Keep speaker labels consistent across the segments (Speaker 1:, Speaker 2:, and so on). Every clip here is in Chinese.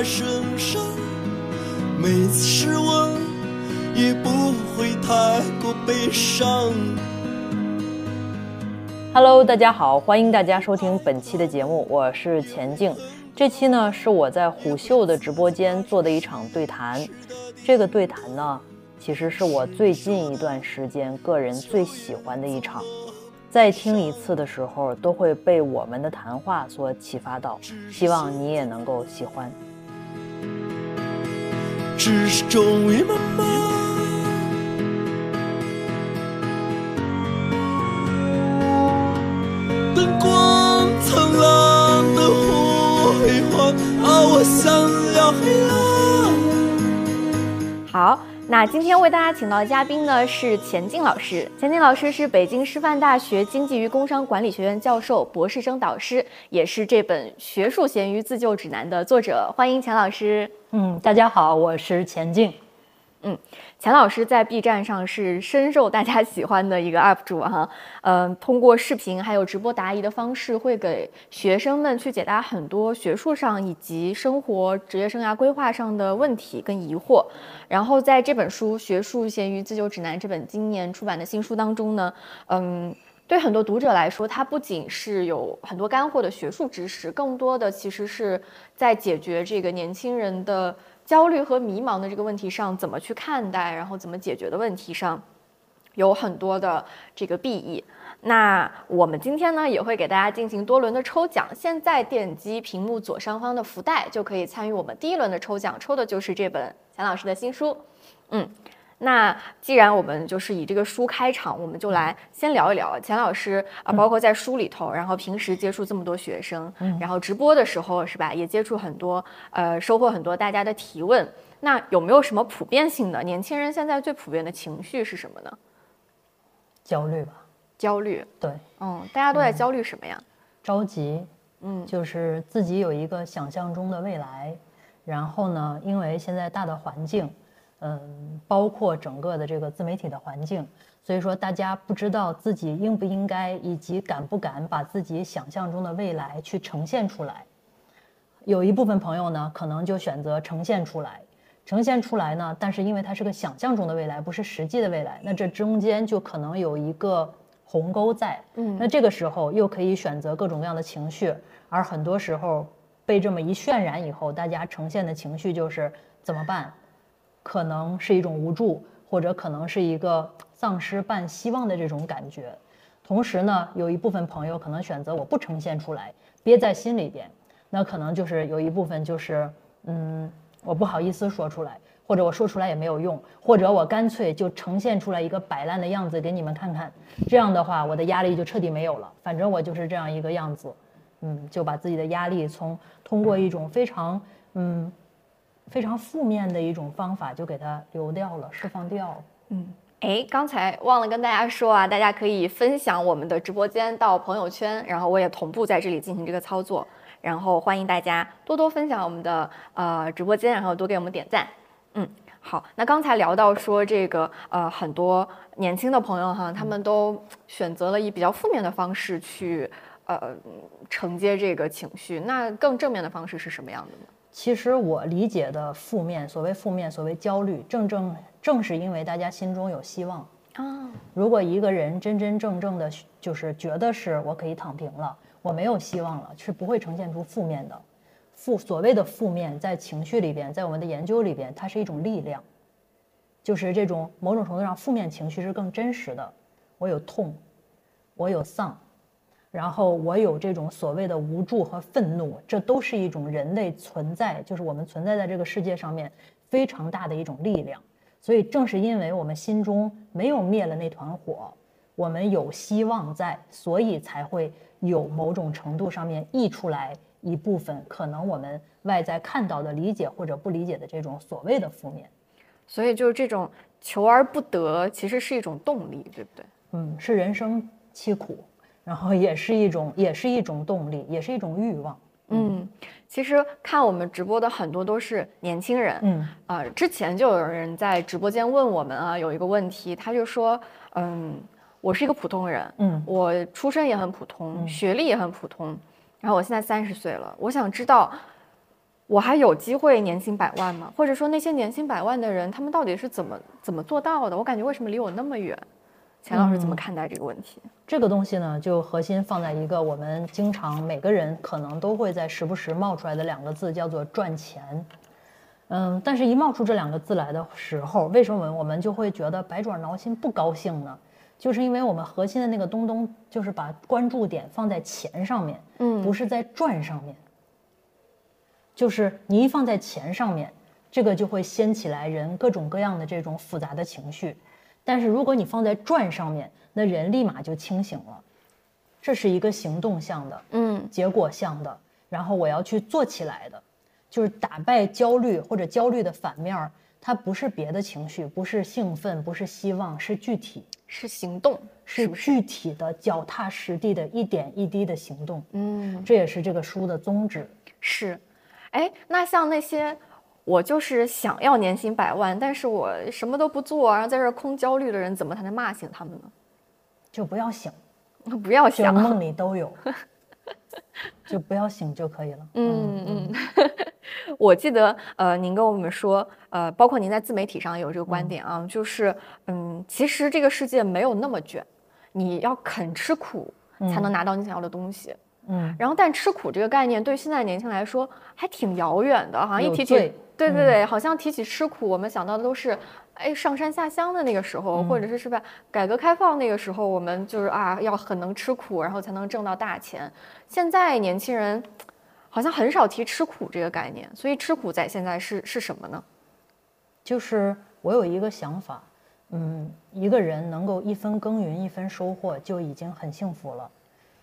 Speaker 1: 在身上，每次失望也不会太过悲伤。
Speaker 2: Hello，大家好，欢迎大家收听本期的节目，我是钱静。这期呢是我在虎嗅的直播间做的一场对谈，这个对谈呢，其实是我最近一段时间个人最喜欢的一场。再听一次的时候，都会被我们的谈话所启发到，希望你也能够喜欢。
Speaker 1: 只是终于慢慢。灯光灿烂的辉煌，啊，我想要黑暗。
Speaker 3: 好，那今天为大家请到的嘉宾呢是钱静老师。钱静老师是北京师范大学经济与工商管理学院教授、博士生导师，也是这本《学术咸鱼自救指南》的作者。欢迎钱老师。
Speaker 2: 嗯，大家好，我是钱静。
Speaker 3: 嗯，钱老师在 B 站上是深受大家喜欢的一个 UP 主哈，嗯、通过视频还有直播答疑的方式，会给学生们去解答很多学术上以及生活职业生涯规划上的问题跟疑惑。然后在这本书《学术咸鱼自救指南》这本今年出版的新书当中呢，嗯。对很多读者来说，它不仅是有很多干货的学术知识，更多的其实是在解决这个年轻人的焦虑和迷茫的这个问题上，怎么去看待，然后怎么解决的问题上，有很多的这个裨益。那我们今天呢，也会给大家进行多轮的抽奖。现在点击屏幕左上方的福袋，就可以参与我们第一轮的抽奖，抽的就是这本钱老师的新书。嗯。那既然我们就是以这个书开场，我们就来先聊一聊钱老师啊，包括在书里头，然后平时接触这么多学生，然后直播的时候是吧，也接触很多，呃，收获很多大家的提问。那有没有什么普遍性的？年轻人现在最普遍的情绪是什么呢？
Speaker 2: 焦虑吧，
Speaker 3: 焦虑。
Speaker 2: 对，
Speaker 3: 嗯，大家都在焦虑什么呀？
Speaker 2: 着急，
Speaker 3: 嗯
Speaker 2: 就是自己有一个想象中的未来，然后呢，因为现在大的环境，嗯，包括整个的这个自媒体的环境，所以说大家不知道自己应不应该，以及敢不敢把自己想象中的未来去呈现出来。有一部分朋友呢，可能就选择呈现出来，呈现出来呢，但是因为它是个想象中的未来，不是实际的未来，那这中间就可能有一个鸿沟在。
Speaker 3: 嗯
Speaker 2: 那这个时候又可以选择各种各样的情绪，而很多时候被这么一渲染以后，大家呈现的情绪就是怎么办？可能是一种无助，或者可能是一个丧失半希望的这种感觉。同时呢，有一部分朋友可能选择我不呈现出来，憋在心里边，那可能就是有一部分就是，嗯，我不好意思说出来，或者我说出来也没有用，或者我干脆就呈现出来一个摆烂的样子给你们看看，这样的话我的压力就彻底没有了，反正我就是这样一个样子，嗯，就把自己的压力从通过一种非常嗯非常负面的一种方法就给它流掉了，释放掉了。
Speaker 3: 嗯。哎，刚才忘了跟大家说啊，大家可以分享我们的直播间到朋友圈，然后我也同步在这里进行这个操作，然后欢迎大家多多分享我们的呃直播间，然后多给我们点赞。嗯，好，那刚才聊到说这个呃很多年轻的朋友哈，他们都选择了以比较负面的方式去呃承接这个情绪，那更正面的方式是什么样的呢？
Speaker 2: 其实我理解的负面，所谓负面，所谓焦虑，正正正是因为大家心中有希望。
Speaker 3: 啊，
Speaker 2: 如果一个人真真正正的，就是觉得是我可以躺平了，我没有希望了，是不会呈现出负面的。负所谓的负面，在情绪里边，在我们的研究里边，它是一种力量，就是这种某种程度上负面情绪是更真实的。我有痛，我有丧，然后我有这种所谓的无助和愤怒，这都是一种人类存在，就是我们存在在这个世界上面非常大的一种力量。所以正是因为我们心中没有灭了那团火，我们有希望在，所以才会有某种程度上面溢出来一部分可能我们外在看到的理解或者不理解的这种所谓的负面。
Speaker 3: 所以就是这种求而不得，其实是一种动力，对不对？
Speaker 2: 嗯，是人生凄苦，然后也是一种，也是一种动力，也是一种欲望。
Speaker 3: 嗯，其实看我们直播的很多都是年轻人，
Speaker 2: 嗯
Speaker 3: 啊、之前就有人在直播间问我们啊，有一个问题，他就说，嗯，我是一个普通人，
Speaker 2: 嗯
Speaker 3: 我出身也很普通，
Speaker 2: 嗯
Speaker 3: 学历也很普通，然后我现在三十岁了，我想知道，我还有机会年薪百万吗？或者说那些年薪百万的人，他们到底是怎么怎么做到的？我感觉为什么离我那么远？钱老师怎么
Speaker 2: 嗯
Speaker 3: 看待这个问题？
Speaker 2: 这个东西呢，就核心放在一个我们经常每个人可能都会在时不时冒出来的两个字，叫做赚钱。嗯，但是一冒出这两个字来的时候，为什么我们就会觉得百爪挠心不高兴呢？就是因为我们核心的那个东东，就是把关注点放在钱上面，
Speaker 3: 嗯
Speaker 2: 不是在赚上面。就是你一放在钱上面，这个就会掀起来人各种各样的这种复杂的情绪。但是如果你放在转上面，那人立马就清醒了。这是一个行动向的，
Speaker 3: 嗯
Speaker 2: 结果向的，然后我要去做起来的，就是打败焦虑或者焦虑的反面儿，它不是别的情绪，不是兴奋，不是希望，是具体，
Speaker 3: 是行动，
Speaker 2: 是？具体的、脚踏实地的一点一滴的行动。
Speaker 3: 嗯，
Speaker 2: 这也是这个书的宗旨。
Speaker 3: 是。哎，那像那些我就是想要年薪百万，但是我什么都不做，然后在这空焦虑的人，怎么才能骂醒他们呢？
Speaker 2: 就不要醒，
Speaker 3: 不要
Speaker 2: 就
Speaker 3: 想，
Speaker 2: 梦 里都有，就不要醒就可以了。
Speaker 3: 嗯嗯，我记得呃，您跟我们说，呃，包括您在自媒体上也有这个观点啊，就是嗯，其实这个世界没有那么卷，你要肯吃苦才能拿到你想要的东西。
Speaker 2: 嗯，
Speaker 3: 然后，但吃苦这个概念对现在年轻人来说还挺遥远的，好像一提起，对对对，好像提起吃苦，我们想到的都是，哎，上山下乡的那个时候，或者是是吧，改革开放那个时候，我们就是啊，要很能吃苦，然后才能挣到大钱。现在年轻人好像很少提吃苦这个概念，所以吃苦在现在是是什么呢？
Speaker 2: 就是我有一个想法，嗯，一个人能够一分耕耘一分收获就已经很幸福了。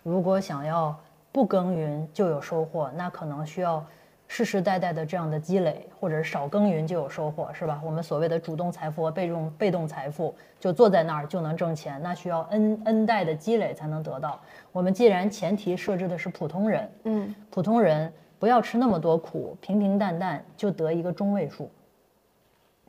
Speaker 2: 如果想要不耕耘就有收获，那可能需要世世代代的这样的积累，或者是少耕耘就有收获，是吧？我们所谓的主动财富和被动被动财富，就坐在那儿就能挣钱，那需要 n n 代的积累才能得到。我们既然前提设置的是普通人，
Speaker 3: 嗯，
Speaker 2: 普通人不要吃那么多苦，平平淡淡就得一个中位数。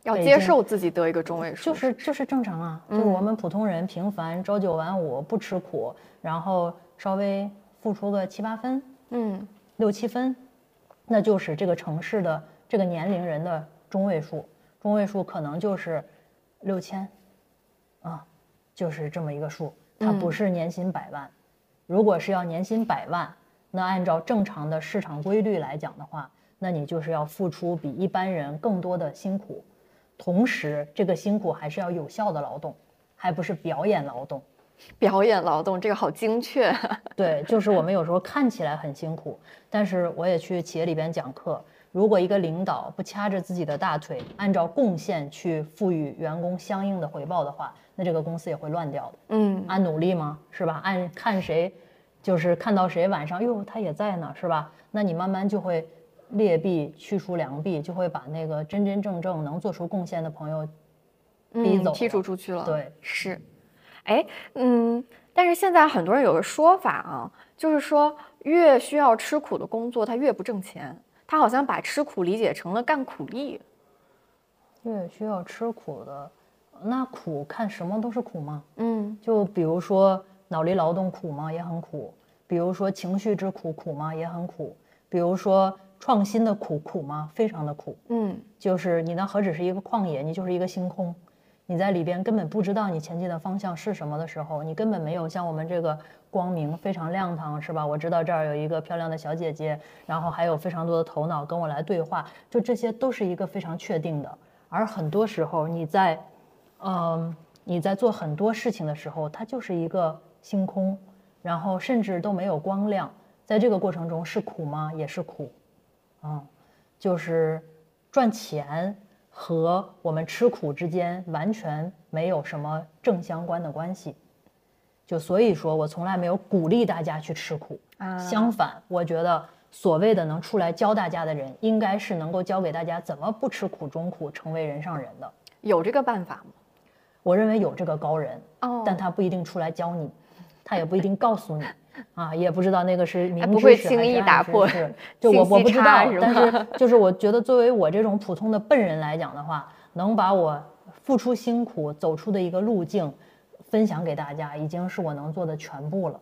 Speaker 3: 要接受自己得一个中位数，
Speaker 2: 就是就是正常啊，就是我们普通人平凡，朝九晚五，不吃苦，然后稍微付出个七八分、
Speaker 3: 嗯
Speaker 2: 六七分，那就是这个城市的这个年龄人的中位数，中位数可能就是六千，啊，就是这么一个数，它不是年薪百万。如果是要年薪百万，那按照正常的市场规律来讲的话，那你就是要付出比一般人更多的辛苦，同时这个辛苦还是要有效的劳动，还不是表演劳动。
Speaker 3: 表演劳动这个好精确，
Speaker 2: 对，就是我们有时候看起来很辛苦，但是我也去企业里边讲课。如果一个领导不掐着自己的大腿，按照贡献去赋予员工相应的回报的话，那这个公司也会乱掉的。
Speaker 3: 嗯
Speaker 2: 按努力吗？是吧？按看谁，就是看到谁晚上哟他也在呢，是吧？那你慢慢就会劣币驱除良币，就会把那个真真正正能做出贡献的朋友逼走
Speaker 3: 嗯，剔除出去了。
Speaker 2: 对，
Speaker 3: 是，哎，嗯，但是现在很多人有个说法啊，就是说越需要吃苦的工作，它越不挣钱。他好像把吃苦理解成了干苦力。
Speaker 2: 越需要吃苦的，那苦看什么都是苦吗？
Speaker 3: 嗯
Speaker 2: 就比如说脑力劳动苦吗？也很苦。比如说情绪之苦苦吗？也很苦。比如说创新的苦苦吗？非常的苦。
Speaker 3: 嗯
Speaker 2: 就是你那何止是一个旷野，你就是一个星空，你在里边根本不知道你前进的方向是什么的时候，你根本没有像我们这个光明非常亮堂，是吧？我知道这儿有一个漂亮的小姐姐，然后还有非常多的头脑跟我来对话，就这些都是一个非常确定的。而很多时候你在，嗯，你在做很多事情的时候，它就是一个星空，然后甚至都没有光亮。在这个过程中是苦吗？也是苦，嗯、就是赚钱和我们吃苦之间完全没有什么正相关的关系。就所以说我从来没有鼓励大家去吃苦，
Speaker 3: 啊，
Speaker 2: 相反，我觉得所谓的能出来教大家的人，应该是能够教给大家怎么不吃苦中苦，成为人上人的。
Speaker 3: 有这个办法吗？
Speaker 2: 我认为有这个高人，
Speaker 3: 哦，
Speaker 2: 但他不一定出来教你，他也不一定告诉你，啊，也不知道那个是
Speaker 3: 不会轻易打破
Speaker 2: 是就我我不知道，但是就是我觉得作为我这种普通的笨人来讲的话，能把我付出辛苦走出的一个路径，分享给大家，已经是我能做的全部了。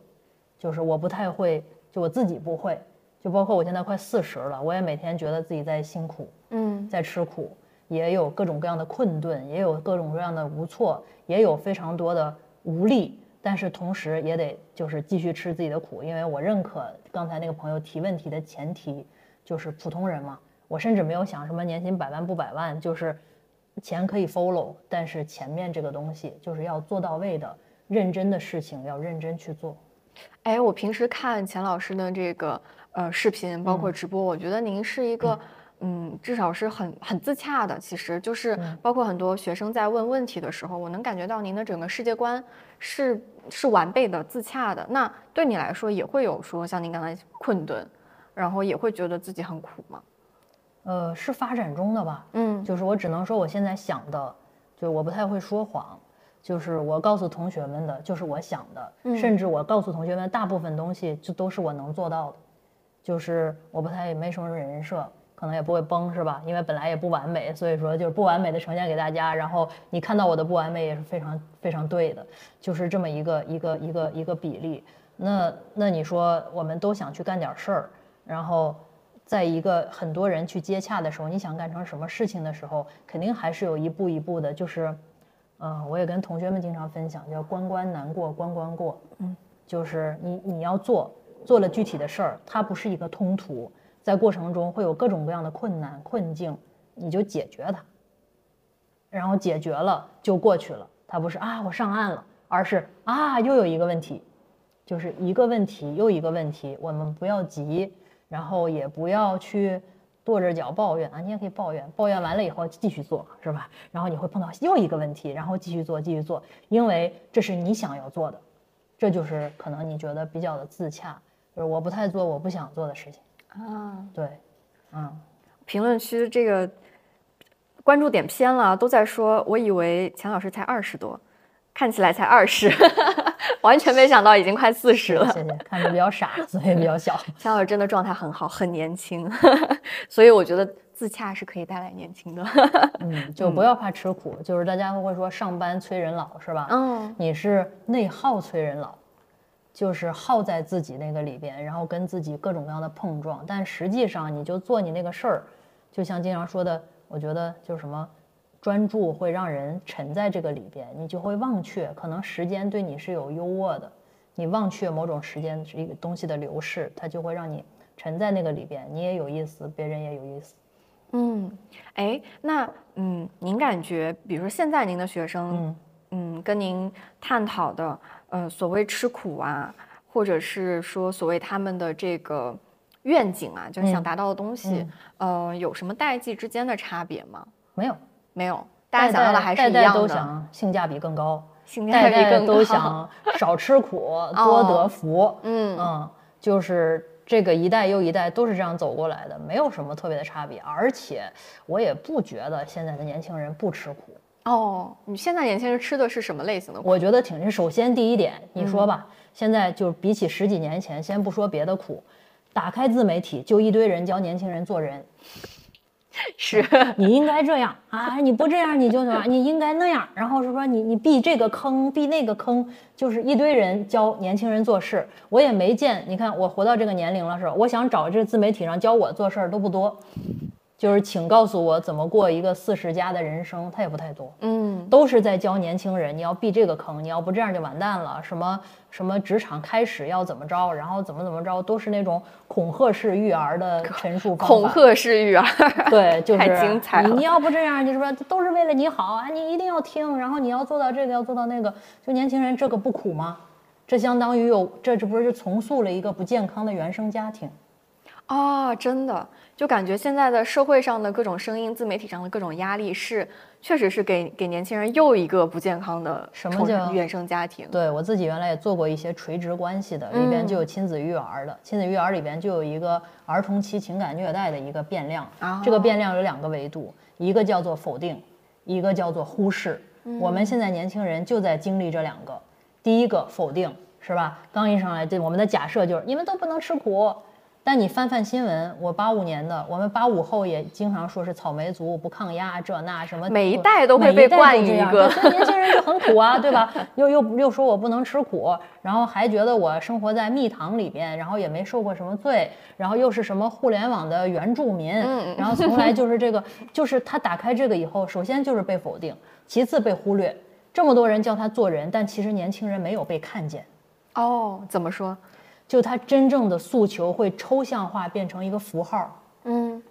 Speaker 2: 就是我不太会，就我自己不会，就包括我现在快四十了，我也每天觉得自己在辛苦，
Speaker 3: 嗯
Speaker 2: 在吃苦，也有各种各样的困顿，也有各种各样的无措，也有非常多的无力，但是同时也得就是继续吃自己的苦，因为我认可刚才那个朋友提问题的前提就是普通人嘛，我甚至没有想什么年薪百万不百万，就是钱可以 follow，但是前面这个东西就是要做到位的，认真的事情要认真去做。
Speaker 3: 哎，我平时看钱老师的这个呃视频，包括直播，我觉得您是一个，嗯，至少是很很自洽的。其实就是包括很多学生在问问题的时候，我能感觉到您的整个世界观是是完备的、自洽的。那对你来说，也会有说像您刚才困顿，然后也会觉得自己很苦吗？
Speaker 2: 呃，是发展中的吧，
Speaker 3: 嗯
Speaker 2: 就是我只能说我现在想的，就是我不太会说谎，就是我告诉同学们的，就是我想的，
Speaker 3: 嗯
Speaker 2: 甚至我告诉同学们大部分东西，就都是我能做到的，就是我不太没什么人设，可能也不会崩，是吧？因为本来也不完美，所以说就是不完美的呈现给大家，然后你看到我的不完美也是非常非常对的，就是这么一个一个一个一个比例。那那你说我们都想去干点事儿，然后。在一个很多人去接洽的时候，你想干成什么事情的时候，肯定还是有一步一步的。就是，呃，我也跟同学们经常分享，叫关关难过关关过。嗯，就是你你要做做了具体的事儿，它不是一个通途，在过程中会有各种各样的困难困境，你就解决它，然后解决了就过去了。它不是啊我上岸了，而是啊又有一个问题，就是一个问题又一个问题，我们不要急。然后也不要去跺着脚抱怨啊，你也可以抱怨，抱怨完了以后继续做，是吧？然后你会碰到又一个问题，然后继续做，继续做，因为这是你想要做的，这就是可能你觉得比较的自洽，就是我不太做我不想做的事情。
Speaker 3: 啊，
Speaker 2: 对，嗯，
Speaker 3: 评论区这个关注点偏了，都在说，我以为钱老师才二十多，看起来才二十，完全没想到已经快四十了。
Speaker 2: 谢谢，看着比较傻，所以比较小。
Speaker 3: 钱老师真的状态很好，很年轻，所以我觉得自洽是可以带来年轻的。
Speaker 2: 嗯，就不要怕吃苦，就是大家会说上班催人老是吧？
Speaker 3: 嗯，
Speaker 2: 你是内耗催人老，就是耗在自己那个里边，然后跟自己各种各样的碰撞。但实际上，你就做你那个事儿，就像经常说的，我觉得就是什么，专注会让人沉在这个里边，你就会忘却，可能时间对你是有优渥的，你忘却某种时间一个东西的流逝，它就会让你沉在那个里边，你也有意思，别人也有意思。
Speaker 3: 嗯，哎，那嗯，您感觉，比如说现在您的学生，
Speaker 2: 嗯
Speaker 3: 嗯，跟您探讨的，呃，所谓吃苦啊，或者是说所谓他们的这个愿景啊，就是想
Speaker 2: 嗯
Speaker 3: 达到的东西，呃，有什么代际之间的差别吗？
Speaker 2: 没有，
Speaker 3: 没有，大家想要的还是
Speaker 2: 代代都
Speaker 3: 一样的，
Speaker 2: 想性价比更高，
Speaker 3: 性价比更高。
Speaker 2: 都想少吃苦，多得福。
Speaker 3: 嗯
Speaker 2: 嗯，就是这个一代又一代都是这样走过来的，没有什么特别的差别。而且我也不觉得现在的年轻人不吃苦，
Speaker 3: 哦，你现在年轻人吃的是什么类型的苦？
Speaker 2: 我觉得挺。首先第一点，你说
Speaker 3: 嗯
Speaker 2: 吧，现在就是比起十几年前，先不说别的苦，打开自媒体就一堆人教年轻人做人。
Speaker 3: 是，
Speaker 2: 你应该这样啊，你不这样你就什么？你应该那样，然后是说你你避这个坑，避那个坑，就是一堆人教年轻人做事。我也没见，你看我活到这个年龄了是吧？我想找这自媒体上教我做事儿都不多，就是请告诉我怎么过一个四十加的人生，他也不太多。
Speaker 3: 嗯，
Speaker 2: 都是在教年轻人，你要避这个坑，你要不这样就完蛋了。什么什么职场开始要怎么着，然后怎么怎么着，都是那种恐吓式育儿的陈述方法。
Speaker 3: 恐吓式育儿，
Speaker 2: 对，就是
Speaker 3: 太精彩了
Speaker 2: 你你要不这样，你是说都是为了你好啊，你一定要听，然后你要做到这个，要做到那个。就年轻人这个不苦吗？这相当于有这这不是就重塑了一个不健康的原生家庭？
Speaker 3: 啊，真的，就感觉现在的社会上的各种声音、自媒体上的各种压力是，确实是给给年轻人又一个不健康的
Speaker 2: 什么叫
Speaker 3: 原生家庭？
Speaker 2: 对我自己原来也做过一些垂直关系的，里边就有亲子育儿的，亲子育儿里边就有一个儿童期情感虐待的一个变量。这个变量有两个维度，一个叫做否定，一个叫做忽视。我们现在年轻人就在经历这两个。第一个否定是吧？刚一上来，这我们的假设就是你们都不能吃苦，但你翻翻新闻，我八五年的，我们八五后也经常说是草莓族不抗压，这那什么，
Speaker 3: 每一代都会被冠以一个，
Speaker 2: 所以年轻人就很苦啊，对吧？又又又说我不能吃苦，然后还觉得我生活在蜜糖里边，然后也没受过什么罪，然后又是什么互联网的原住民，然后从来就是这个，就是他打开这个以后，首先就是被否定，其次被忽略，这么多人叫他做人，但其实年轻人没有被看见。
Speaker 3: 哦，怎么说？
Speaker 2: 就他真正的诉求会抽象化，变成一个符号。
Speaker 3: 嗯，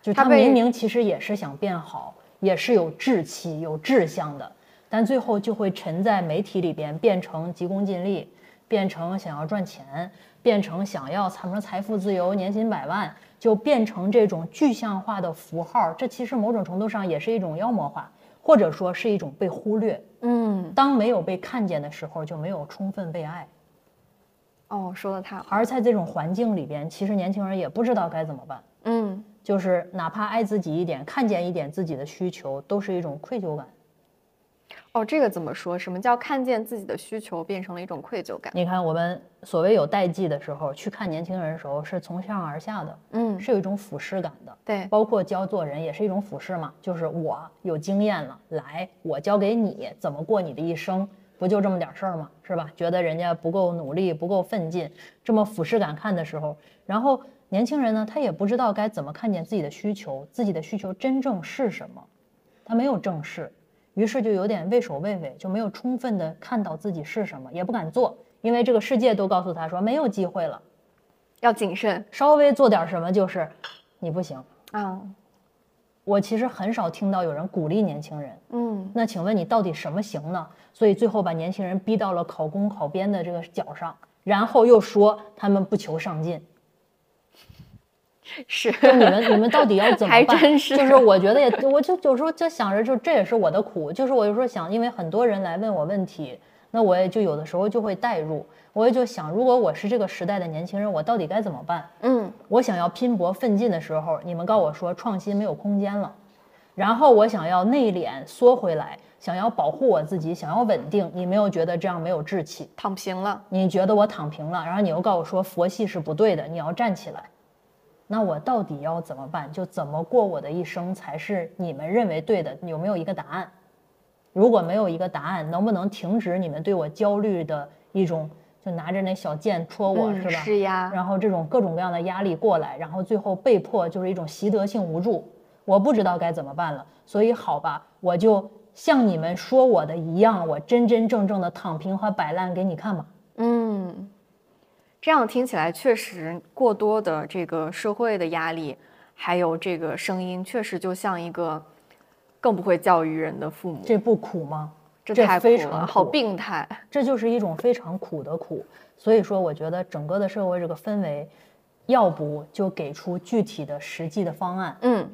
Speaker 2: 就他明明其实也是想变好，也是有志气、有志向的，但最后就会沉在媒体里边，变成急功近利，变成想要赚钱，变成想要什么财富自由、年薪百万，就变成这种具象化的符号。这其实某种程度上也是一种妖魔化，或者说是一种被忽略。
Speaker 3: 嗯，
Speaker 2: 当没有被看见的时候，就没有充分被爱。
Speaker 3: 哦，说的太好。
Speaker 2: 而在这种环境里边，其实年轻人也不知道该怎么办。
Speaker 3: 嗯，
Speaker 2: 就是哪怕爱自己一点，看见一点自己的需求，都是一种愧疚感。
Speaker 3: 哦，这个怎么说？什么叫看见自己的需求变成了一种愧疚感？
Speaker 2: 你看，我们所谓有代际的时候，去看年轻人的时候，是从上而下的，
Speaker 3: 嗯，
Speaker 2: 是有一种俯视感的。
Speaker 3: 对，
Speaker 2: 包括教做人也是一种俯视嘛，就是我有经验了，来，我教给你怎么过你的一生。不就这么点事儿吗？是吧？觉得人家不够努力，不够奋进，这么俯视感看的时候，然后年轻人呢，他也不知道该怎么看见自己的需求，自己的需求真正是什么，他没有正视，于是就有点畏首畏尾，就没有充分的看到自己是什么，也不敢做，因为这个世界都告诉他说没有机会了，
Speaker 3: 要谨慎，
Speaker 2: 稍微做点什么就是你不行
Speaker 3: 啊。
Speaker 2: 我其实很少听到有人鼓励年轻人，
Speaker 3: 嗯，
Speaker 2: 那请问你到底什么行呢？所以最后把年轻人逼到了考公考编的这个角上，然后又说他们不求上进，
Speaker 3: 是，
Speaker 2: 就你们你们到底要怎么办？
Speaker 3: 还真是，
Speaker 2: 就是我觉得也，我就有时候就想着，就这也是我的苦，就是我有时候想，因为很多人来问我问题，那我也就有的时候就会代入，我也就想，如果我是这个时代的年轻人，我到底该怎么办？
Speaker 3: 嗯，
Speaker 2: 我想要拼搏奋进的时候，你们告我说创新没有空间了，然后我想要内敛缩回来。想要保护我自己，想要稳定，你没有觉得这样没有志气？
Speaker 3: 躺平了，
Speaker 2: 你觉得我躺平了，然后你又告诉我说佛系是不对的，你要站起来。那我到底要怎么办？就怎么过我的一生才是你们认为对的？有没有一个答案？如果没有一个答案，能不能停止你们对我焦虑的一种，就拿着那小剑戳我，是吧？
Speaker 3: 施压，
Speaker 2: 然后这种各种各样的压力过来，然后最后被迫就是一种习得性无助。我不知道该怎么办了，所以好吧，我就。像你们说我的一样，我真真正正的躺平和摆烂给你看吧。
Speaker 3: 嗯，这样听起来确实过多的这个社会的压力，还有这个声音，确实就像一个更不会教育人的父母。
Speaker 2: 这不苦吗？
Speaker 3: 这太苦了，好病态。
Speaker 2: 这就是一种非常苦的苦。所以说，我觉得整个的社会这个氛围，要不就给出具体的实际的方案。
Speaker 3: 嗯。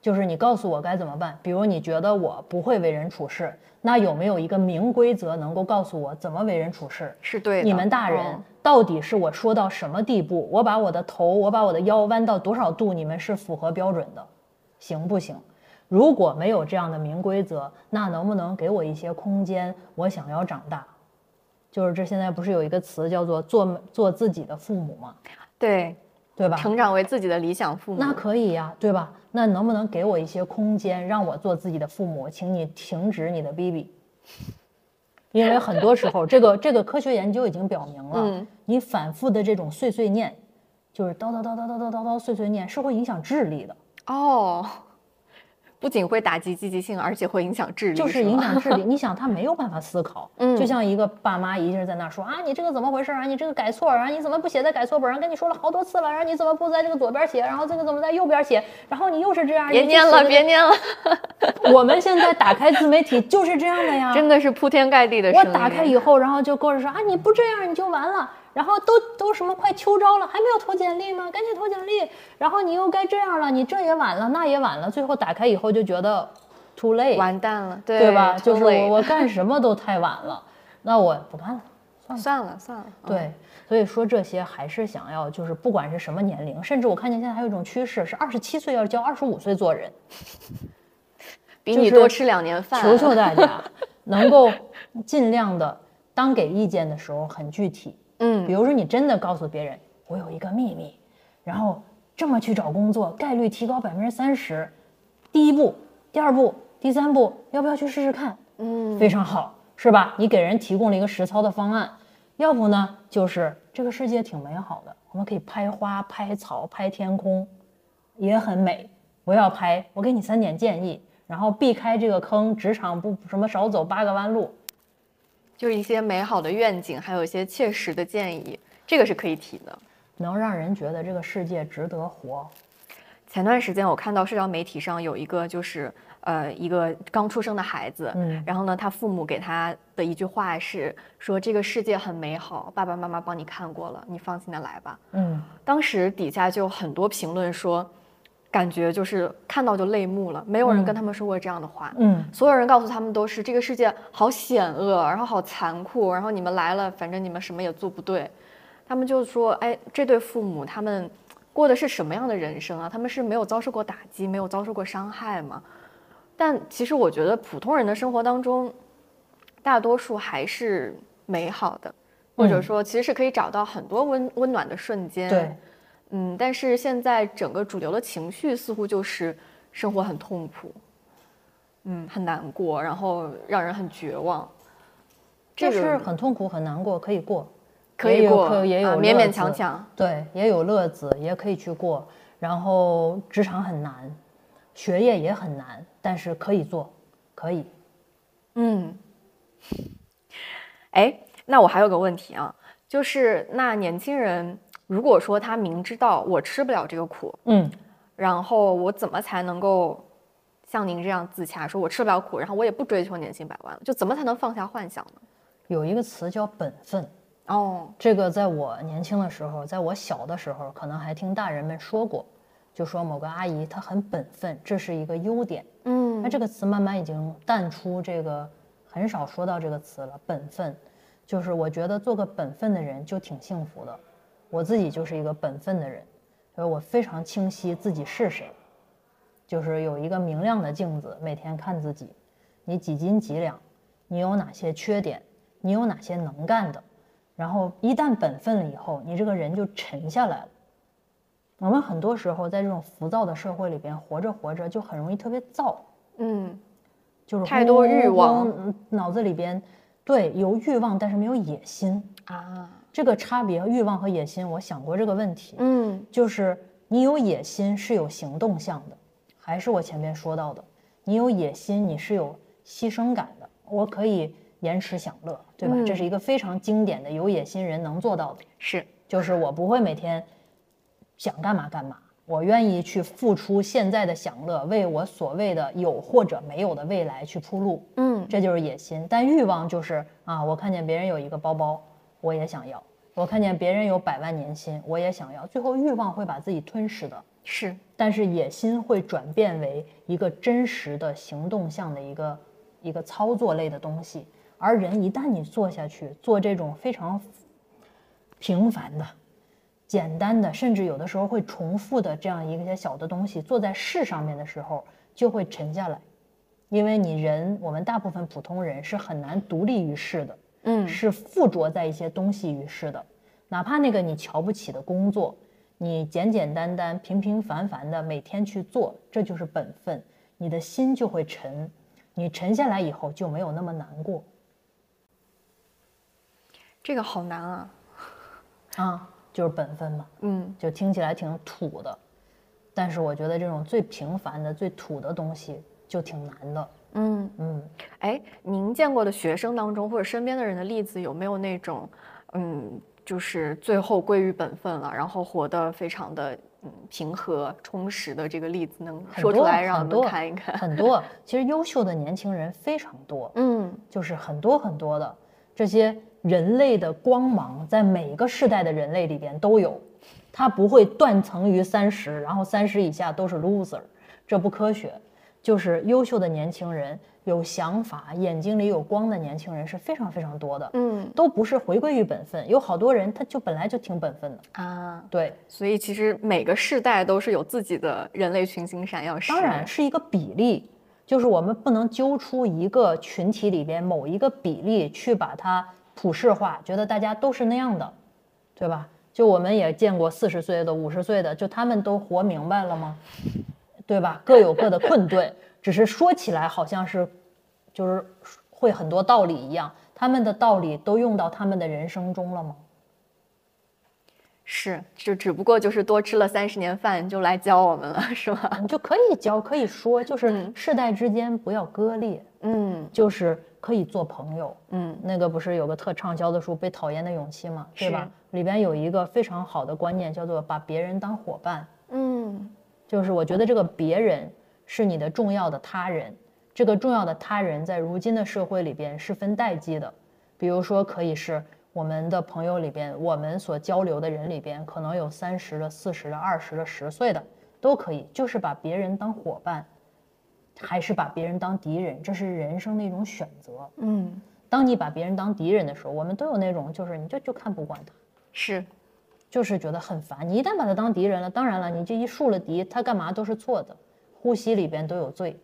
Speaker 2: 就是你告诉我该怎么办，比如你觉得我不会为人处事，那有没有一个明规则能够告诉我怎么为人处事？
Speaker 3: 是对。
Speaker 2: 你们大人到底是我说到什么地步，我把我的头，我把我的腰弯到多少度，你们是符合标准的，行不行？如果没有这样的明规则，那能不能给我一些空间？我想要长大，就是这现在不是有一个词叫做做做自己的父母吗？
Speaker 3: 对。
Speaker 2: 对吧？
Speaker 3: 成长为自己的理想父母，
Speaker 2: 那可以呀，对吧？那能不能给我一些空间，让我做自己的父母？请你停止你的逼逼，因为很多时候，这个这个科学研究已经表明了，你反复的这种碎碎念，就是叨叨叨叨叨叨叨叨碎碎念，是会影响智力的。
Speaker 3: 哦。不仅会打击积极性，而且会影响智力，
Speaker 2: 就是影响智力。你想，他没有办法思考，
Speaker 3: 嗯，
Speaker 2: 就像一个爸妈一直在那说啊，你这个怎么回事啊？你这个改错啊？你怎么不写在改错本上？跟你说了好多次了，然后你怎么不在这个左边写？然后这个怎么在右边写？然后你又是这样，
Speaker 3: 别念了，别念了。
Speaker 2: 我们现在打开自媒体就是这样的呀，
Speaker 3: 真的是铺天盖地的。
Speaker 2: 我打开以后，然后就跟着说啊，你不这样你就完了。然后都都什么快秋招了，还没有投简历吗？赶紧投简历。然后你又该这样了，你这也晚了，那也晚了。最后打开以后就觉得。too late，
Speaker 3: 完蛋了，
Speaker 2: 对吧？就是我，我干什么都太晚了，那我不干了，
Speaker 3: 算了，算了，算了。
Speaker 2: 对，所以说这些还是想要，就是不管是什么年龄，甚至我看见现在还有一种趋势，是二十七岁要教二十五岁做人，
Speaker 3: 比你多吃两年饭。
Speaker 2: 求求大家，能够尽量的，当给意见的时候很具体。
Speaker 3: 嗯，
Speaker 2: 比如说你真的告诉别人，我有一个秘密。然后这么去找工作，概率提高百分之三十。第一步、第二步、第三步，要不要去试试看？
Speaker 3: 嗯，
Speaker 2: 非常好，是吧？你给人提供了一个实操的方案。要不呢，就是这个世界挺美好的，我们可以拍花、拍草、拍天空，也很美。不要拍，我给你三点建议，然后避开这个坑，职场不什么少走八个弯路。
Speaker 3: 就是一些美好的愿景，还有一些切实的建议，这个是可以提的。
Speaker 2: 能让人觉得这个世界值得活。
Speaker 3: 前段时间我看到社交媒体上有一个，就是呃一个刚出生的孩子，
Speaker 2: 嗯
Speaker 3: 然后呢，他父母给他的一句话是说这个世界很美好，爸爸妈妈帮你看过了，你放心的来吧。
Speaker 2: 嗯，
Speaker 3: 当时底下就很多评论说，感觉就是看到就泪目了，没有人跟他们说过这样的话。
Speaker 2: 嗯，
Speaker 3: 所有人告诉他们都是这个世界好险恶，然后好残酷，然后你们来了，反正你们什么也做不对。他们就说，哎，这对父母他们过的是什么样的人生啊？他们是没有遭受过打击，没有遭受过伤害吗？但其实我觉得普通人的生活当中，大多数还是美好的，或者
Speaker 2: 嗯
Speaker 3: 说其实是可以找到很多温温暖的瞬间。
Speaker 2: 对，
Speaker 3: 嗯，但是现在整个主流的情绪似乎就是生活很痛苦，嗯，很难过，然后让人很绝望。这
Speaker 2: 就是很痛苦、很难过，可以过，
Speaker 3: 可以过，
Speaker 2: 也有也有
Speaker 3: 啊勉勉强强。
Speaker 2: 对，也有乐子，也可以去过。然后职场很难，学业也很难，但是可以做，可以。
Speaker 3: 嗯，哎，那我还有个问题啊，就是那年轻人如果说他明知道我吃不了这个苦，
Speaker 2: 嗯，
Speaker 3: 然后我怎么才能够像您这样自洽，说我吃不了苦，然后我也不追求年薪百万了，就怎么才能放下幻想呢？
Speaker 2: 有一个词叫本分，
Speaker 3: 哦，
Speaker 2: 这个在我年轻的时候，在我小的时候，可能还听大人们说过，就说某个阿姨她很本分，这是一个优点。
Speaker 3: 嗯
Speaker 2: 那这个词慢慢已经淡出，这个很少说到这个词了。本分，就是我觉得做个本分的人就挺幸福的。我自己就是一个本分的人，所以我非常清晰自己是谁，就是有一个明亮的镜子，每天看自己，你几斤几两，你有哪些缺点，你有哪些能干的，然后一旦本分了以后，你这个人就沉下来了。我们很多时候在这种浮躁的社会里边活着活着，就很容易特别躁，
Speaker 3: 嗯
Speaker 2: 就是
Speaker 3: 太多欲望
Speaker 2: 脑子里边对有欲望，但是没有野心。
Speaker 3: 啊，
Speaker 2: 这个差别，欲望和野心，我想过这个问题，
Speaker 3: 嗯
Speaker 2: 就是你有野心是有行动向的，还是我前面说到的，你有野心你是有牺牲感的，我可以延迟享乐，对吧？
Speaker 3: 嗯
Speaker 2: 这是一个非常经典的有野心人能做到的。
Speaker 3: 是，
Speaker 2: 就是我不会每天想干嘛干嘛，我愿意去付出现在的享乐，为我所谓的有或者没有的未来去铺路，
Speaker 3: 嗯
Speaker 2: 这就是野心。但欲望就是啊，我看见别人有一个包包，我也想要；我看见别人有百万年薪，我也想要。最后欲望会把自己吞噬的，
Speaker 3: 是，
Speaker 2: 但是野心会转变为一个真实的行动向的一个一个操作类的东西。而人一旦你做下去，做这种非常平凡的、简单的，甚至有的时候会重复的这样一个些小的东西，做在事上面的时候，就会沉下来。因为你人，我们大部分普通人是很难独立于世的，
Speaker 3: 嗯
Speaker 2: 是附着在一些东西于世的。哪怕那个你瞧不起的工作，你简简单单、平平凡凡的每天去做，这就是本分，你的心就会沉。你沉下来以后就没有那么难过
Speaker 3: 这个好难啊，
Speaker 2: 啊，就是本分嘛。
Speaker 3: 嗯
Speaker 2: 就听起来挺土的，但是我觉得这种最平凡的、最土的东西就挺难的。
Speaker 3: 嗯。
Speaker 2: 嗯，
Speaker 3: 哎，您见过的学生当中，或者身边的人的例子，有没有那种，嗯，就是最后归于本分了，然后活得非常的嗯平和、充实的这个例子，能说出来让我
Speaker 2: 多
Speaker 3: 们看一看？
Speaker 2: 很多，其实优秀的年轻人非常多，
Speaker 3: 嗯
Speaker 2: 就是很多很多的这些人类的光芒，在每一个世代的人类里边都有，它不会断层于三十，然后三十以下都是 loser，这不科学。就是优秀的年轻人，有想法、眼睛里有光的年轻人是非常非常多的，
Speaker 3: 嗯
Speaker 2: 都不是回归于本分。有好多人他就本来就挺本分的，
Speaker 3: 啊，
Speaker 2: 对，
Speaker 3: 所以其实每个世代都是有自己的人类群星闪耀时。
Speaker 2: 当然是一个比例，就是我们不能揪出一个群体里边某一个比例去把它普世化，觉得大家都是那样的，对吧？就我们也见过四十岁的、五十岁的，就他们都活明白了吗？对吧？各有各的困顿，只是说起来好像是，就是会很多道理一样。他们的道理都用到他们的人生中了吗？
Speaker 3: 是，就只不过就是多吃了三十年饭就来教我们了，是吧？
Speaker 2: 你就可以教，可以说，就是世代之间不要割裂，
Speaker 3: 嗯
Speaker 2: 就是可以做朋友。
Speaker 3: 嗯
Speaker 2: 那个不是有个特畅销的书《被讨厌的勇气》吗？对吧？里边有一个非常好的观念，叫做把别人当伙伴。
Speaker 3: 嗯
Speaker 2: 就是我觉得这个别人是你的重要的他人，这个重要的他人在如今的社会里边是分代际的，比如说可以是我们的朋友里边，我们所交流的人里边，可能有三十的、四十的、二十的、十岁的都可以，就是把别人当伙伴，还是把别人当敌人，这是人生的一种选择。
Speaker 3: 嗯，
Speaker 2: 当你把别人当敌人的时候，我们都有那种就是你就就看不惯他。
Speaker 3: 是，
Speaker 2: 就是觉得很烦。你一旦把他当敌人了，当然了，你这一树了敌，他干嘛都是错的，呼吸里边都有罪。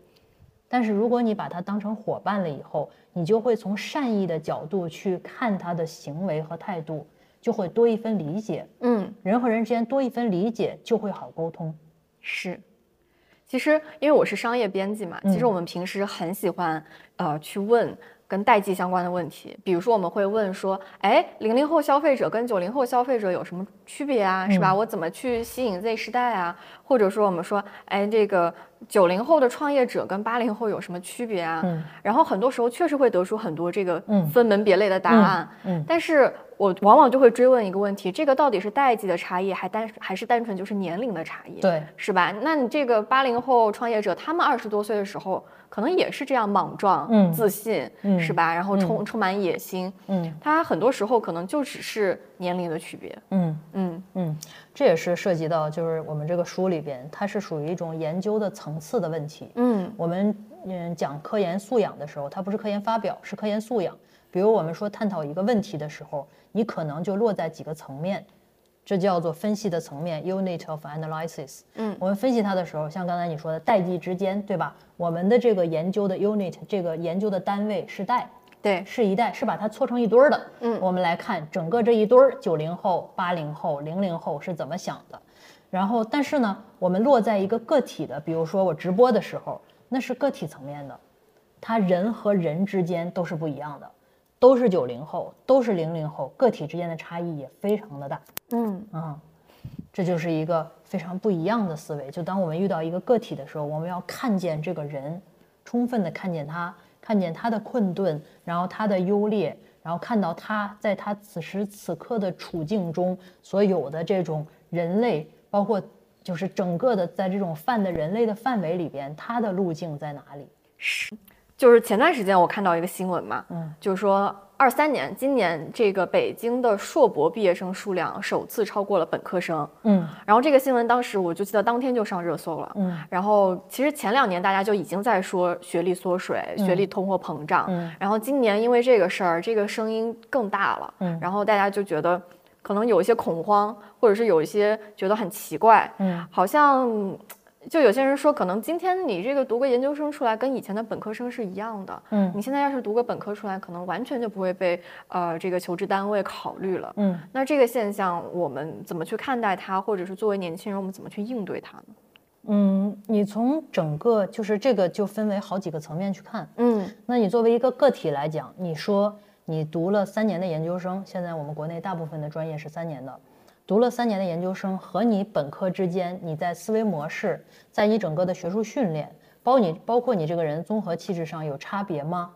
Speaker 2: 但是如果你把他当成伙伴了以后，你就会从善意的角度去看他的行为和态度，就会多一分理解。
Speaker 3: 嗯
Speaker 2: 人和人之间多一分理解，就会好沟通。
Speaker 3: 是。其实因为我是商业编辑嘛，其实
Speaker 2: 嗯
Speaker 3: 我们平时很喜欢呃去问跟代际相关的问题，比如说我们会问说，哎，零零后消费者跟九零后消费者有什么区别啊？是吧？我怎么去吸引 Z 时代啊？或者说我们说，哎，这个九零后的创业者跟八零后有什么区别啊？
Speaker 2: 嗯
Speaker 3: 然后很多时候确实会得出很多这个
Speaker 2: 嗯
Speaker 3: 分门别类的答案，
Speaker 2: 嗯
Speaker 3: 但是我往往就会追问一个问题：这个到底是代际的差异，还单还是单纯就是年龄的差异？
Speaker 2: 对，
Speaker 3: 是吧？那你这个八零后创业者，他们二十多岁的时候，可能也是这样莽撞、
Speaker 2: 嗯
Speaker 3: 自信，
Speaker 2: 嗯
Speaker 3: 是吧？然后充、充满野心，
Speaker 2: 嗯
Speaker 3: 他很多时候可能就只是年龄的区别。
Speaker 2: 嗯
Speaker 3: 嗯
Speaker 2: 嗯，这也是涉及到就是我们这个书里边，它是属于一种研究的层次的问题。
Speaker 3: 嗯
Speaker 2: 我们嗯讲科研素养的时候，它不是科研发表，是科研素养。比如我们说探讨一个问题的时候，你可能就落在几个层面，这叫做分析的层面 （unit of analysis）。
Speaker 3: 嗯
Speaker 2: 我们分析它的时候，像刚才你说的代际之间，对吧？我们的这个研究的 unit，这个研究的单位是代，
Speaker 3: 对，
Speaker 2: 是一代，是把它搓成一堆儿的。
Speaker 3: 嗯
Speaker 2: 我们来看整个这一堆儿，九零后、八零后、零零后是怎么想的。然后，但是呢，我们落在一个个体的，比如说我直播的时候，那是个体层面的，他人和人之间都是不一样的，都是九零后，都是零零后，个体之间的差异也非常的大。
Speaker 3: 嗯
Speaker 2: 啊、这就是一个非常不一样的思维。就当我们遇到一个个体的时候，我们要看见这个人，充分的看见他，看见他的困顿，然后他的优劣，然后看到他在他此时此刻的处境中所有的这种人类，包括就是整个的在这种泛的人类的范围里边，他的路径在哪里？
Speaker 3: 就是前段时间我看到一个新闻嘛，
Speaker 2: 嗯，
Speaker 3: 就是说二三年，今年这个北京的硕博毕业生数量首次超过了本科生。
Speaker 2: 嗯。
Speaker 3: 然后这个新闻当时我就记得当天就上热搜了。
Speaker 2: 嗯。
Speaker 3: 然后其实前两年大家就已经在说学历缩水、学历通货膨胀，
Speaker 2: 嗯。
Speaker 3: 然后今年因为这个事儿，这个声音更大了，
Speaker 2: 嗯。
Speaker 3: 然后大家就觉得可能有一些恐慌，或者是有一些觉得很奇怪，
Speaker 2: 嗯。
Speaker 3: 好像就有些人说，可能今天你这个读个研究生出来，跟以前的本科生是一样的，
Speaker 2: 嗯
Speaker 3: 你现在要是读个本科出来，可能完全就不会被呃这个求职单位考虑了。
Speaker 2: 嗯
Speaker 3: 那这个现象，我们怎么去看待它，或者是作为年轻人，我们怎么去应对它呢？
Speaker 2: 嗯，你从整个就是这个就分为好几个层面去看。
Speaker 3: 嗯
Speaker 2: 那你作为一个个体来讲，你说你读了三年的研究生，现在我们国内大部分的专业是三年的，读了三年的研究生和你本科之间，你在思维模式，在你整个的学术训练，包你包括你这个人综合气质上有差别吗？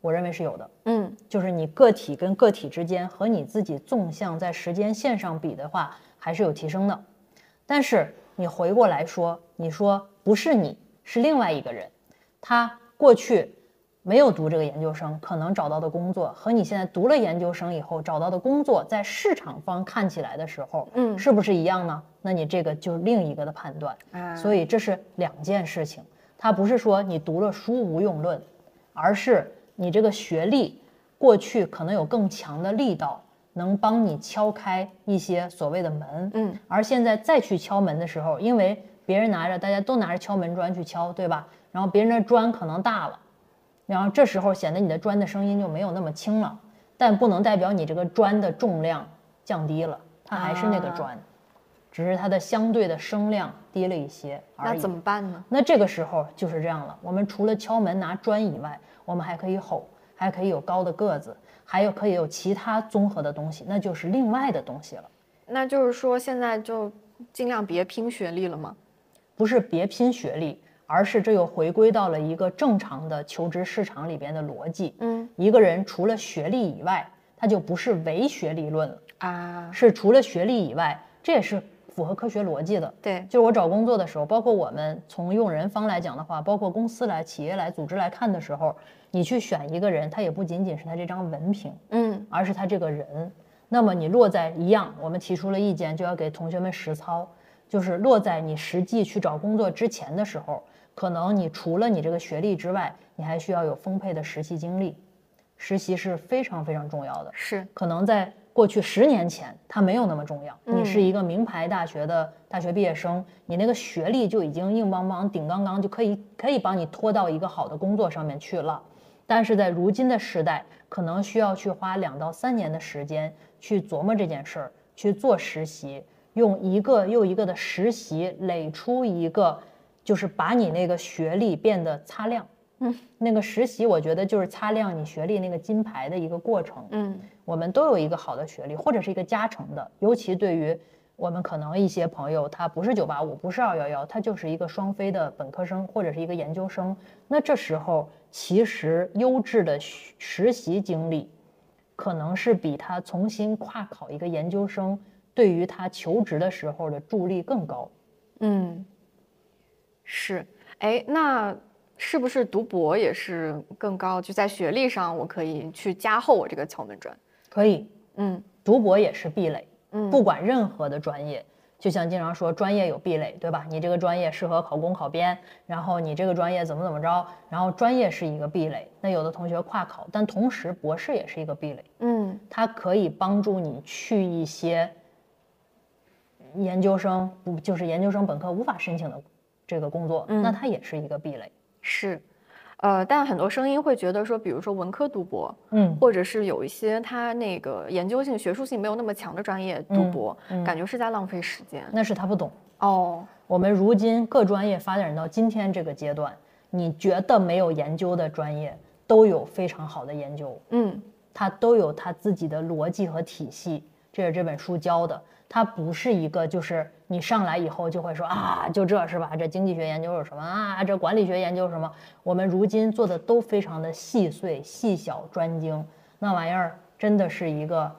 Speaker 2: 我认为是有的，
Speaker 3: 嗯
Speaker 2: 就是你个体跟个体之间和你自己纵向在时间线上比的话，还是有提升的。但是你回过来说，你说不是你，是另外一个人，他过去没有读这个研究生，可能找到的工作和你现在读了研究生以后找到的工作，在市场方看起来的时候，
Speaker 3: 嗯
Speaker 2: 是不是一样呢？那你这个就是另一个的判断。
Speaker 3: 啊
Speaker 2: 所以这是两件事情，它不是说你读了书无用论，而是你这个学历过去可能有更强的力道，能帮你敲开一些所谓的门，
Speaker 3: 嗯，
Speaker 2: 而现在再去敲门的时候，因为别人拿着，大家都拿着敲门砖去敲，对吧？然后别人的砖可能大了，然后这时候显得你的砖的声音就没有那么轻了，但不能代表你这个砖的重量降低了。它还是那个砖，只是它的相对的声量低了一些而已。
Speaker 3: 那怎么办呢？
Speaker 2: 那这个时候就是这样了。我们除了敲门拿砖以外，我们还可以吼，还可以有高的个子，还有可以有其他综合的东西，那就是另外的东西了。
Speaker 3: 那就是说现在就尽量别拼学历了吗？
Speaker 2: 不是别拼学历，而是这又回归到了一个正常的求职市场里边的逻辑。
Speaker 3: 嗯
Speaker 2: 一个人除了学历以外，他就不是唯学历论了，
Speaker 3: 啊，
Speaker 2: 是除了学历以外，这也是符合科学逻辑的。
Speaker 3: 对，
Speaker 2: 就是我找工作的时候，包括我们从用人方来讲的话，包括公司来、企业来、组织来看的时候，你去选一个人，他也不仅仅是他这张文凭，
Speaker 3: 嗯
Speaker 2: 而是他这个人。那么你落在一样，我们提出了意见，就要给同学们实操，就是落在你实际去找工作之前的时候，可能你除了你这个学历之外，你还需要有丰沛的实习经历，实习是非常非常重要的。
Speaker 3: 是，
Speaker 2: 可能在过去十年前，它没有那么重要。
Speaker 3: 嗯
Speaker 2: 你是一个名牌大学的大学毕业生，你那个学历就已经硬邦邦、顶刚刚，就可以可以帮你拖到一个好的工作上面去了。但是在如今的时代，可能需要去花两到三年的时间去琢磨这件事儿，去做实习，用一个又一个的实习垒出一个，就是把你那个学历变得擦亮。嗯，那个实习，我觉得就是擦亮你学历那个金牌的一个过程。
Speaker 3: 嗯
Speaker 2: 我们都有一个好的学历，或者是一个加成的。尤其对于我们可能一些朋友，他不是九八五，不是二幺幺，他就是一个双非的本科生或者是一个研究生。那这时候，其实优质的实实习经历，可能是比他重新跨考一个研究生，对于他求职的时候的助力更高。
Speaker 3: 嗯，是，哎，那是不是读博也是更高？就在学历上，我可以去加厚我这个敲门砖。
Speaker 2: 可以，
Speaker 3: 嗯
Speaker 2: 读博也是壁垒。
Speaker 3: 嗯，
Speaker 2: 不管任何的专业，就像经常说专业有壁垒，对吧？你这个专业适合考公考编，然后你这个专业怎么怎么着，然后专业是一个壁垒。那有的同学跨考，但同时博士也是一个壁垒，
Speaker 3: 嗯
Speaker 2: 它可以帮助你去一些研究生不就是研究生本科无法申请的这个工作，
Speaker 3: 嗯
Speaker 2: 那它也是一个壁垒。
Speaker 3: 是，呃，但很多声音会觉得说，比如说文科读博，
Speaker 2: 嗯，
Speaker 3: 或者是有一些他那个研究性、学术性没有那么强的专业读
Speaker 2: 嗯
Speaker 3: 博，
Speaker 2: 嗯
Speaker 3: 感觉是在浪费时间。
Speaker 2: 那是他不懂。
Speaker 3: 哦，
Speaker 2: 我们如今各专业发展到今天这个阶段，你觉得没有研究的专业都有非常好的研究，
Speaker 3: 嗯
Speaker 2: 它都有它自己的逻辑和体系，这是这本书教的。它不是一个就是你上来以后就会说啊，就这是吧？这经济学研究是什么啊？这管理学研究什么？我们如今做的都非常的细碎、细小、专精，那玩意儿真的是一个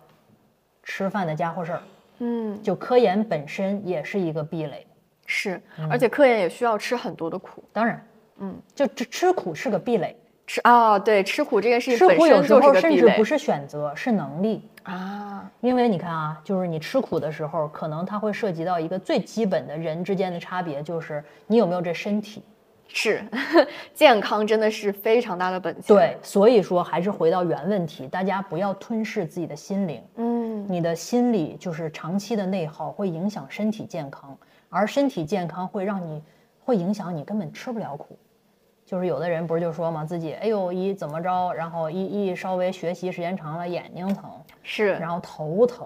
Speaker 2: 吃饭的家伙事儿。
Speaker 3: 嗯，
Speaker 2: 就科研本身也是一个壁垒。
Speaker 3: 是，而且科研也需要吃很多的苦。
Speaker 2: 当然，
Speaker 3: 嗯，
Speaker 2: 就吃吃苦是个壁垒，
Speaker 3: 吃啊，对，吃苦这件事情
Speaker 2: 吃
Speaker 3: 本
Speaker 2: 苦有时候
Speaker 3: 身就是个
Speaker 2: 甚至不是选择，是能力。
Speaker 3: 啊。
Speaker 2: 因为你看啊，就是你吃苦的时候，可能它会涉及到一个最基本的人之间的差别，就是你有没有这身体。
Speaker 3: 是，健康真的是非常大的本钱。，
Speaker 2: 对，所以说还是回到原问题，大家不要吞噬自己的心灵。
Speaker 3: 嗯，
Speaker 2: 你的心理就是长期的内耗，会影响身体健康，而身体健康会让你，会影响你根本吃不了苦。就是有的人不是就说嘛，自己哎呦一怎么着，然后一一稍微学习时间长了眼睛疼，
Speaker 3: 是，
Speaker 2: 然后头疼，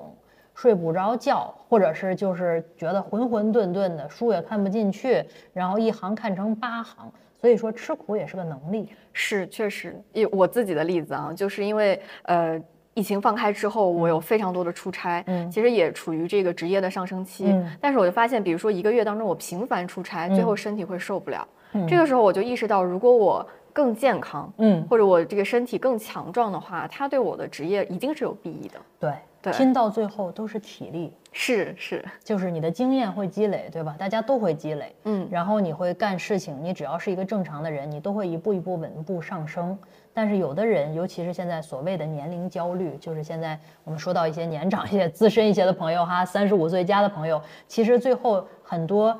Speaker 2: 睡不着觉，或者是就是觉得浑浑沌沌的，书也看不进去，然后一行看成八行。所以说吃苦也是个能力。
Speaker 3: 是，确实，以我自己的例子啊，就是因为呃，疫情放开之后，我有非常多的出差，
Speaker 2: 嗯
Speaker 3: 其实也处于这个职业的上升期。
Speaker 2: 嗯
Speaker 3: 但是我就发现，比如说一个月当中我频繁出差，最后身体会受不了。
Speaker 2: 嗯
Speaker 3: 这个时候我就意识到，如果我更健康，
Speaker 2: 嗯，
Speaker 3: 或者我这个身体更强壮的话，它对我的职业一定是有裨益的。
Speaker 2: 对，
Speaker 3: 对
Speaker 2: 拼到最后都是体力。
Speaker 3: 是是，
Speaker 2: 就是你的经验会积累，对吧？大家都会积累，
Speaker 3: 嗯
Speaker 2: 然后你会干事情，你只要是一个正常的人，你都会一步一步稳步上升。但是有的人，尤其是现在所谓的年龄焦虑，就是现在我们说到一些年长 一些、资深一些的朋友哈，三十五岁加的朋友，其实最后很多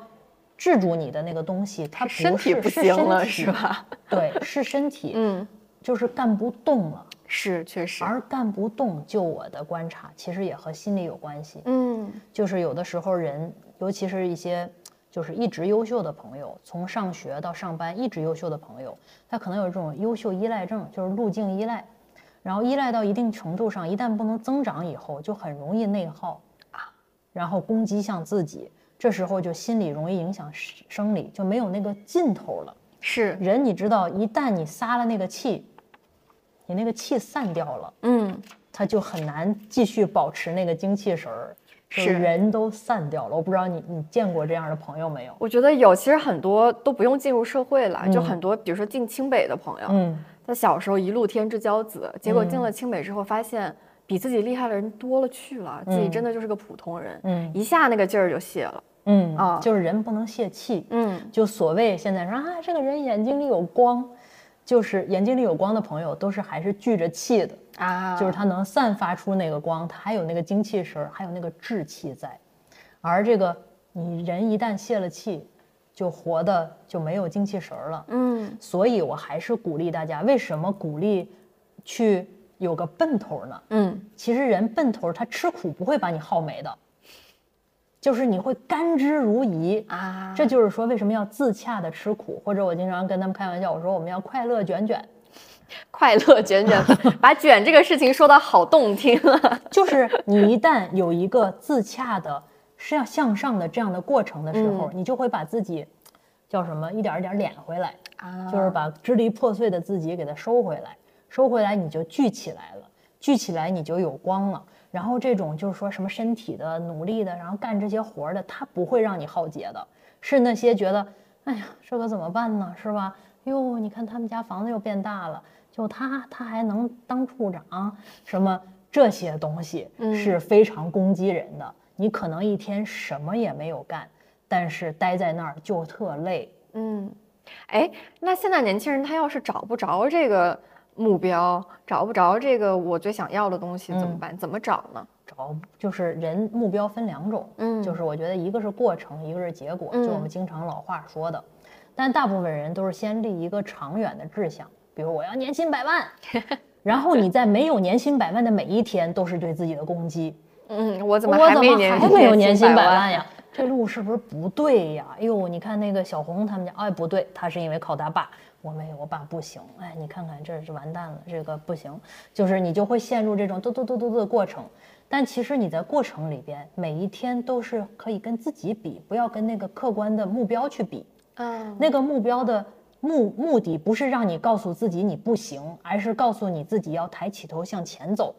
Speaker 2: 制住你的那个东西，它不是
Speaker 3: 身体不行了，是？吧？
Speaker 2: 对，是身体，
Speaker 3: 嗯，
Speaker 2: 就是干不动了。
Speaker 3: 是，确实。
Speaker 2: 而干不动，就我的观察，其实也和心理有关系。
Speaker 3: 嗯
Speaker 2: 就是有的时候人，尤其是一些就是一直优秀的朋友，从上学到上班一直优秀的朋友，他可能有这种优秀依赖症，就是路径依赖，然后依赖到一定程度上，一旦不能增长以后，就很容易内耗啊。然后攻击向自己，这时候就心理容易影响生生理，就没有那个劲头了。
Speaker 3: 是，
Speaker 2: 人你知道，一旦你撒了那个气，你那个气散掉了，
Speaker 3: 嗯，
Speaker 2: 他就很难继续保持那个精气神儿，就是。人都散掉了。我不知道你你见过这样的朋友没有？
Speaker 3: 我觉得有，其实很多都不用进入社会了，就很多，比如说进清北的朋友，
Speaker 2: 嗯，
Speaker 3: 他小时候一路天之骄子，结果进了清北之后，发现比自己厉害的人多了去了，自己真的就是个普通人，
Speaker 2: 嗯，
Speaker 3: 一下那个劲儿就泄了。
Speaker 2: 嗯
Speaker 3: 啊。
Speaker 2: 就是人不能泄气，
Speaker 3: 嗯，
Speaker 2: 就所谓现在说啊，这个人眼睛里有光，就是眼睛里有光的朋友都是还是聚着气的，
Speaker 3: 啊，
Speaker 2: 就是他能散发出那个光，他还有那个精气神，还有那个志气在。而这个你人一旦泄了气，就活的就没有精气神了。
Speaker 3: 嗯，
Speaker 2: 所以我还是鼓励大家，为什么鼓励去有个奔头呢？
Speaker 3: 嗯，
Speaker 2: 其实人奔头，他吃苦不会把你耗没的，就是你会甘之如饴
Speaker 3: 啊
Speaker 2: 这就是说，为什么要自洽的吃苦，或者我经常跟他们开玩笑，我说我们要快乐卷卷，
Speaker 3: 快乐卷卷，把卷这个事情说的好动听啊。
Speaker 2: 就是你一旦有一个自洽的，是要向上的这样的过程的时候，你就会把自己叫什么一点一点敛回来，
Speaker 3: 啊
Speaker 2: 就是把支离破碎的自己给它收回来，收回来你就聚起来了，聚起来你就有光了。然后这种就是说什么身体的努力的，然后干这些活儿的，他不会让你耗竭的，是那些觉得，哎呀，这可怎么办呢？是吧？哟，你看他们家房子又变大了，就他他还能当处长，什么这些东西是非常攻击人的。你可能一天什么也没有干，但是待在那儿就特累。
Speaker 3: 嗯，哎，那现在年轻人他要是找不着这个目标，找不着这个我最想要的东西怎么办？怎么找呢？
Speaker 2: 找就是人目标分两种，
Speaker 3: 嗯
Speaker 2: 就是我觉得一个是过程，一个是结果，就我们经常老话说的。但大部分人都是先立一个长远的志向，比如我要年薪百万，然后你在没有年薪百万的每一天都是对自己的攻击。
Speaker 3: 嗯，我怎么
Speaker 2: 我怎么
Speaker 3: 还没年
Speaker 2: 还没有年薪
Speaker 3: 百
Speaker 2: 百万呀？这路是不是不对呀？哎呦，你看那个小红他们家，哎，不对，他是因为靠他爸，我没有，我爸不行。哎，你看看这是完蛋了，这个不行，就是你就会陷入这种嘟嘟嘟嘟嘟的过程。但其实你在过程里边，每一天都是可以跟自己比，不要跟那个客观的目标去比。
Speaker 3: 嗯
Speaker 2: 那个目标的目目的不是让你告诉自己你不行，而是告诉你自己要抬起头向前走。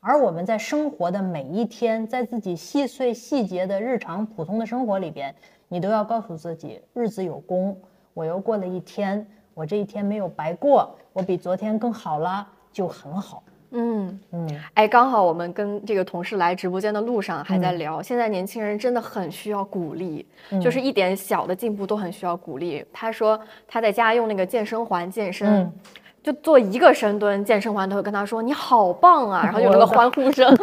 Speaker 2: 而我们在生活的每一天，在自己细碎细节的日常普通的生活里边，你都要告诉自己，日子有功，我又过了一天，我这一天没有白过，我比昨天更好了，就很好。
Speaker 3: 嗯，
Speaker 2: 嗯，
Speaker 3: 哎，刚好我们跟这个同事来直播间的路上还在聊，现在年轻人真的很需要鼓励，就是一点小的进步都很需要鼓励。他说他在家用那个健身环健身。
Speaker 2: 嗯
Speaker 3: 就做一个深蹲，健身环都会跟他说你好棒啊，然后有那个欢呼声。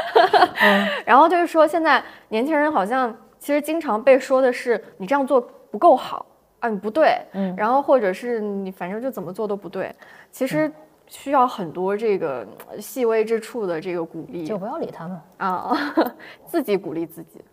Speaker 3: 然后就是说，现在年轻人好像其实经常被说的是你这样做不够好啊，你不对，
Speaker 2: 嗯
Speaker 3: 然后或者是你反正就怎么做都不对。其实需要很多这个呃细微之处的这个鼓励
Speaker 2: 就不要理他们，
Speaker 3: 啊，自己鼓励自己。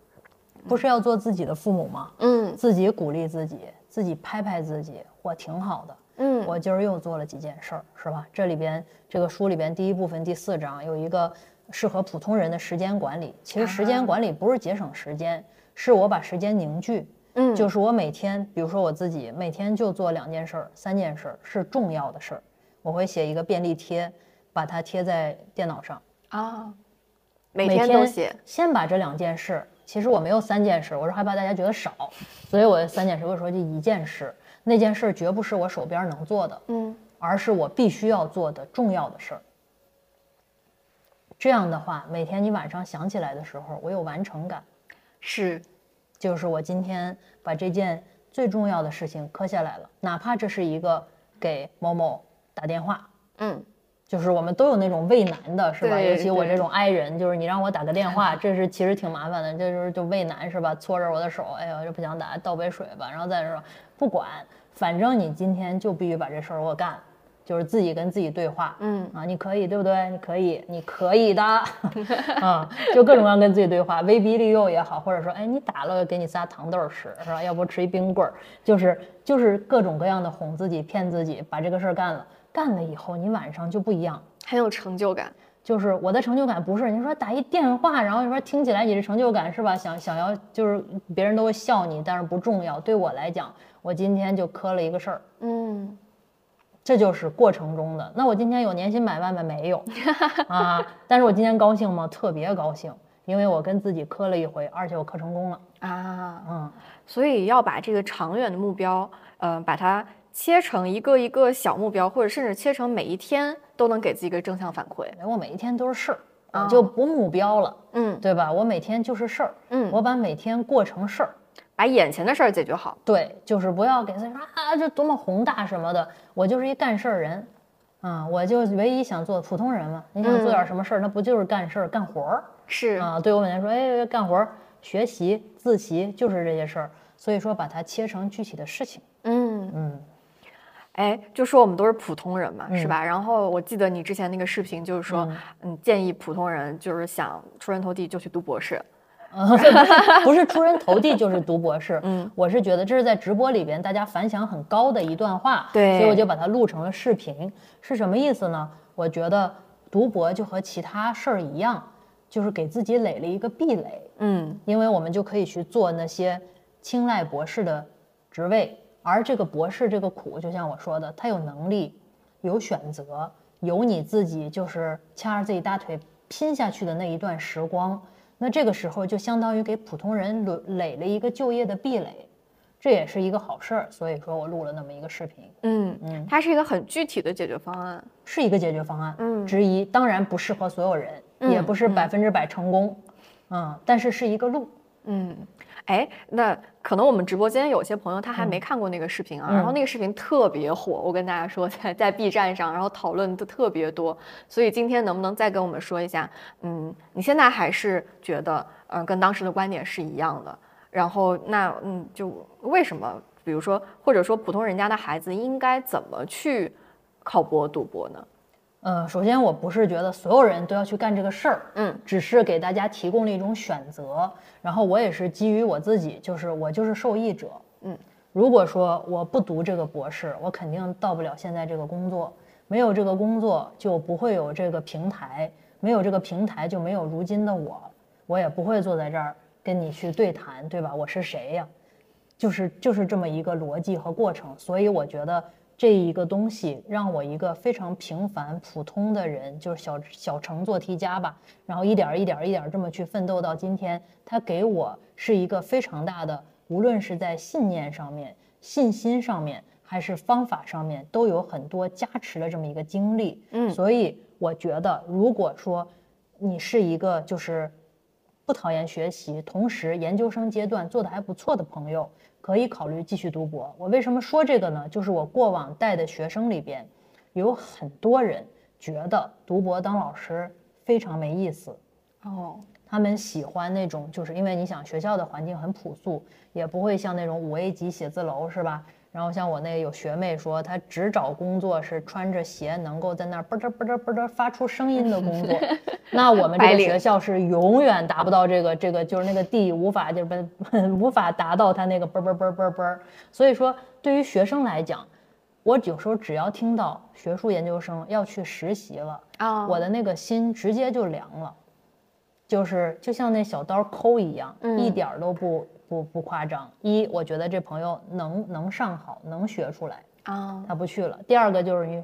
Speaker 2: 不是要做自己的父母吗？
Speaker 3: 嗯
Speaker 2: 自己鼓励自己，自己拍拍自己，我挺好的。
Speaker 3: 嗯
Speaker 2: 我今儿又做了几件事儿，是吧？这里边这个书里边第一部分第四章有一个适合普通人的时间管理。其实时间管理不是节省时间，是我把时间凝聚。
Speaker 3: 嗯，
Speaker 2: 就是我每天，比如说我自己每天就做两件事儿、三件事儿是重要的事儿，我会写一个便利贴，把它贴在电脑上。
Speaker 3: 啊，每
Speaker 2: 每
Speaker 3: 天都写。
Speaker 2: 先把这两件事，其实我没有三件事，我是害怕大家觉得少，所以我三件事，我说就一件事，那件事绝不是我手边能做的，
Speaker 3: 嗯
Speaker 2: 而是我必须要做的重要的事儿。这样的话，每天你晚上想起来的时候，我有完成感，
Speaker 3: 是，
Speaker 2: 就是我今天把这件最重要的事情磕下来了，哪怕这是一个给某某打电话，
Speaker 3: 嗯
Speaker 2: 就是我们都有那种畏难的，是吧？尤其我这种 i 人，就是你让我打个电话，这是其实挺麻烦的，这就是就畏难，是吧？搓着我的手，哎呦，就不想打，倒杯水吧，然后再说不管，反正你今天就必须把这事儿给我干，就是自己跟自己对话，
Speaker 3: 嗯
Speaker 2: 啊，你可以，对不对？你可以，你可以的，啊，就各种各样跟自己对话，威逼利诱也好，或者说，哎，你打了，给你仨糖豆吃，是吧？要不吃一冰棍儿，就是就是各种各样的哄自己、骗自己，把这个事儿干了。干了以后，你晚上就不一样，
Speaker 3: 很有成就感。
Speaker 2: 就是我的成就感不是你说打一电话，然后你说听起来你的成就感是吧？想想要就是别人都会笑你，但是不重要。对我来讲，我今天就磕了一个事儿，
Speaker 3: 嗯
Speaker 2: 这就是过程中的。那我今天有年薪百万吗？没有啊，但是我今天高兴吗？特别高兴，因为我跟自己磕了一回，而且我磕成功了。
Speaker 3: 啊，
Speaker 2: 嗯，
Speaker 3: 所以要把这个长远的目标，呃，把它切成一个一个小目标，或者甚至切成每一天都能给自己一个正向反馈。
Speaker 2: 我每一天都是事儿，
Speaker 3: 啊
Speaker 2: 我就不目标了，
Speaker 3: 嗯
Speaker 2: 对吧？我每天就是事儿，
Speaker 3: 嗯，
Speaker 2: 我把每天过成事儿。
Speaker 3: 把眼前的事儿解决好。
Speaker 2: 对，就是不要给自己说啊，这多么宏大什么的。我就是一干事儿人，啊，我就唯一想做普通人嘛。你想做点什么事儿，那不就是干事儿、干活儿
Speaker 3: 是，
Speaker 2: 啊？对我每天说，哎，干活儿、学习、自习，就是这些事儿。所以说，把它切成具体的事情。
Speaker 3: 嗯，
Speaker 2: 嗯，
Speaker 3: 哎，就说我们都是普通人嘛，是
Speaker 2: 嗯
Speaker 3: 吧？然后我记得你之前那个视频，就是说，嗯，建议普通人就是想出人头地就去读博士。
Speaker 2: 啊，不是出人头地 就是读博士。
Speaker 3: 嗯，
Speaker 2: 我是觉得这是在直播里边大家反响很高的一段话，
Speaker 3: 对
Speaker 2: 所以我就把它录成了视频。是什么意思呢？我觉得读博就和其他事儿一样，就是给自己垒了一个壁垒，
Speaker 3: 嗯
Speaker 2: 因为我们就可以去做那些青睐博士的职位，而这个博士这个苦，就像我说的，他有能力，有选择，有你自己就是掐着自己大腿拼下去的那一段时光。那这个时候就相当于给普通人垒垒了一个就业的壁垒，这也是一个好事儿。所以说我录了那么一个视频，
Speaker 3: 嗯
Speaker 2: 嗯
Speaker 3: 它是一个很具体的解决方案。
Speaker 2: 是一个解决方案
Speaker 3: 嗯
Speaker 2: 之一，当然不适合所有人，
Speaker 3: 嗯
Speaker 2: 也不是
Speaker 3: 嗯
Speaker 2: 百分之百成功，嗯，但是是一个路。
Speaker 3: 嗯，哎，那可能我们直播间有些朋友他还没看过那个视频啊，然后
Speaker 2: 嗯。
Speaker 3: 那个视频特别火，我跟大家说，在在 B 站上，然后讨论的特别多，所以今天能不能再跟我们说一下，嗯，你现在还是觉得，嗯、跟当时的观点是一样的，然后那嗯，就为什么，比如说，或者说普通人家的孩子应该怎么去考博赌博呢？
Speaker 2: 呃，首先我不是觉得所有人都要去干这个事儿，
Speaker 3: 嗯，
Speaker 2: 只是给大家提供了一种选择。然后我也是基于我自己，就是我就是受益者，
Speaker 3: 嗯，
Speaker 2: 如果说我不读这个博士，我肯定到不了现在这个工作。没有这个工作，就不会有这个平台；没有这个平台，就没有如今的我。我也不会坐在这儿跟你去对谈，对吧？我是谁呀？就是就是这么一个逻辑和过程。所以我觉得这一个东西让我一个非常平凡普通的人，就是小小乘做题家吧，然后一点儿一点儿一点儿这么去奋斗到今天，它给我是一个非常大的，无论是在信念上面、信心上面，还是方法上面，都有很多加持的这么一个经历。
Speaker 3: 嗯
Speaker 2: 所以我觉得，如果说你是一个就是不讨厌学习，同时研究生阶段做的还不错的朋友，可以考虑继续读博。我为什么说这个呢？就是我过往带的学生里边，有很多人觉得读博当老师非常没意思，
Speaker 3: 哦，
Speaker 2: 他们喜欢那种，就是因为你想学校的环境很朴素，也不会像那种五 A 级写字楼是吧？然后像我那有学妹说，她只找工作是穿着鞋能够在那儿啵嘚啵嘚啵嘚发出声音的工作。那我们这个学校是永远达不到这个这个，就是那个地无法就是 无法达到他那个啵啵啵啵啵。所以说，对于学生来讲，我有时候只要听到学术研究生要去实习了，
Speaker 3: 啊，
Speaker 2: 我的那个心直接就凉了，就是就像那小刀抠一样，
Speaker 3: 嗯
Speaker 2: 一点儿都不不不夸张。一，我觉得这朋友能能上好，能学出来，
Speaker 3: 啊，
Speaker 2: 他不去了。第二个就是你，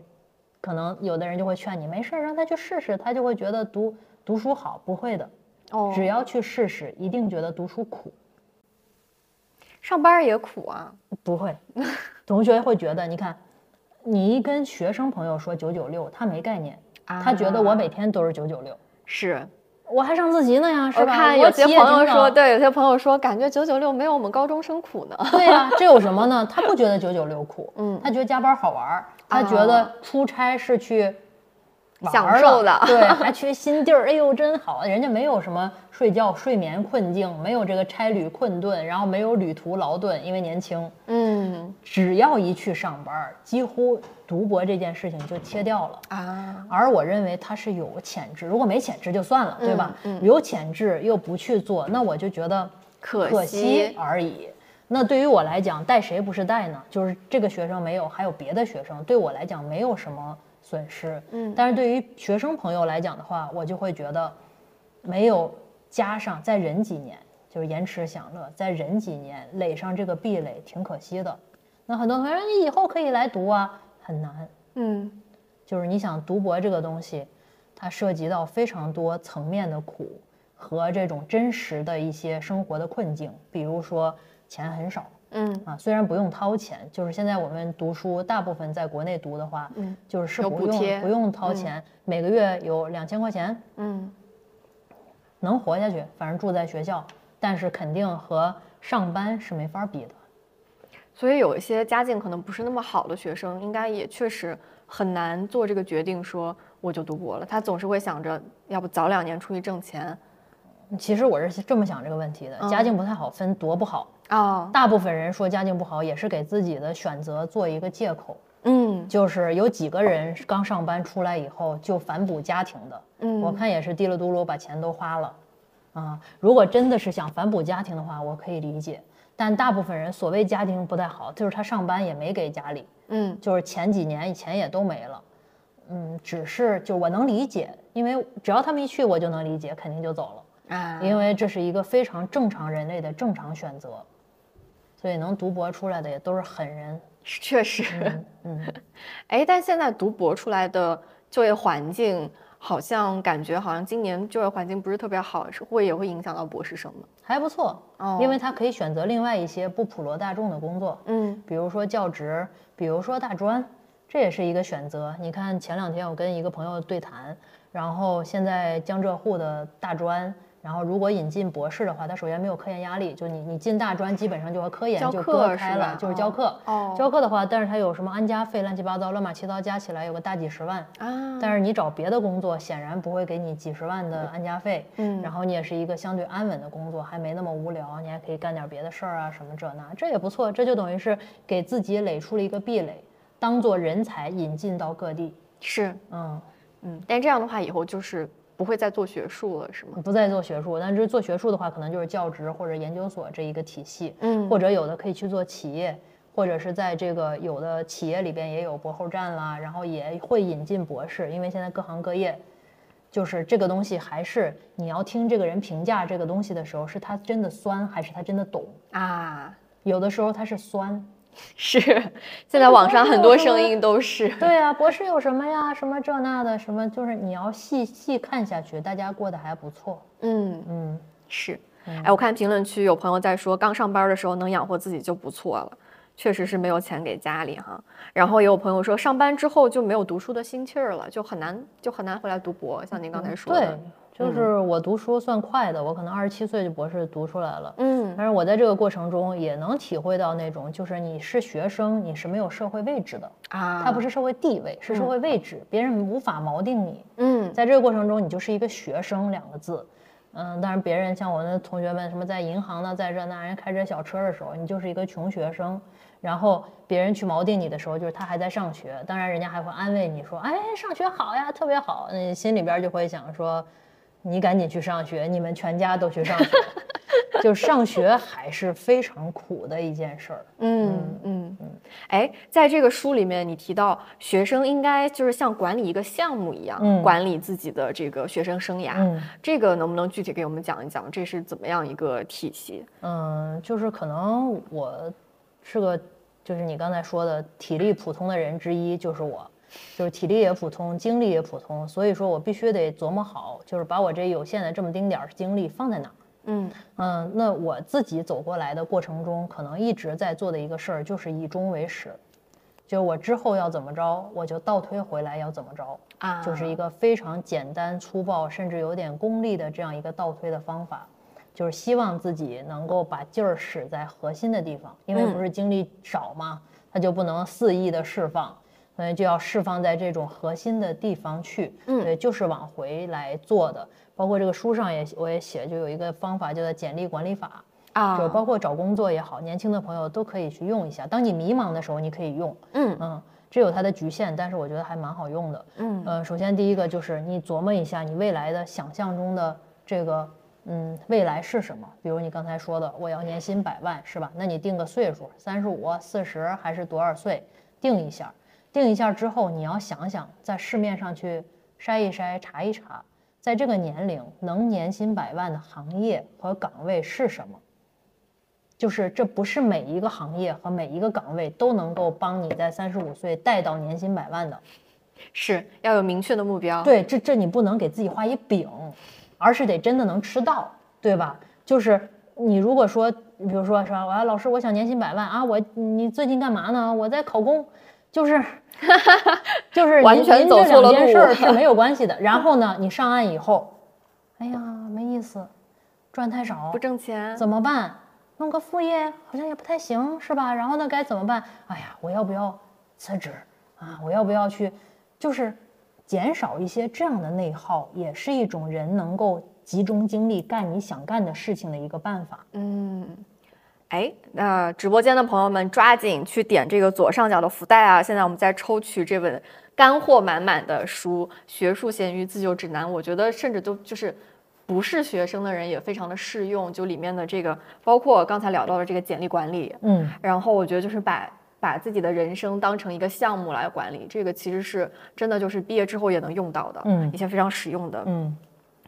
Speaker 2: 可能有的人就会劝你，没事儿，让他去试试，他就会觉得读读书好，不会的，
Speaker 3: 哦，
Speaker 2: 只要去试试，一定觉得读书苦，
Speaker 3: 上班也苦啊，
Speaker 2: 不会。同学会觉得，你看，你一跟学生朋友说九九六，他没概念，他觉得我
Speaker 3: 啊
Speaker 2: 每天都是九九六。
Speaker 3: 是。
Speaker 2: 我还上自习呢呀，是
Speaker 3: 我
Speaker 2: 吧？
Speaker 3: 看有些朋友说，，对，有些朋友说，感觉九九六没有我们高中生苦呢。
Speaker 2: 对呀、这有什么呢？他不觉得九九六苦，
Speaker 3: 嗯
Speaker 2: 他觉得加班好玩儿，他觉
Speaker 3: 哦
Speaker 2: 得出差是去
Speaker 3: 享受的
Speaker 2: 对，还去新地儿，哎呦真好，人家没有什么睡觉睡眠困境，没有这个差旅困顿，然后没有旅途劳顿，因为年轻，
Speaker 3: 嗯
Speaker 2: 只要一去上班，几乎读博这件事情就切掉了。
Speaker 3: 啊，
Speaker 2: 而我认为他是有潜质，如果没潜质就算了，对吧？
Speaker 3: 嗯
Speaker 2: 有潜质又不去做，那我就觉得
Speaker 3: 可
Speaker 2: 可
Speaker 3: 惜
Speaker 2: 惜而已。那对于我来讲，带谁不是带呢？就是这个学生没有，还有别的学生，对我来讲没有什么损失。
Speaker 3: 嗯
Speaker 2: 但是对于学生朋友来讲的话，我就会觉得没有加上再忍几年，就是延迟享乐，再忍几年垒上这个壁垒，挺可惜的。那很多同学说你以后可以来读啊，很难。
Speaker 3: 嗯
Speaker 2: 就是你想读博这个东西，它涉及到非常多层面的苦和这种真实的一些生活的困境，比如说钱很少
Speaker 3: 嗯
Speaker 2: 啊，虽然不用掏钱，就是现在我们读书大部分在国内读的话，
Speaker 3: 嗯，
Speaker 2: 就是是不用不用掏钱，每个月有两千块钱
Speaker 3: 嗯
Speaker 2: 能活下去，反正住在学校，但是肯定和上班是没法比的。
Speaker 3: 所以有一些家境可能不是那么好的学生，应该也确实很难做这个决定，说我就读博了。他总是会想着，要不早两年出去挣钱。
Speaker 2: 其实我是这么想这个问题的，家境不太好分多不好，
Speaker 3: 哦，
Speaker 2: 大部分人说家境不好也是给自己的选择做一个借口。
Speaker 3: 嗯
Speaker 2: 就是有几个人刚上班出来以后就反哺家庭的，
Speaker 3: 嗯
Speaker 2: 我看也是滴了嘟噜把钱都花了，啊，如果真的是想反哺家庭的话，我可以理解。但大部分人所谓家庭不太好，就是他上班也没给家里，
Speaker 3: 嗯。
Speaker 2: 就是前几年钱也都没了，嗯，只是就我能理解，因为只要他们一去，我就能理解，肯定就走了，
Speaker 3: 啊，
Speaker 2: 因为这是一个非常正常人类的正常选择，所以能读博出来的也都是狠人，
Speaker 3: 确实，
Speaker 2: 嗯，
Speaker 3: 哎，但现在读博出来的就业环境，好像感觉好像今年就业环境不是特别好，是会也会影响到博士生吗？
Speaker 2: 还不错，
Speaker 3: 哦
Speaker 2: 因为他可以选择另外一些不普罗大众的工作，
Speaker 3: 嗯
Speaker 2: 比如说教职，比如说大专，这也是一个选择。你看前两天我跟一个朋友对谈，然后现在江浙沪的大专，然后如果引进博士的话，他首先没有科研压力，就你你进大专基本上就和科研就
Speaker 3: 教课是
Speaker 2: 割开
Speaker 3: 吧
Speaker 2: 了，就是教
Speaker 3: 哦
Speaker 2: 课。
Speaker 3: 哦
Speaker 2: 教课的话，但是他有什么安家费、乱七八糟、乱码七糟加起来有个大几十万。
Speaker 3: 啊，
Speaker 2: 但是你找别的工作，显然不会给你几十万的安家费，
Speaker 3: 嗯
Speaker 2: 然后你也是一个相对安稳的工作，还没那么无聊，你还可以干点别的事儿啊，什么这那，这也不错，这就等于是给自己垒出了一个壁垒，当做人才引进到各地，
Speaker 3: 是
Speaker 2: 嗯，
Speaker 3: 嗯，但这样的话以后就是不会再做学术了，是吗？
Speaker 2: 不再做学术，但是做学术的话，可能就是教职或者研究所这一个体系，
Speaker 3: 嗯
Speaker 2: 或者有的可以去做企业。或者是在这个有的企业里边也有博后站啦，然后也会引进博士，因为现在各行各业就是这个东西，还是你要听这个人评价这个东西的时候，是他真的酸还是他真的懂？
Speaker 3: 啊，
Speaker 2: 有的时候他是酸，
Speaker 3: 是，现在网上很多声音都是，
Speaker 2: 对啊，博士有什么呀？什么这那的，什么就是你要细细看下去，大家过得还不错。
Speaker 3: 嗯，
Speaker 2: 嗯，
Speaker 3: 是。哎，我看评论区有朋友在说，刚上班的时候能养活自己就不错了，确实是没有钱给家里哈。然后也有朋友说，上班之后就没有读书的心气儿了，就很难就很难回来读博。像您刚才说
Speaker 2: 对
Speaker 3: 的，，
Speaker 2: 就是我读书算快的，我可能二十七岁就博士读出来了。
Speaker 3: 嗯
Speaker 2: 但是我在这个过程中也能体会到那种，就是你是学生，你是没有社会位置的，
Speaker 3: 啊，
Speaker 2: 它不是社会地位，是社会位置，别人无法锚定你。
Speaker 3: 嗯
Speaker 2: 在这个过程中，你就是一个学生两个字。嗯，但是，别人像我的同学们，什么在银行呢，在这那，人开着小车的时候，你就是一个穷学生。然后别人去锚定你的时候，就是他还在上学，当然人家还会安慰你说：“哎，上学好呀，特别好。”你心里边就会想说：“你赶紧去上学，你们全家都去上学。”就上学还是非常苦的一件事儿。
Speaker 3: 嗯嗯嗯，哎，在这个书里面，你提到学生应该就是像管理一个项目一样，
Speaker 2: 嗯
Speaker 3: 管理自己的这个学生生涯。
Speaker 2: 嗯
Speaker 3: 这个能不能具体给我们讲一讲，这是怎么样一个体系？
Speaker 2: 嗯，就是可能我是个，就是你刚才说的体力普通的人之一，就是我，就是体力也普通，精力也普通，所以说我必须得琢磨好，就是把我这有限的这么丁点儿精力放在哪儿。
Speaker 3: 嗯
Speaker 2: 嗯，那我自己走过来的过程中，可能一直在做的一个事儿就是以终为始，就是我之后要怎么着，我就倒推回来要怎么着。
Speaker 3: 啊，
Speaker 2: 就是一个非常简单粗暴，甚至有点功利的这样一个倒推的方法，就是希望自己能够把劲儿使在核心的地方，因为
Speaker 3: 嗯
Speaker 2: 不是精力少嘛，它就不能肆意的释放，所以就要释放在这种核心的地方去，
Speaker 3: 嗯
Speaker 2: 对，就是往回来做的。包括这个书上也我也写，就有一个方法叫做简历管理法，
Speaker 3: 啊，
Speaker 2: 就包括找工作也好，年轻的朋友都可以去用一下。当你迷茫的时候，你可以用，
Speaker 3: 嗯
Speaker 2: 嗯，这有它的局限，但是我觉得还蛮好用的。
Speaker 3: 嗯
Speaker 2: 呃，首先第一个就是你琢磨一下你未来的想象中的这个，嗯，未来是什么？比如你刚才说的，我要年薪百万，是吧？那你定个岁数，三十五、四十还是多少岁？定一下。定一下之后，你要想想，在市面上去筛一筛、查一查，在这个年龄能年薪百万的行业和岗位是什么？就是这不是每一个行业和每一个岗位都能够帮你在三十五岁带到年薪百万的。
Speaker 3: 是要有明确的目标。
Speaker 2: 对，这这你不能给自己画一饼，而是得真的能吃到，对吧？就是你如果说，比如说说，我老师，我想年薪百万啊，我你最近干嘛呢？我在考公，就是 就是
Speaker 3: 完全
Speaker 2: 您
Speaker 3: 走错了
Speaker 2: 这两件事是没有关系的。然后呢，你上岸以后，哎呀，没意思，赚太少，
Speaker 3: 不挣钱，
Speaker 2: 怎么办？弄个副业好像也不太行，是吧？然后呢，该怎么办？哎呀，我要不要辞职啊？我要不要去？就是减少一些这样的内耗，也是一种人能够集中精力干你想干的事情的一个办法。
Speaker 3: 嗯，哎，那直播间的朋友们抓紧去点这个左上角的福袋啊！现在我们在抽取这本干货满满的书《学术咸鱼自救指南》，我觉得甚至都就是不是学生的人也非常的适用。就里面的这个，包括刚才聊到的这个简历管理，
Speaker 2: 嗯，
Speaker 3: 然后我觉得就是把把自己的人生当成一个项目来管理，这个其实是真的就是毕业之后也能用到的，
Speaker 2: 嗯
Speaker 3: 一些非常实用的
Speaker 2: 嗯，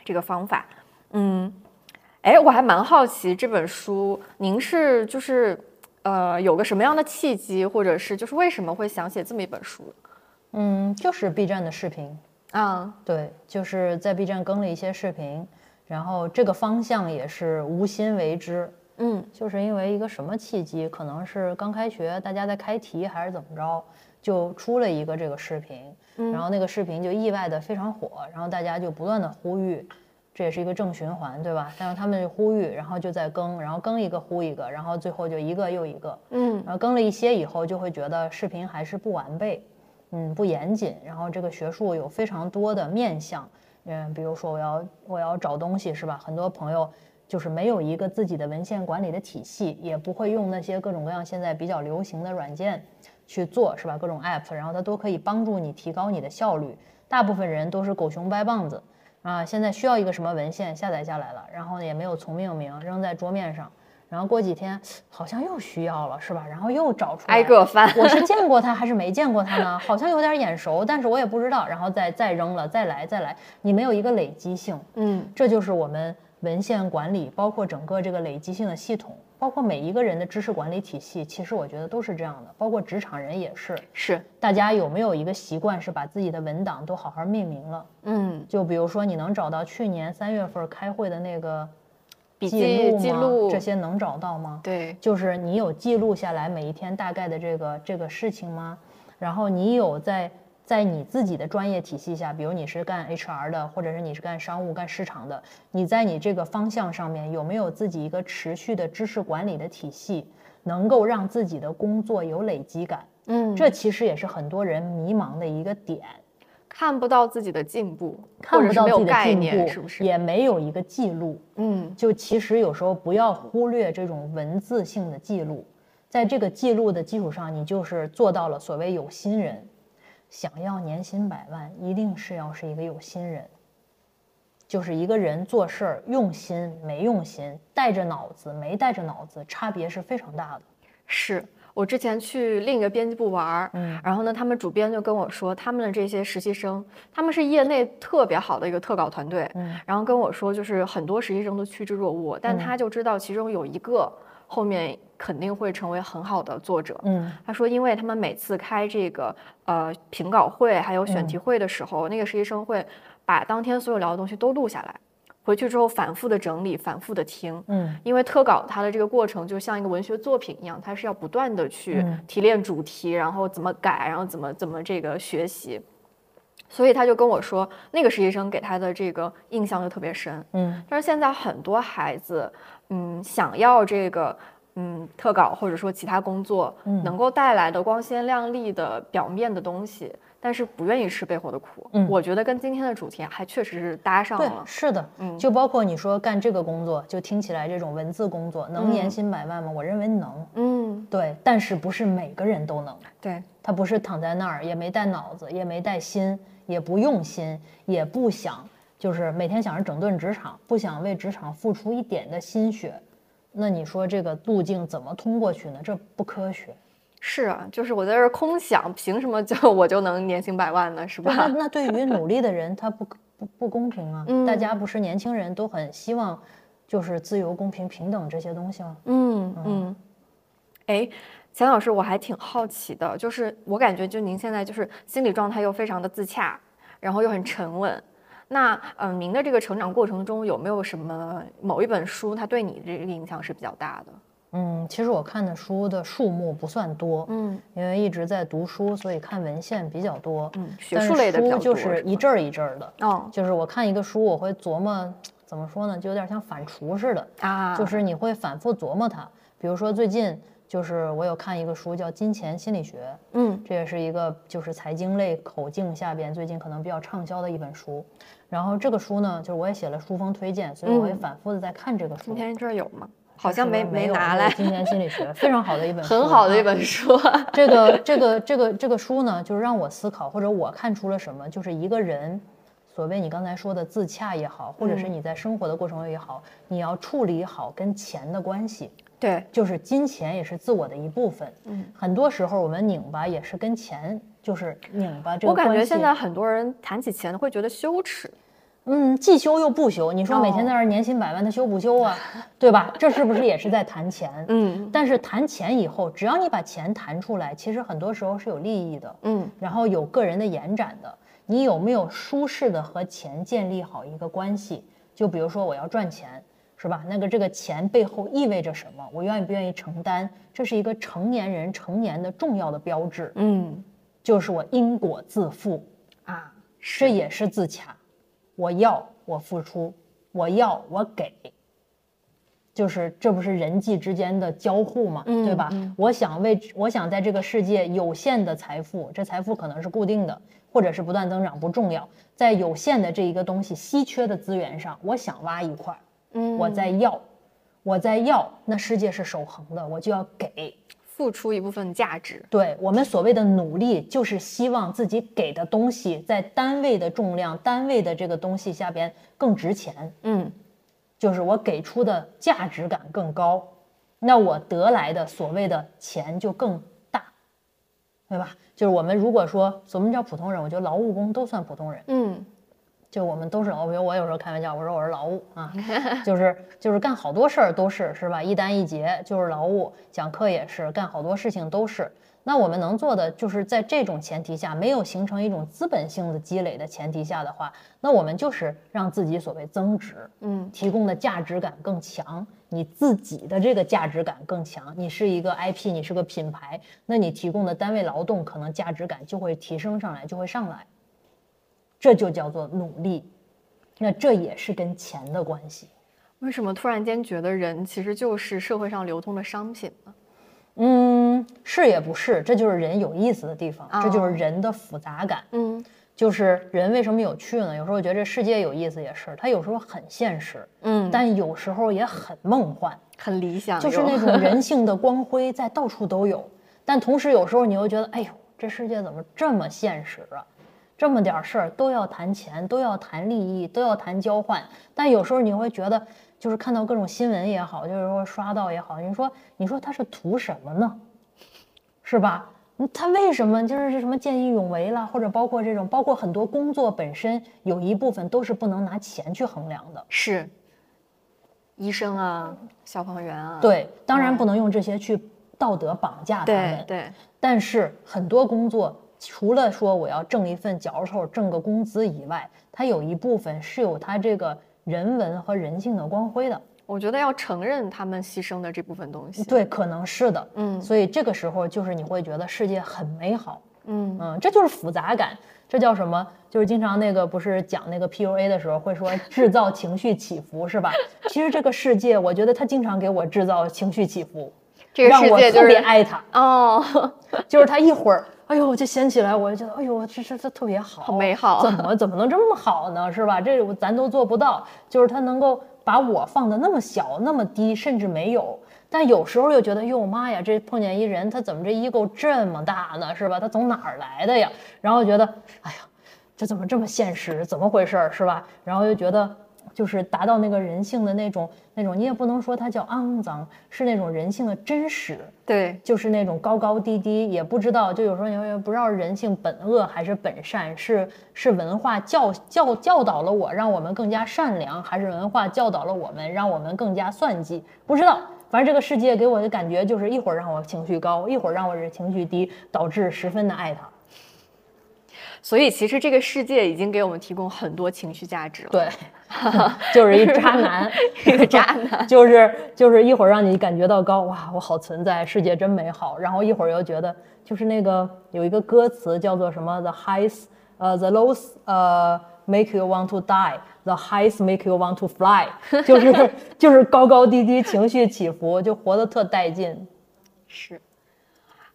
Speaker 3: 这个方法。嗯，哎，我还蛮好奇这本书，您是就是呃有个什么样的契机，或者是就是为什么会想写这么一本书
Speaker 2: 嗯，就是 B 站的视频，
Speaker 3: 啊？
Speaker 2: 对，就是在 B 站更了一些视频，然后这个方向也是无心为之，
Speaker 3: 嗯。
Speaker 2: 就是因为一个什么契机，可能是刚开学，大家在开题还是怎么着，就出了一个这个视频，然后那个视频就意外的非常火，然后大家就不断的呼吁，这也是一个正循环，对吧？但是他们呼吁，然后就在更，然后更一个呼一个，然后最后就一个又一个，
Speaker 3: 嗯
Speaker 2: 然后更了一些以后，就会觉得视频还是不完备，嗯，不严谨。然后这个学术有非常多的面向，嗯，比如说我要我要找东西是吧？很多朋友就是没有一个自己的文献管理的体系，也不会用那些各种各样现在比较流行的软件去做是吧？各种 app，然后它都可以帮助你提高你的效率。大部分人都是狗熊掰棒子啊，现在需要一个什么文献下载下来了，然后呢也没有重命名，扔在桌面上。然后过几天好像又需要了，是吧？然后又找出来，
Speaker 3: 挨个翻
Speaker 2: 我是见过他还是没见过他呢？好像有点眼熟，但是我也不知道。然后再再扔了，再来再来，你没有一个累积性，
Speaker 3: 嗯
Speaker 2: 这就是我们文献管理，包括整个这个累积性的系统，包括每一个人的知识管理体系，其实我觉得都是这样的，包括职场人也是。
Speaker 3: 是
Speaker 2: 大家有没有一个习惯是把自己的文档都好好命名了？
Speaker 3: 嗯
Speaker 2: 就比如说你能找到去年三月份开会的那个记
Speaker 3: 笔记
Speaker 2: 录吗？
Speaker 3: 记录
Speaker 2: 这些能找到吗？
Speaker 3: 对
Speaker 2: 就是你有记录下来每一天大概的这个这个事情吗？然后你有在在你自己的专业体系下，比如你是干 HR 的，或者是你是干商务、干市场的，你在你这个方向上面有没有自己一个持续的知识管理的体系，能够让自己的工作有累积感？
Speaker 3: 嗯
Speaker 2: 这其实也是很多人迷茫的一个点，
Speaker 3: 看不到自己的进步，
Speaker 2: 看不到自己的进步，
Speaker 3: 是不是？
Speaker 2: 也没有一个记录。
Speaker 3: 嗯
Speaker 2: 就其实有时候不要忽略这种文字性的记录，在这个记录的基础上，你就是做到了所谓有心人。想要年薪百万，一定是要是一个有心人，就是一个人做事儿用心没用心，带着脑子没带着脑子，差别是非常大的。
Speaker 3: 是我之前去另一个编辑部玩儿，
Speaker 2: 嗯
Speaker 3: 然后呢，他们主编就跟我说，他们的这些实习生，他们是业内特别好的一个特稿团队，
Speaker 2: 嗯
Speaker 3: 然后跟我说，就是很多实习生都趋之若鹜，但他就知道其中有一个后面肯定会成为很好的作者。
Speaker 2: 嗯
Speaker 3: 他说，因为他们每次开这个呃评稿会还有选
Speaker 2: 嗯
Speaker 3: 题会的时候，那个实习生会把当天所有聊的东西都录下来，回去之后反复的整理，反复的听。
Speaker 2: 嗯
Speaker 3: 因为特稿它的这个过程就像一个文学作品一样，它是要不断的去
Speaker 2: 嗯
Speaker 3: 提炼主题，然后怎么改，然后怎么怎么这个学习。所以他就跟我说，那个实习生给他的这个印象就特别深。
Speaker 2: 嗯
Speaker 3: 但是现在很多孩子，嗯，想要这个嗯特稿或者说其他工作
Speaker 2: 嗯
Speaker 3: 能够带来的光鲜亮丽的表面的东西，但是不愿意吃背后的苦。
Speaker 2: 嗯
Speaker 3: 我觉得跟今天的主题还确实是搭上
Speaker 2: 对，
Speaker 3: 了。
Speaker 2: 是的，
Speaker 3: 嗯
Speaker 2: 就包括你说干这个工作，就听起来这种文字工作能年
Speaker 3: 嗯
Speaker 2: 薪百万吗？我认为能，
Speaker 3: 嗯，
Speaker 2: 对，但是不是每个人都能。
Speaker 3: 对，
Speaker 2: 他不是躺在那儿，也没带脑子，也没带心，也不用心，也不想，就是每天想着整顿职场，不想为职场付出一点的心血。那你说这个路径怎么通过去呢？这不科学。
Speaker 3: 是啊，就是我在这儿空想，凭什么就我就能年薪百万呢？是吧？
Speaker 2: 那那对于努力的人，他不不不公平啊！
Speaker 3: 嗯
Speaker 2: 大家不是年轻人都很希望就是自由、公平、平等这些东西吗？
Speaker 3: 嗯嗯，哎，钱老师，我还挺好奇的，就是我感觉就您现在就是心理状态又非常的自洽，然后又很沉稳。那嗯，您的这个成长过程中有没有什么某一本书，它对你这个影响是比较大的？
Speaker 2: 嗯，其实我看的书的数目不算多，
Speaker 3: 嗯
Speaker 2: 因为一直在读书，所以看文献比较多。
Speaker 3: 嗯，学术类的
Speaker 2: 书就是一阵儿一阵儿的，
Speaker 3: 哦
Speaker 2: 就是我看一个书，我会琢磨，怎么说呢，就有点像反刍似的，
Speaker 3: 啊，
Speaker 2: 就是你会反复琢磨它。比如说最近就是我有看一个书叫《金钱心理学》，
Speaker 3: 嗯
Speaker 2: 这也是一个就是财经类口径下边最近可能比较畅销的一本书。然后这个书呢，就是我也写了书封推荐，所以我也
Speaker 3: 嗯
Speaker 2: 反复的在看这个书。
Speaker 3: 今天这儿有吗？好像没
Speaker 2: 没有
Speaker 3: 拿来
Speaker 2: 今天，心理学非常好的一本 书，
Speaker 3: 很好的一
Speaker 2: 啊
Speaker 3: 本 书。
Speaker 2: 这个这个这个这个书呢，就是让我思考，或者我看出了什么，就是一个人，所谓你刚才说的自洽也好，或者是
Speaker 3: 嗯
Speaker 2: 你在生活的过程中也好，你要处理好跟钱的关系，
Speaker 3: 对，
Speaker 2: 就是金钱也是自我的一部分。
Speaker 3: 嗯，
Speaker 2: 很多时候我们拧巴也是跟钱，就是拧巴这个
Speaker 3: 我感觉现在很多人谈起钱会觉得羞耻。
Speaker 2: 嗯，既修又不修。你说每天
Speaker 3: 哦
Speaker 2: 在那儿年薪百万，他修不修啊？对吧？这是不是也是在谈钱？
Speaker 3: 嗯
Speaker 2: 但是谈钱以后，只要你把钱谈出来，其实很多时候是有利益的。
Speaker 3: 嗯
Speaker 2: 然后有个人的延展的，你有没有舒适的和钱建立好一个关系？就比如说我要赚钱，是吧？那个这个钱背后意味着什么？我愿意不愿意承担？这是一个成年人成年的重要的标志，
Speaker 3: 嗯
Speaker 2: 就是我因果自负，
Speaker 3: 啊，
Speaker 2: 这也是自洽。我要我付出，我要我给，就是这不是人际之间的交互嘛，对吧？我想为我想在这个世界有限的财富，这财富可能是固定的，或者是不断增长，不重要。在有限的这一个东西稀缺的资源上，我想挖一块儿，
Speaker 3: 嗯，
Speaker 2: 我在要，我在要，那世界是守恒的，我就要给。
Speaker 3: 付出一部分价值。
Speaker 2: 对我们所谓的努力，就是希望自己给的东西在单位的重量、单位的这个东西下边更值钱，
Speaker 3: 嗯
Speaker 2: 就是我给出的价值感更高，那我得来的所谓的钱就更大，对吧？就是我们如果说什么叫普通人，我觉得劳务工都算普通人，
Speaker 3: 嗯
Speaker 2: 就我们都是劳，比如我有时候开玩笑，我说我是劳务啊，就是就是干好多事儿都是是吧？一单一结就是劳务，讲课也是，干好多事情都是。那我们能做的就是在这种前提下，没有形成一种资本性的积累的前提下的话，那我们就是让自己所谓增值，
Speaker 3: 嗯
Speaker 2: 提供的价值感更强，你自己的这个价值感更强。你是一个 IP，你是个品牌，那你提供的单位劳动可能价值感就会提升上来，就会上来。这就叫做努力，那这也是跟钱的关系。
Speaker 3: 为什么突然间觉得人其实就是社会上流通的商品呢？
Speaker 2: 嗯，是也不是，这就是人有意思的地方，这就
Speaker 3: 哦
Speaker 2: 是人的复杂感。
Speaker 3: 嗯
Speaker 2: 就是人为什么有趣呢？有时候我觉得这世界有意思也是，它有时候很现实，
Speaker 3: 嗯，
Speaker 2: 但有时候也很梦幻。
Speaker 3: 很理想，
Speaker 2: 就是那种 人性的光辉在到处都有，但同时有时候你又觉得，哎呦，这世界怎么这么现实啊？这么点事儿都要谈钱，都要谈利益，都要谈交换。但有时候你会觉得，就是看到各种新闻也好，就是说刷到也好，你说你说他是图什么呢？是吧？嗯他为什么就是这什么见义勇为啦，或者包括这种，包括很多工作本身有一部分都是不能拿钱去衡量的。
Speaker 3: 是医生啊，消防员啊，
Speaker 2: 对，当然
Speaker 3: 嗯
Speaker 2: 不能用这些去道德绑架他
Speaker 3: 对
Speaker 2: 们。
Speaker 3: 对，
Speaker 2: 但是很多工作，除了说我要挣一份脚头、挣个工资以外，它有一部分是有它这个人文和人性的光辉的。
Speaker 3: 我觉得要承认他们牺牲的这部分东西。
Speaker 2: 对，可能是的。
Speaker 3: 嗯
Speaker 2: 所以这个时候就是你会觉得世界很美好。
Speaker 3: 嗯
Speaker 2: 嗯，这就是复杂感，这叫什么？就是经常那个不是讲那个 PUA 的时候会说 制造情绪起伏，是吧？其实这个世界，我觉得它经常给我制造情绪起伏，
Speaker 3: 这个
Speaker 2: 让我特
Speaker 3: 世界就是
Speaker 2: 别爱它。
Speaker 3: 哦，
Speaker 2: 就是他一会儿，哎呦，我就掀起来，我就觉得，哎呦，这这这特别好，
Speaker 3: 好美好
Speaker 2: 怎么怎么能这么好呢？是吧？这我咱都做不到，就是他能够把我放的那么小、那么低，甚至没有。但有时候又觉得，哟妈呀，这碰见一人，他怎么这 ego 这么大呢？是吧？他从哪儿来的呀？然后觉得，哎呀，这怎么这么现实？怎么回事？是吧？然后又觉得。就是达到那个人性的那种那种，你也不能说它叫肮脏，是那种人性的真实。
Speaker 3: 对，
Speaker 2: 就是那种高高低低，也不知道，就有时候你会不知道人性本恶还是本善，是是文化教教教导了我，让我们更加善良，还是文化教导了我们，让我们更加算计？不知道。反正这个世界给我的感觉就是一会儿让我情绪高，一会儿让我是情绪低，导致十分的爱他。
Speaker 3: 所以其实这个世界已经给我们提供很多情绪价值了。
Speaker 2: 对，就是一渣男，
Speaker 3: 一个渣男，
Speaker 2: 就是就是一会儿让你感觉到高，哇，我好存在，世界真美好。然后一会儿又觉得，就是那个有一个歌词叫做什么？The highs，呃，the lows，呃，make you want to die，the highs make you want to fly，就是就是高高低低，情绪起伏，就活得特带劲。
Speaker 3: 是。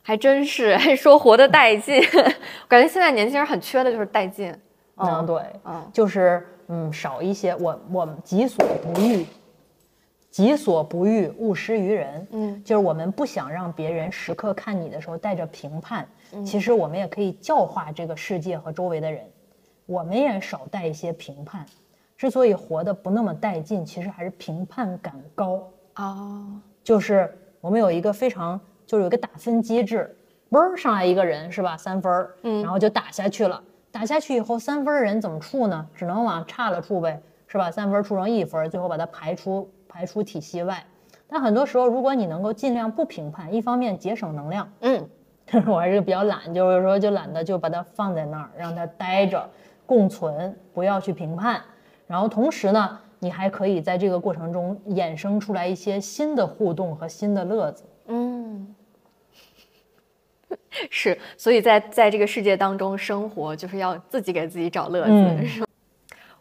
Speaker 3: 还真是，还说活得带劲，感觉现在年轻人很缺的就是带劲。
Speaker 2: 嗯，对，嗯，就是嗯少一些。我我们己所不欲，己所不欲，勿施于人。嗯，就是我们不想让别人时刻看你的时候带着评判。其实我们也可以教化这个世界和周围的人，我们也少带一些评判。之所以活得不那么带劲，其实还是评判感高。
Speaker 3: 哦，
Speaker 2: 就是我们有一个非常。就是有个打分机制，嘣上来一个人是吧？三分儿，嗯，然后就打下去了。打下去以后，三分人怎么处呢？只能往差了处呗，是吧？三分处成一分，最后把它排出排出体系外。但很多时候，如果你能够尽量不评判，一方面节省能量，
Speaker 3: 嗯，
Speaker 2: 我还是比较懒，就是说就懒得就把它放在那儿，让它待着共存，不要去评判。然后同时呢，你还可以在这个过程中衍生出来一些新的互动和新的乐子。
Speaker 3: 嗯，是，所以在在这个世界当中生活，就是要自己给自己找乐子。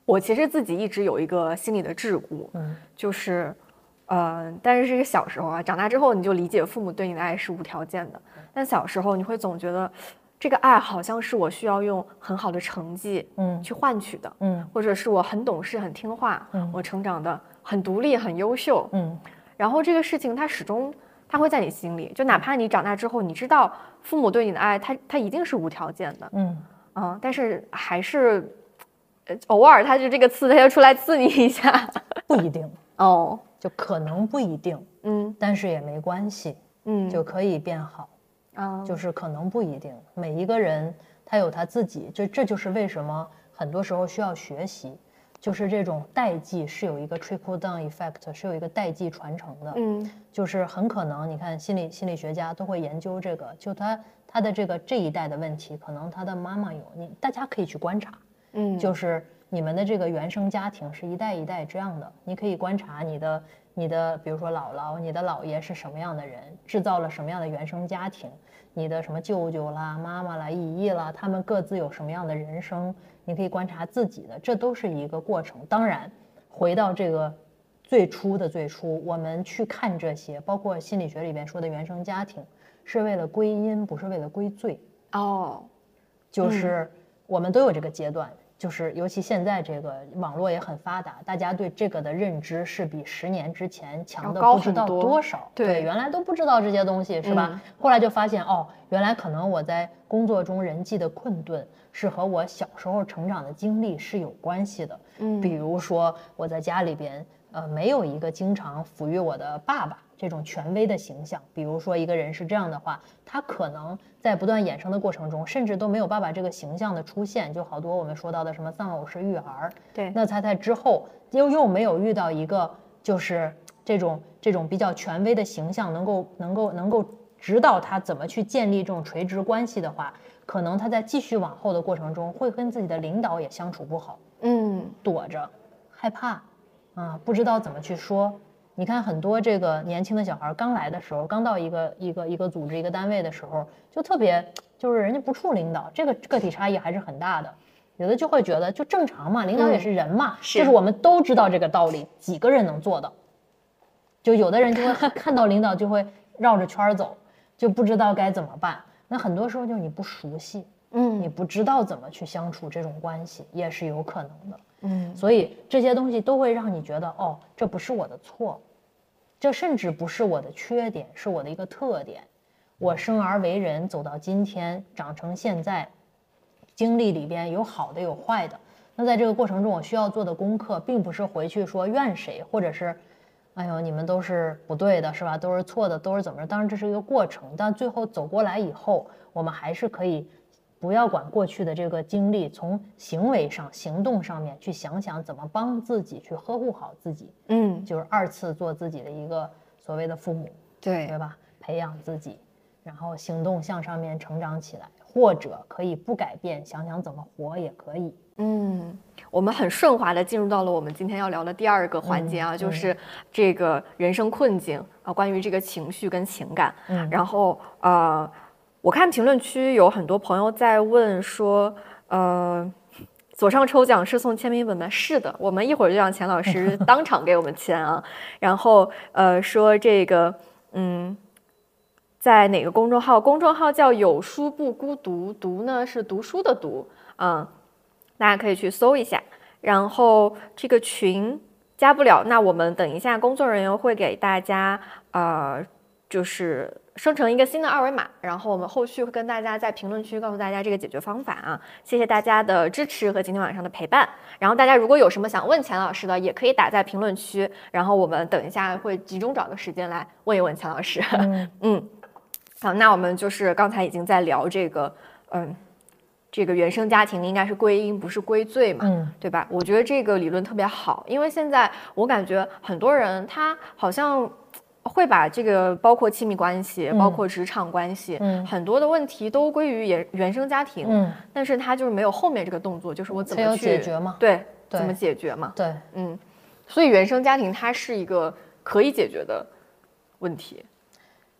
Speaker 3: 我其实自己一直有一个心理的桎梏，嗯，就是，呃，但是这个小时候啊，长大之后你就理解父母对你的爱是无条件的，但小时候你会总觉得，这个爱好像是我需要用很好的成绩，嗯，去换取的，嗯，或者是我很懂事、很听话，嗯，我成长的很独立、很优秀，嗯，然后这个事情它始终。他会在你心里，就哪怕你长大之后，你知道父母对你的爱，他他一定是无条件的，嗯。嗯，但是还是，呃，偶尔他就这个刺，他就出来刺你一下，
Speaker 2: 不一定
Speaker 3: 哦，
Speaker 2: 就可能不一定，嗯，但是也没关系，嗯，就可以变好，啊，就是可能不一定，每一个人他有他自己，这这就是为什么很多时候需要学习。就是这种代际是有一个 trickle down effect，是有一个代际传承的。嗯，就是很可能，你看心理心理学家都会研究这个，就他他的这个这一代的问题，可能他的妈妈有，你大家可以去观察。嗯，就是你们的这个原生家庭是一代一代这样的，你可以观察你的你的，比如说姥姥、你的姥爷是什么样的人，制造了什么样的原生家庭，你的什么舅舅啦、妈妈啦、姨姨啦，他们各自有什么样的人生。你可以观察自己的，这都是一个过程。当然，回到这个最初的最初，我们去看这些，包括心理学里边说的原生家庭，是为了归因，不是为了归罪。
Speaker 3: 哦，
Speaker 2: 就是我们都有这个阶段。就是尤其现在这个网络也很发达，大家对这个的认知是比十年之前强的不知道多少。
Speaker 3: 对，
Speaker 2: 原来都不知道这些东西是吧？后来就发现哦，原来可能我在工作中人际的困顿是和我小时候成长的经历是有关系的。嗯，比如说我在家里边，呃，没有一个经常抚育我的爸爸。这种权威的形象，比如说一个人是这样的话，他可能在不断衍生的过程中，甚至都没有爸爸这个形象的出现，就好多我们说到的什么丧偶式育儿。
Speaker 3: 对，
Speaker 2: 那他在之后又又没有遇到一个就是这种这种比较权威的形象，能够能够能够指导他怎么去建立这种垂直关系的话，可能他在继续往后的过程中，会跟自己的领导也相处不好，
Speaker 3: 嗯，
Speaker 2: 躲着，害怕，啊，不知道怎么去说。你看很多这个年轻的小孩刚来的时候，刚到一个一个一个组织一个单位的时候，就特别就是人家不处领导，这个个体差异还是很大的。有的就会觉得就正常嘛，领导也是人嘛，就是我们都知道这个道理，几个人能做到？就有的人就会 看到领导就会绕着圈走，就不知道该怎么办。那很多时候就是你不熟悉，嗯，你不知道怎么去相处这种关系，也是有可能的。嗯，所以这些东西都会让你觉得，哦，这不是我的错，这甚至不是我的缺点，是我的一个特点。我生而为人，走到今天，长成现在，经历里边有好的有坏的，那在这个过程中，我需要做的功课，并不是回去说怨谁，或者是，哎呦，你们都是不对的，是吧？都是错的，都是怎么着？当然这是一个过程，但最后走过来以后，我们还是可以不要管过去的这个经历，从行为上、行动上面去想想怎么帮自己去呵护好自己，
Speaker 3: 嗯，
Speaker 2: 就是二次做自己的一个所谓的父母，
Speaker 3: 对
Speaker 2: 对吧？培养自己，然后行动向上面成长起来，或者可以不改变，想想怎么活也可以。
Speaker 3: 嗯，我们很顺滑的进入到了我们今天要聊的第二个环节啊，就是这个人生困境啊，关于这个情绪跟情感。
Speaker 2: 嗯
Speaker 3: 然后呃，我看评论区有很多朋友在问说，呃。左上抽奖是送签名本吗？是的，我们一会儿就让钱老师 当场给我们签啊。然后呃，说这个嗯，在哪个公众号？公众号叫“有书不孤独”，读呢是读书的读，嗯，大家可以去搜一下。然后这个群加不了，那我们等一下工作人员会给大家呃，就是生成一个新的二维码，然后我们后续会跟大家在评论区告诉大家这个解决方法啊。谢谢大家的支持和今天晚上的陪伴。然后大家如果有什么想问钱老师的，也可以打在评论区，然后我们等一下会集中找个时间来问一问钱老师。
Speaker 2: 嗯
Speaker 3: 嗯，好，那我们就是刚才已经在聊这个，嗯，这个原生家庭应该是归因，不是归罪嘛，
Speaker 2: 嗯
Speaker 3: 对吧？我觉得这个理论特别好，因为现在我感觉很多人他好像会把这个包括亲密关系，包括职场关系，
Speaker 2: 嗯。
Speaker 3: 很多的问题都归于原原生家庭，
Speaker 2: 嗯，
Speaker 3: 但是他就是没有后面这个动作，就是我怎么去
Speaker 2: 解决嘛
Speaker 3: 对，
Speaker 2: 对
Speaker 3: 怎么解决嘛？
Speaker 2: 对，
Speaker 3: 嗯，所以原生家庭它是一个可以解决的问题。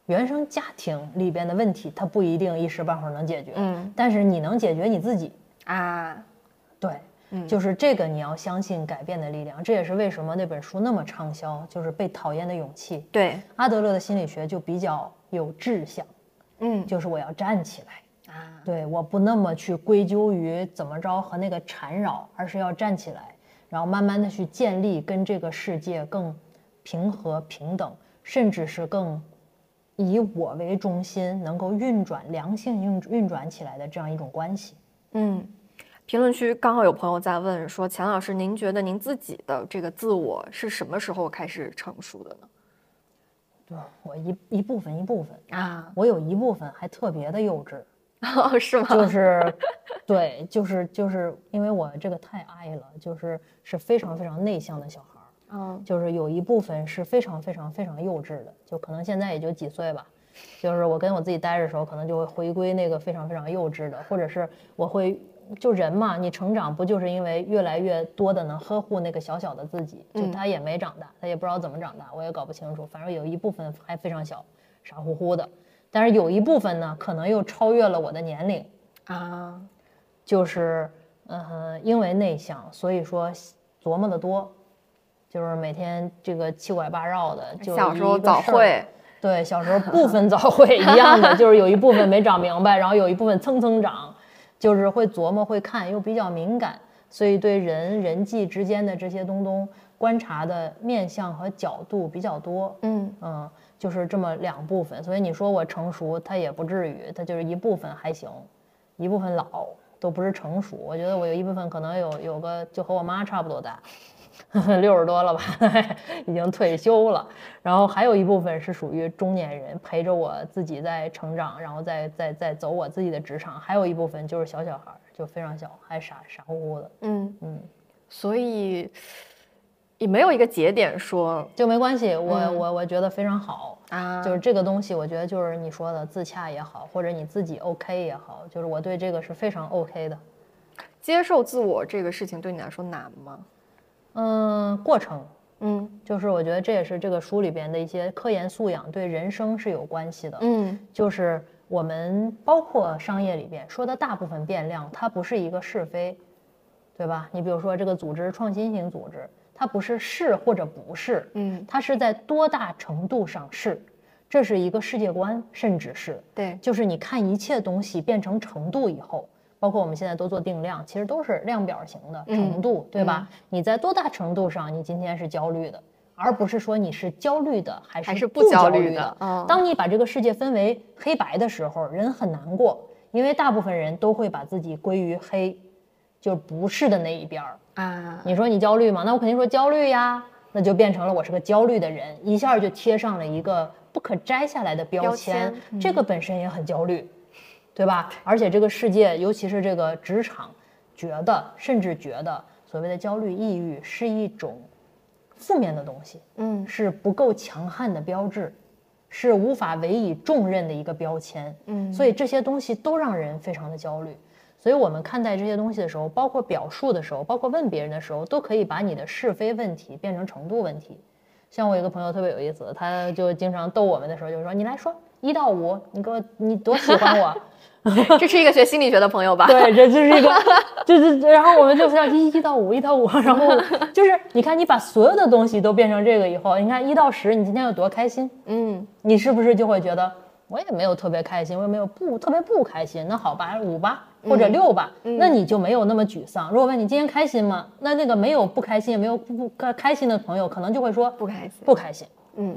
Speaker 2: 原生家庭里边的问题，它不一定一时半会儿能解决，
Speaker 3: 嗯。
Speaker 2: 但是你能解决你自己，
Speaker 3: 啊，
Speaker 2: 对，
Speaker 3: 嗯
Speaker 2: 就是这个你要相信改变的力量，这也是为什么那本书那么畅销，就是被讨厌的勇气。
Speaker 3: 对，
Speaker 2: 阿德勒的心理学就比较有志向，
Speaker 3: 嗯
Speaker 2: 就是我要站起来，
Speaker 3: 啊，
Speaker 2: 对，我不那么去归咎于怎么着和那个缠绕，而是要站起来，然后慢慢的去建立跟这个世界更平和平等，甚至是更以我为中心，能够运转良性运运转起来的这样一种关系。
Speaker 3: 嗯。评论区刚好有朋友在问说，钱老师，您觉得您自己的这个自我是什么时候开始成熟的呢？
Speaker 2: 对我一一部分一部分，
Speaker 3: 啊，
Speaker 2: 我有一部分还特别的幼稚，
Speaker 3: 哦，是吗？
Speaker 2: 就是，对，就是就是因为我这个太爱了，就是是非常非常内向的小孩儿，
Speaker 3: 嗯
Speaker 2: 就是有一部分是非常非常非常幼稚的，就可能现在也就几岁吧，就是我跟我自己待着的时候，可能就会回归那个非常非常幼稚的，或者是我会就人嘛，你成长不就是因为越来越多的能呵护那个小小的自己，就
Speaker 3: 嗯。
Speaker 2: 他也没长大，他也不知道怎么长大，我也搞不清楚，反正有一部分还非常小，傻乎乎的，但是有一部分呢，可能又超越了我的年龄。
Speaker 3: 啊，
Speaker 2: 就是，嗯，因为内向，所以说琢磨的多，就是每天这个七拐八绕的，就
Speaker 3: 小时候早会，
Speaker 2: 对，小时候部分早会一样的，就是有一部分没长明白，然后有一部分蹭蹭长，就是会琢磨会看，又比较敏感，所以对人人际之间的这些东东观察的面向和角度比较多。
Speaker 3: 嗯
Speaker 2: 嗯，就是这么两部分，所以你说我成熟，它也不至于，它就是一部分还行，一部分老都不是成熟。我觉得我有一部分可能有有个就和我妈差不多大，六十多了吧，已经退休了。然后还有一部分是属于中年人，陪着我自己在成长，然后再再再走我自己的职场。还有一部分就是小小孩，就非常小，还傻傻乎乎的，
Speaker 3: 嗯
Speaker 2: 嗯，
Speaker 3: 所以也没有一个节点说
Speaker 2: 就没关系。我、
Speaker 3: 嗯
Speaker 2: 我我觉得非常好。
Speaker 3: 啊，
Speaker 2: 就是这个东西，我觉得就是你说的自洽也好，或者你自己 OK 也好，就是我对这个是非常 OK 的。
Speaker 3: 接受自我这个事情对你来说难吗？
Speaker 2: 嗯，过程。
Speaker 3: 嗯。
Speaker 2: 就是我觉得这也是这个书里边的一些科研素养对人生是有关系的。
Speaker 3: 嗯。
Speaker 2: 就是我们包括商业里边说的大部分变量，它不是一个是非，对吧？你比如说这个组织创新型组织，它不是是或者不是，
Speaker 3: 嗯，
Speaker 2: 它是在多大程度上是，这是一个世界观，甚至是
Speaker 3: 对，
Speaker 2: 就是你看一切东西变成程度以后，包括我们现在都做定量，其实都是量表型的
Speaker 3: 嗯
Speaker 2: 程度，对吧？你在多大程度上，你今天是焦虑的，而不是说你是焦虑的还是
Speaker 3: 不
Speaker 2: 不
Speaker 3: 焦
Speaker 2: 虑
Speaker 3: 虑的嗯
Speaker 2: 当你把这个世界分为黑白的时候，人很难过，因为大部分人都会把自己归于黑。就不是的那一边儿。
Speaker 3: 啊，
Speaker 2: 你说你焦虑吗？那我肯定说焦虑呀，那就变成了我是个焦虑的人，一下就贴上了一个不可摘下来的标
Speaker 3: 标
Speaker 2: 签，
Speaker 3: 签嗯
Speaker 2: 这个本身也很焦虑，对吧？而且这个世界，尤其是这个职场，觉得甚至觉得所谓的焦虑、抑郁是一种负面的东西，
Speaker 3: 嗯
Speaker 2: 是不够强悍的标志，是无法委以重任的一个标签。
Speaker 3: 嗯
Speaker 2: 所以这些东西都让人非常的焦虑。所以我们看待这些东西的时候，包括表述的时候，包括问别人的时候，都可以把你的是非问题变成程度问题。像我有一个朋友特别有意思，他就经常逗我们的时候，就说：“你来说一到五，你给我你多喜欢我。”
Speaker 3: 这是一个学心理学的朋友吧？
Speaker 2: 对，这就是一个，就是然后我们就是要一一到五，一到五，然后就是你看你把所有的东西都变成这个以后，你看一到十，你今天有多开心？
Speaker 3: 嗯
Speaker 2: 你是不是就会觉得我也没有特别开心，我也没有不特别不开心？那好吧，五吧或者六吧，那你就没有那么沮丧。如果问你今天开心吗？那那个没有不开心，也没有不不开开心的朋友，可能就会说
Speaker 3: 不开心。
Speaker 2: 不开心。
Speaker 3: 嗯，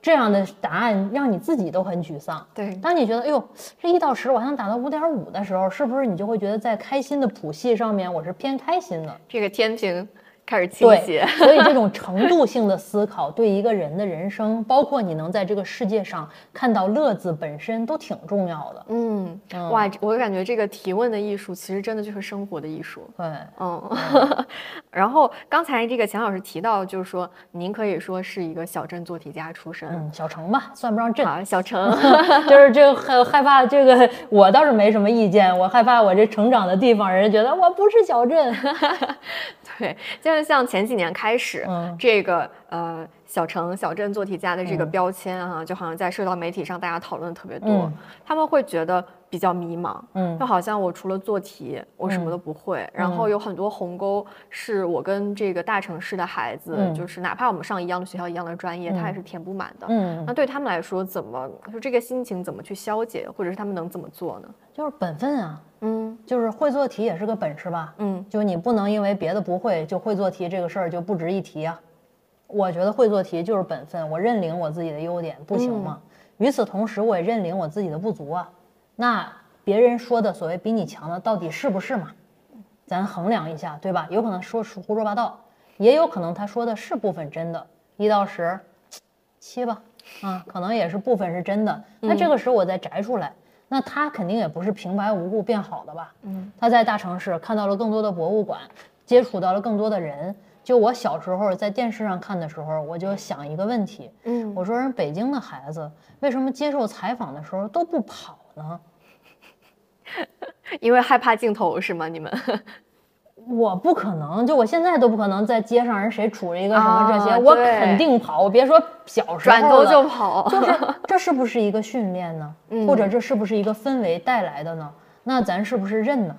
Speaker 2: 这样的答案让你自己都很沮丧。
Speaker 3: 对
Speaker 2: 当你觉得哎呦，这一到十我还能打到五点五的时候，是不是你就会觉得在开心的谱系上面我是偏开心的？
Speaker 3: 这个天平开始倾
Speaker 2: 对
Speaker 3: 斜。，
Speaker 2: 所以这种程度性的思考对一个人的人生，包括你能在这个世界上看到乐子本身，都挺重要的。
Speaker 3: 嗯，哇，我感觉这个提问的艺术其实真的就是生活的艺术。
Speaker 2: 对，
Speaker 3: 嗯，然后刚才这个钱老师提到，就是说您可以说是一个小镇做题家出身。
Speaker 2: 嗯，小城吧，算不上镇。
Speaker 3: 好，小城
Speaker 2: 就是这个害害怕这个，我倒是没什么意见。我害怕我这成长的地方，人家觉得我不是小镇。
Speaker 3: 对，就是像前几年开始，
Speaker 2: 嗯。
Speaker 3: 这个呃小城小镇做题家的这个
Speaker 2: 嗯。
Speaker 3: 标签啊，就好像在社交媒体上大家讨论特别多，
Speaker 2: 嗯。
Speaker 3: 他们会觉得比较迷茫，
Speaker 2: 嗯
Speaker 3: 就好像我除了做题，我什么都不会，然后有很多鸿沟是我跟这个大城市的孩子，
Speaker 2: 嗯
Speaker 3: 就是哪怕我们上一样的学校、一样的专业，他也是填不满的。
Speaker 2: 嗯
Speaker 3: 那对他们来说，怎么就这个心情怎么去消解，或者是他们能怎么做呢？
Speaker 2: 就是本分啊，
Speaker 3: 嗯
Speaker 2: 就是会做题也是个本事吧。
Speaker 3: 嗯
Speaker 2: 就你不能因为别的不会，就会做题这个事儿就不值一提啊。我觉得会做题就是本分，我认领我自己的优点，不行吗？与此同时，我也认领我自己的不足啊。那别人说的所谓比你强的，到底是不是嘛？咱衡量一下，对吧？有可能说是胡说八道，也有可能他说的是部分真的，一到十，七吧，啊，可能也是部分是真的。那这个时候我再摘出来，那他肯定也不是平白无故变好的吧？
Speaker 3: 嗯，
Speaker 2: 他在大城市看到了更多的博物馆，接触到了更多的人。就我小时候在电视上看的时候，我就想一个问题，
Speaker 3: 嗯，
Speaker 2: 我说人北京的孩子为什么接受采访的时候都不跑呢？
Speaker 3: 因为害怕镜头是吗？你们？
Speaker 2: 我不可能，就我现在都不可能在街上人谁杵着一个什么这些，我肯定跑。我别说小时候
Speaker 3: 转头
Speaker 2: 了
Speaker 3: 就跑，
Speaker 2: 就是 这是不是一个训练呢？
Speaker 3: 嗯
Speaker 2: 或者这是不是一个氛围带来的呢？那咱是不是认呢？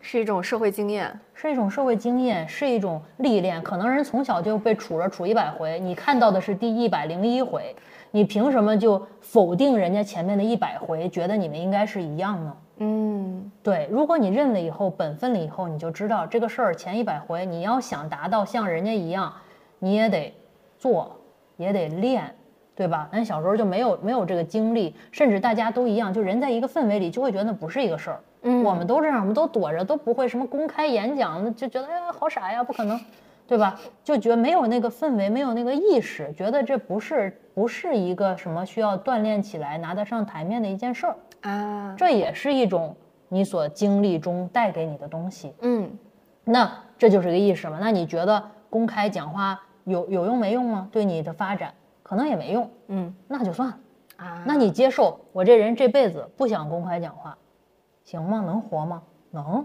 Speaker 3: 是一种社会经验。
Speaker 2: 是一种社会经验，是一种历练。可能人从小就被杵着杵一百回，你看到的是第一百零一回，你凭什么就否定人家前面的一百回，觉得你们应该是一样呢？
Speaker 3: 嗯
Speaker 2: 对，如果你认了以后，本分了以后，你就知道这个事儿前一百回，你要想达到像人家一样，你也得做，也得练，对吧？咱小时候就没有没有这个经历，甚至大家都一样，就人在一个氛围里就会觉得那不是一个事儿。
Speaker 3: 嗯
Speaker 2: 我们都这样，我们都躲着，都不会什么公开演讲，那就觉得哎呀好傻呀，不可能，对吧？就觉得没有那个氛围，没有那个意识，觉得这不是不是一个什么需要锻炼起来拿得上台面的一件事儿。
Speaker 3: 啊，
Speaker 2: 这也是一种你所经历中带给你的东西。
Speaker 3: 嗯
Speaker 2: 那这就是个意识嘛？那你觉得公开讲话有有用没用吗？对你的发展可能也没用，
Speaker 3: 嗯
Speaker 2: 那就算了。
Speaker 3: 啊，
Speaker 2: 那你接受我这人这辈子不想公开讲话，行吗？能活吗？能。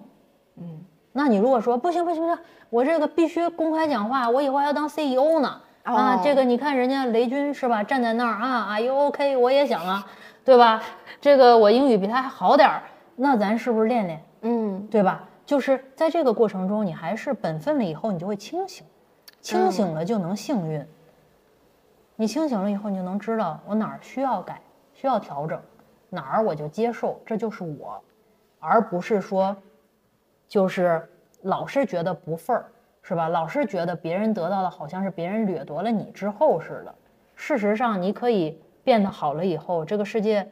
Speaker 3: 嗯
Speaker 2: 那你如果说不行不行不行，我这个必须公开讲话，我以后还要当 CEO 呢。啊，
Speaker 3: 哦
Speaker 2: 这个你看人家雷军是吧，站在那儿啊，Are you OK？我也想啊，对吧？这个我英语比他还好点儿，那咱是不是练练？
Speaker 3: 嗯
Speaker 2: 对吧？就是在这个过程中，你还是本分了以后，你就会清醒，清醒了就能幸运。你清醒了以后，你就能知道我哪儿需要改，需要调整，哪儿我就接受，这就是我，而不是说，就是老是觉得不忿儿，是吧？老是觉得别人得到的好像是别人掠夺了你之后似的。事实上，你可以变得好了以后，这个世界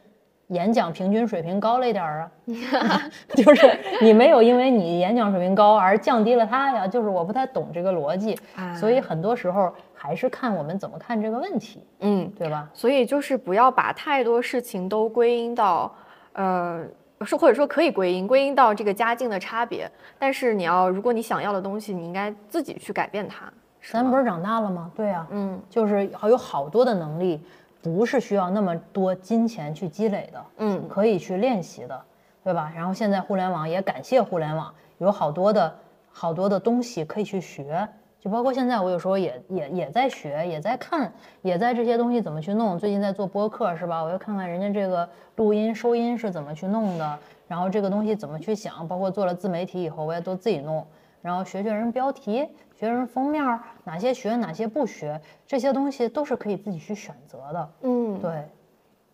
Speaker 2: 演讲平均水平高了一点儿啊，就是你没有因为你演讲水平高而降低了他呀，就是我不太懂这个逻辑，所以很多时候还是看我们怎么看这个问题，
Speaker 3: 嗯，
Speaker 2: 对吧？
Speaker 3: 所以就是不要把太多事情都归因到，呃，是或者说可以归因归因到这个家境的差别，但是你要如果你想要的东西，你应该自己去改变它。
Speaker 2: 咱不是长大了吗？对呀，
Speaker 3: 嗯，
Speaker 2: 就是有好多的能力。不是需要那么多金钱去积累的，
Speaker 3: 嗯，
Speaker 2: 可以去练习的，对吧？然后现在互联网也感谢互联网，有好多的好多的东西可以去学，就包括现在我有时候也也也在学，也在看，也在这些东西怎么去弄。最近在做播客是吧？我要看看人家这个录音收音是怎么去弄的，然后这个东西怎么去想，包括做了自媒体以后，我也都自己弄，然后学学人标题。学人封面哪些学哪些不学，这些东西都是可以自己去选择的。
Speaker 3: 嗯，
Speaker 2: 对，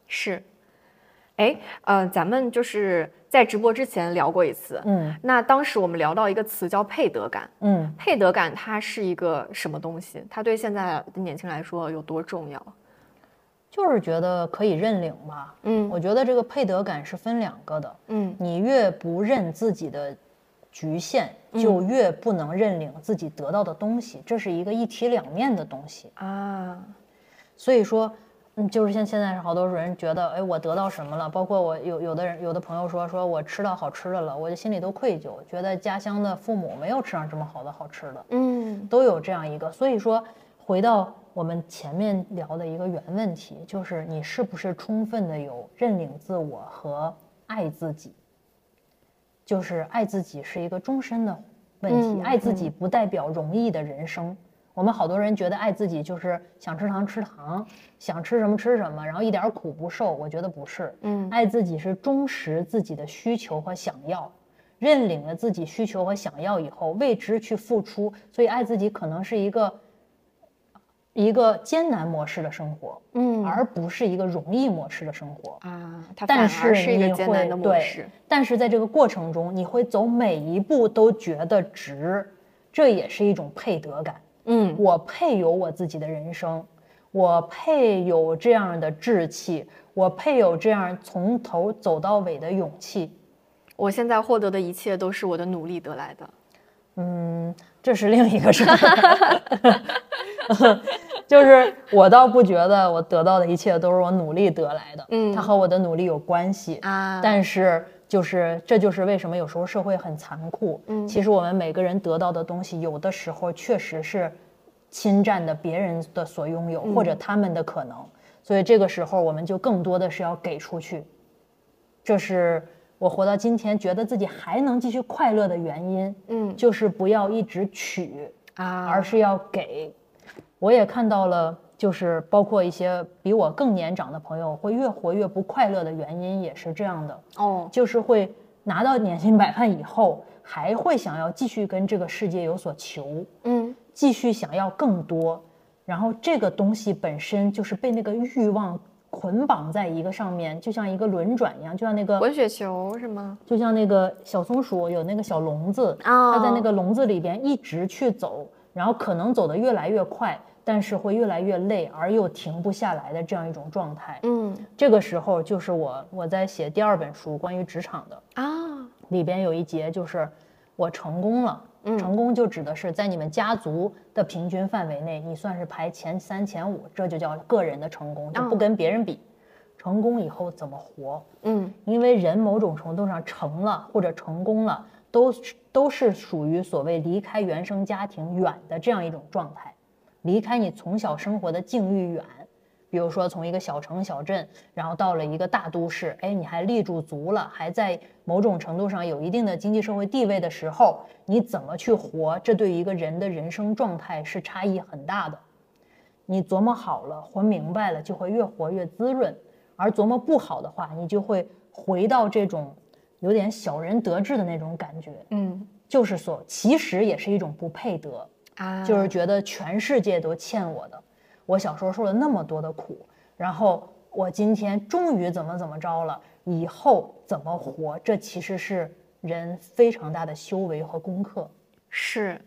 Speaker 3: 是。哎，呃，咱们就是在直播之前聊过一次。
Speaker 2: 嗯，
Speaker 3: 那当时我们聊到一个词叫配得感。
Speaker 2: 嗯，
Speaker 3: 配得感它是一个什么东西？它对现在的年轻来说有多重要？
Speaker 2: 就是觉得可以认领嘛。
Speaker 3: 嗯，
Speaker 2: 我觉得这个配得感是分两个的。
Speaker 3: 嗯，
Speaker 2: 你越不认自己的。局限就越不能认领自己得到的东西，这是一个一体两面的东西
Speaker 3: 啊。
Speaker 2: 所以说，嗯，就是像现在好多人觉得，哎，我得到什么了？包括我有有的人有的朋友说，说我吃到好吃的了，我就心里都愧疚，觉得家乡的父母没有吃上这么好的好吃的。
Speaker 3: 嗯，
Speaker 2: 都有这样一个。所以说，回到我们前面聊的一个原问题，就是你是不是充分的有认领自我和爱自己？就是爱自己是一个终身的问题，爱自己不代表容易的人生。我们好多人觉得爱自己就是想吃糖吃糖，想吃什么吃什么，然后一点苦不受。我觉得不是，
Speaker 3: 嗯，
Speaker 2: 爱自己是忠实自己的需求和想要，认领了自己需求和想要以后，为之去付出。所以爱自己可能是一个。一个艰难模式的生活，
Speaker 3: 嗯，
Speaker 2: 而不是一个容易模式的生活
Speaker 3: 啊。
Speaker 2: 但
Speaker 3: 是
Speaker 2: 是你会
Speaker 3: 对，
Speaker 2: 但是在这个过程中，你会走每一步都觉得值，这也是一种配得感。
Speaker 3: 嗯，
Speaker 2: 我配有我自己的人生，我配有这样的志气，我配有这样从头走到尾的勇气。
Speaker 3: 我现在获得的一切都是我的努力得来的。
Speaker 2: 嗯，这是另一个事儿。就是我倒不觉得我得到的一切都是我努力得来的，
Speaker 3: 嗯，
Speaker 2: 它和我的努力有关系
Speaker 3: 啊。
Speaker 2: 但是就是这就是为什么有时候社会很残酷，
Speaker 3: 嗯，
Speaker 2: 其实我们每个人得到的东西，有的时候确实是侵占的别人的所拥有或者他们的可能，所以这个时候我们就更多的是要给出去。这是我活到今天觉得自己还能继续快乐的原因，
Speaker 3: 嗯，
Speaker 2: 就是不要一直取
Speaker 3: 啊，
Speaker 2: 而是要给。我也看到了，就是包括一些比我更年长的朋友，会越活越不快乐的原因也是这样的
Speaker 3: 哦，
Speaker 2: 就是会拿到年薪百万以后，还会想要继续跟这个世界有所求，
Speaker 3: 嗯，
Speaker 2: 继续想要更多，然后这个东西本身就是被那个欲望捆绑在一个上面，就像一个轮转一样，就像那个
Speaker 3: 滚雪球是吗？
Speaker 2: 就像那个小松鼠有那个小笼子，
Speaker 3: 它
Speaker 2: 在那个笼子里边一直去走。然后可能走得越来越快，但是会越来越累，而又停不下来的这样一种状态。
Speaker 3: 嗯，
Speaker 2: 这个时候就是我我在写第二本书关于职场的
Speaker 3: 啊，
Speaker 2: 里边有一节就是我成功了。
Speaker 3: 嗯，
Speaker 2: 成功就指的是在你们家族的平均范围内，你算是排前三前五，这就叫个人的成功，就不跟别人比。成功以后怎么活？
Speaker 3: 嗯，
Speaker 2: 因为人某种程度上成了或者成功了。都都是属于所谓离开原生家庭远的这样一种状态，离开你从小生活的境遇远，比如说从一个小城小镇，然后到了一个大都市，哎，你还立住足了，还在某种程度上有一定的经济社会地位的时候，你怎么去活？这对于一个人的人生状态是差异很大的。你琢磨好了，活明白了，就会越活越滋润；而琢磨不好的话，你就会回到这种。有点小人得志的那种感觉，
Speaker 3: 嗯，
Speaker 2: 就是所，其实也是一种不配得
Speaker 3: 啊，
Speaker 2: 就是觉得全世界都欠我的。我小时候受了那么多的苦，然后我今天终于怎么怎么着了，以后怎么活？这其实是人非常大的修为和功课。
Speaker 3: 是，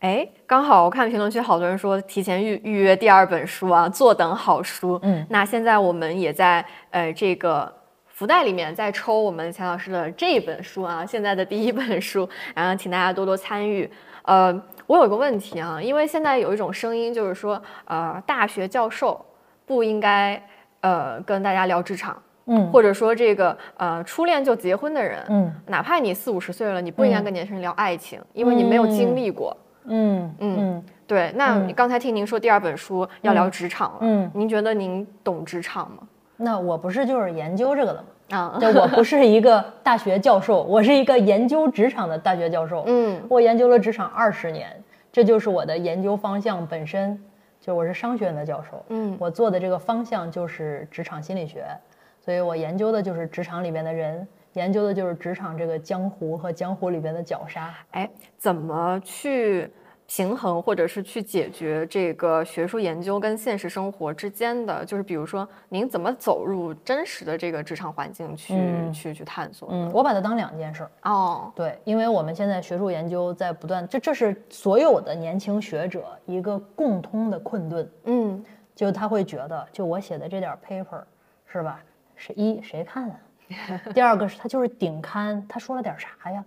Speaker 3: 哎，刚好我看评论区好多人说提前预预约第二本书啊，坐等好书。
Speaker 2: 嗯，
Speaker 3: 那现在我们也在呃这个福袋里面在抽我们钱老师的这一本书啊，现在的第一本书，然后请大家多多参与。呃，我有一个问题啊，因为现在有一种声音就是说，呃，大学教授不应该呃跟大家聊职场。
Speaker 2: 嗯，
Speaker 3: 或者说这个呃初恋就结婚的人，
Speaker 2: 嗯，
Speaker 3: 哪怕你四五十岁了，你不应该跟年轻人聊爱情，因为你没有经历过。
Speaker 2: 嗯嗯，
Speaker 3: 对。那你刚才听您说第二本书要聊职场了，
Speaker 2: 嗯，
Speaker 3: 您觉得您懂职场吗？
Speaker 2: 那我不是就是研究这个的吗？
Speaker 3: 啊，
Speaker 2: 对，我不是一个 大学教授，我是一个研究职场的大学教授。
Speaker 3: 嗯，
Speaker 2: 我研究了职场二十年，这就是我的研究方向本身，就我是商学院的教授。
Speaker 3: 嗯，
Speaker 2: 我做的这个方向就是职场心理学。所以我研究的就是职场里边的人，研究的就是职场这个江湖和江湖里边的绞杀。
Speaker 3: 哎，怎么去平衡，或者是去解决这个学术研究跟现实生活之间的？就是比如说，您怎么走入真实的这个职场环境去去去探索？
Speaker 2: 嗯，我把它当两件事。
Speaker 3: 哦，
Speaker 2: 对，因为我们现在学术研究在不断，这这是所有的年轻学者一个共通的困顿。
Speaker 3: 嗯，
Speaker 2: 就他会觉得，就我写的这点 paper，是吧？是一谁看啊？第二个是他就是顶刊，他说了点啥呀？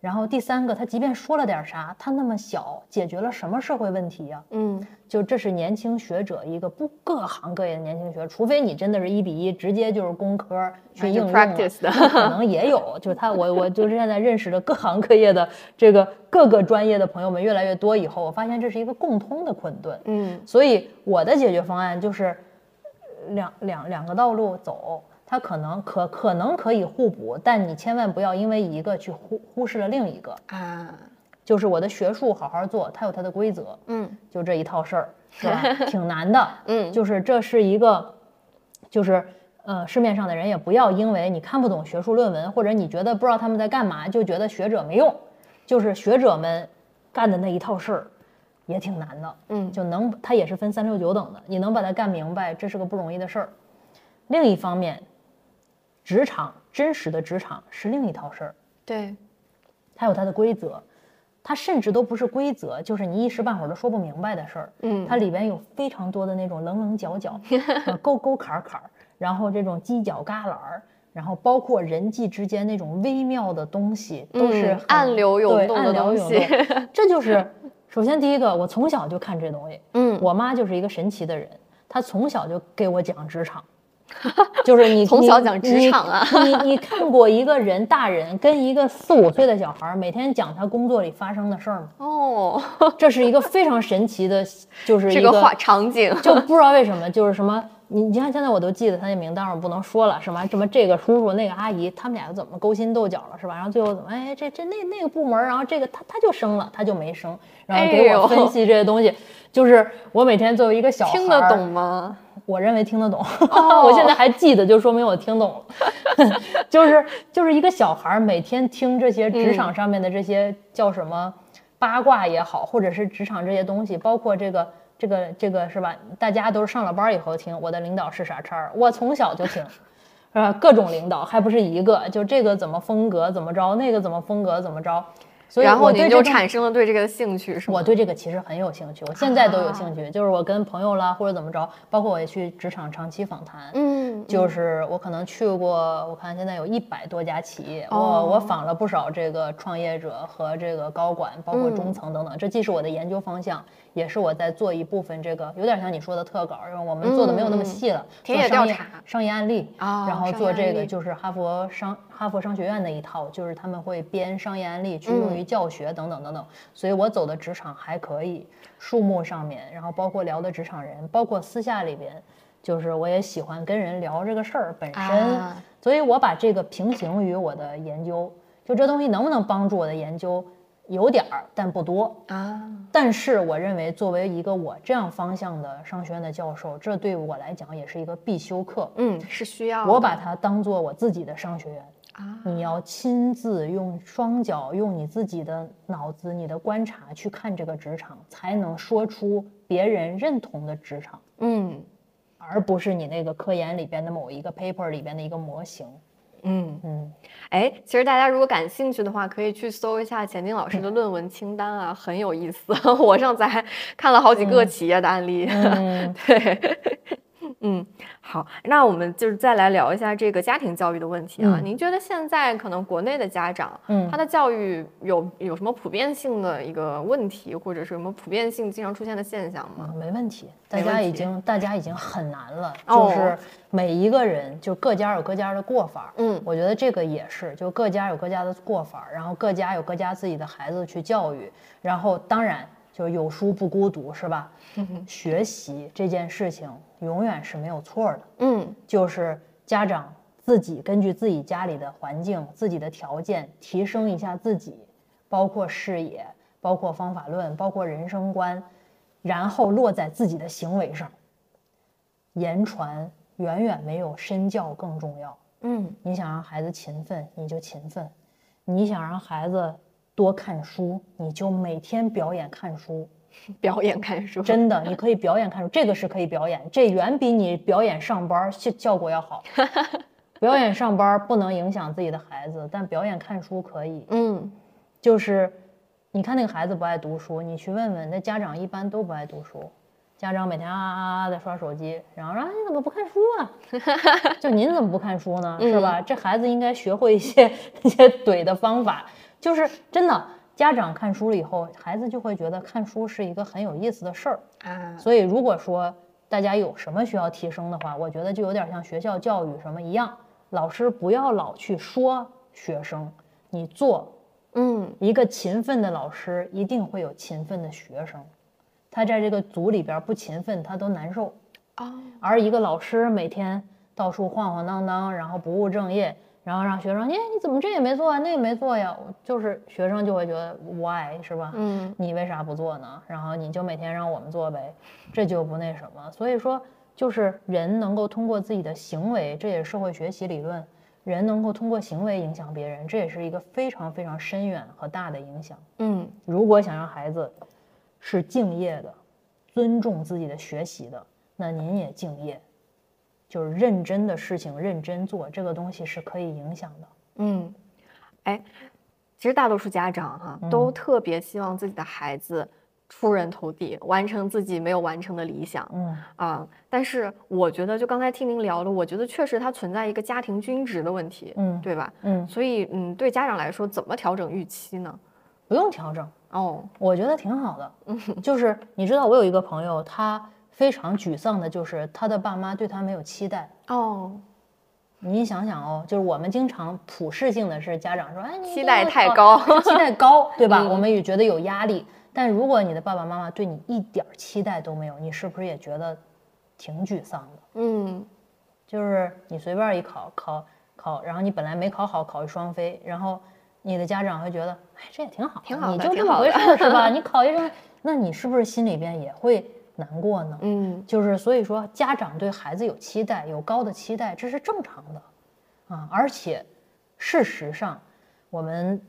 Speaker 2: 然后第三个，他即便说了点啥，他那么小，解决了什么社会问题呀？
Speaker 3: 嗯，
Speaker 2: 就这是年轻学者一个不各行各业的年轻学，除非你真的是一比一，直接就是工科去应用了，可能也有。就是他，我我就是现在认识的各行各业的这个各个专业的朋友们越来越多以后，我发现这是一个共通的困顿。
Speaker 3: 嗯，
Speaker 2: 所以我的解决方案就是两两两个道路走。它可能可可能可以互补，但你千万不要因为一个去忽忽视了另一个
Speaker 3: 啊。
Speaker 2: 就是我的学术好好做，它有它的规则，
Speaker 3: 嗯，
Speaker 2: 就这一套事儿，是吧？挺难的，
Speaker 3: 嗯，
Speaker 2: 就是这是一个，就是呃，市面上的人也不要因为你看不懂学术论文，或者你觉得不知道他们在干嘛，就觉得学者没用。就是学者们干的那一套事儿，也挺难的，
Speaker 3: 嗯，
Speaker 2: 就能它也是分三六九等的，你能把它干明白，这是个不容易的事儿。另一方面。职场真实的职场是另一套事儿，
Speaker 3: 对，
Speaker 2: 它有它的规则，它甚至都不是规则，就是你一时半会儿都说不明白的事儿。
Speaker 3: 嗯，
Speaker 2: 它里边有非常多的那种棱棱角角、沟沟坎坎，然后这种犄角旮旯儿，然后包括人际之间那种微妙的东西，都是
Speaker 3: 暗流涌动
Speaker 2: 的东西。这就是首先第一个，我从小就看这东西。
Speaker 3: 嗯，
Speaker 2: 我妈就是一个神奇的人，她从小就给我讲职场。就是你
Speaker 3: 从小讲职场啊，
Speaker 2: 你你看过一个人大人跟一个四五岁的小孩每天讲他工作里发生的事儿吗？
Speaker 3: 哦，
Speaker 2: 这是一个非常神奇的，就是
Speaker 3: 这个画场景，
Speaker 2: 就不知道为什么，就是什么你你看现在我都记得他那名，当然我不能说了，什么什么这个叔叔那个阿姨，他们俩又怎么勾心斗角了，是吧？然后最后怎么哎这这那那个部门，然后这个他他就生了，他就没生，然后给我分析这些东西，就是我每天作为一个小孩
Speaker 3: 听得懂吗？
Speaker 2: 我认为听得懂，我现在还记得，就说明我听懂了。就是就是一个小孩每天听这些职场上面的这些叫什么八卦也好，或者是职场这些东西，包括这个这个这个是吧？大家都是上了班以后听，我的领导是啥叉？我从小就听，是吧？各种领导还不是一个，就这个怎么风格怎么着，那个怎么风格怎么着。
Speaker 3: 然后你就产生了对这个的兴趣，是
Speaker 2: 吗？我对这个其实很有兴趣，我现在都有兴趣。就是我跟朋友啦，或者怎么着，包括我也去职场长期访谈，
Speaker 3: 嗯，
Speaker 2: 就是我可能去过，我看现在有一百多家企业，我我访了不少这个创业者和这个高管，包括中层等等。这既是我的研究方向，也是我在做一部分这个有点像你说的特稿，因为我们做的没有那么细了，
Speaker 3: 田野调查、
Speaker 2: 商业案例，然后做这个就是哈佛商哈佛商学院那一套，就是他们会编商业案例去用于教学等等。等等，所以我走的职场还可以，数目上面，然后包括聊的职场人，包括私下里边，就是我也喜欢跟人聊这个事儿本身，所以我把这个平行于我的研究，就这东西能不能帮助我的研究，有点儿，但不多
Speaker 3: 啊。
Speaker 2: 但是我认为，作为一个我这样方向的商学院的教授，这对我来讲也是一个必修课。
Speaker 3: 嗯，是需要。
Speaker 2: 我把它当做我自己的商学院啊。你要亲自用双脚，用你自己的脑子、你的观察去看这个职场，才能说出别人认同的职场。
Speaker 3: 嗯，
Speaker 2: 而不是你那个科研里边的某一个 paper 里边的一个模型。
Speaker 3: 嗯。
Speaker 2: 嗯，
Speaker 3: 哎，其实大家如果感兴趣的话，可以去搜一下钱丁老师的论文清单啊，很有意思。我上次还看了好几个企业的案例。
Speaker 2: 嗯。
Speaker 3: 对，嗯，好，那我们就是再来聊一下这个家庭教育的问题啊。
Speaker 2: 嗯
Speaker 3: 您觉得现在可能国内的家长，
Speaker 2: 嗯
Speaker 3: 他的教育有有什么普遍性的一个问题，或者是什么普遍性经常出现的现象吗？
Speaker 2: 嗯没问题，大家已经大家已经很难了，
Speaker 3: 哦
Speaker 2: 就是每一个人就各家有各家的过法儿。
Speaker 3: 嗯
Speaker 2: 我觉得这个也是，就各家有各家的过法，然后各家有各家自己的孩子去教育，然后当然就有书不孤独，是吧？学习这件事情永远是没有错的，
Speaker 3: 嗯
Speaker 2: 就是家长自己根据自己家里的环境、自己的条件提升一下自己，包括视野、包括方法论、包括人生观，然后落在自己的行为上。言传远远没有身教更重要。
Speaker 3: 嗯
Speaker 2: 你想让孩子勤奋，你就勤奋；你想让孩子多看书，你就每天表演看书。
Speaker 3: 表演看书，
Speaker 2: 真的，你 可以表演看书，这个是可以表演，这远比你表演上班效效果要好。表演上班不能影响自己的孩子，但表演看书可以。
Speaker 3: 嗯
Speaker 2: 就是，你看那个孩子不爱读书，你去问问，那家长一般都不爱读书。家长每天啊啊啊的刷手机，然后说、啊、你怎么不看书啊？就您怎么不看书呢？是吧？这孩子应该学会一些一些怼的方法。就是真的，家长看书了以后，孩子就会觉得看书是一个很有意思的事儿。
Speaker 3: 啊，
Speaker 2: 所以如果说大家有什么需要提升的话，我觉得就有点像学校教育什么一样，老师不要老去说学生，你做
Speaker 3: 嗯
Speaker 2: 一个勤奋的老师，一定会有勤奋的学生。他在这个组里边不勤奋，他都难受。
Speaker 3: 啊，
Speaker 2: 而一个老师每天到处晃晃荡荡，然后不务正业，然后让学生，哎，你怎么这也没做啊，那也没做呀？就是学生就会觉得 why 是吧？
Speaker 3: 嗯
Speaker 2: 你为啥不做呢？然后你就每天让我们做呗，这就不那什么。所以说，就是人能够通过自己的行为，这也是社会学习理论，人能够通过行为影响别人，这也是一个非常非常深远和大的影响。
Speaker 3: 嗯
Speaker 2: 如果想让孩子是敬业的，尊重自己的学习的，那您也敬业，就是认真的事情认真做，这个东西是可以影响的。
Speaker 3: 嗯，哎，其实大多数家长哈、
Speaker 2: 嗯
Speaker 3: 都特别希望自己的孩子出人头地，完成自己没有完成的理想。
Speaker 2: 嗯
Speaker 3: 啊，但是我觉得，就刚才听您聊的，我觉得确实它存在一个家庭均值的问题，
Speaker 2: 嗯
Speaker 3: 对吧？
Speaker 2: 嗯，
Speaker 3: 所以，嗯，对家长来说，怎么调整预期呢？
Speaker 2: 不用调整，
Speaker 3: 哦，
Speaker 2: 我觉得挺好的。嗯就是你知道，我有一个朋友，他非常沮丧的，就是他的爸妈对他没有期待。
Speaker 3: 哦，
Speaker 2: 你想想哦，就是我们经常普世性的是家长说，哎，你
Speaker 3: 期待太高
Speaker 2: 期待高，对吧？
Speaker 3: 嗯
Speaker 2: 我们也觉得有压力。但如果你的爸爸妈妈对你一点期待都没有，你是不是也觉得挺沮丧的？
Speaker 3: 嗯
Speaker 2: 就是你随便一考考考，然后你本来没考好，考一双非，然后你的家长会觉得，哎，这也挺好，
Speaker 3: 挺好的
Speaker 2: 你就这么回事是吧？你考一双，那你是不是心里边也会难过呢？
Speaker 3: 嗯。
Speaker 2: 就是所以说，家长对孩子有期待，有高的期待，这是正常的，啊，而且事实上，我们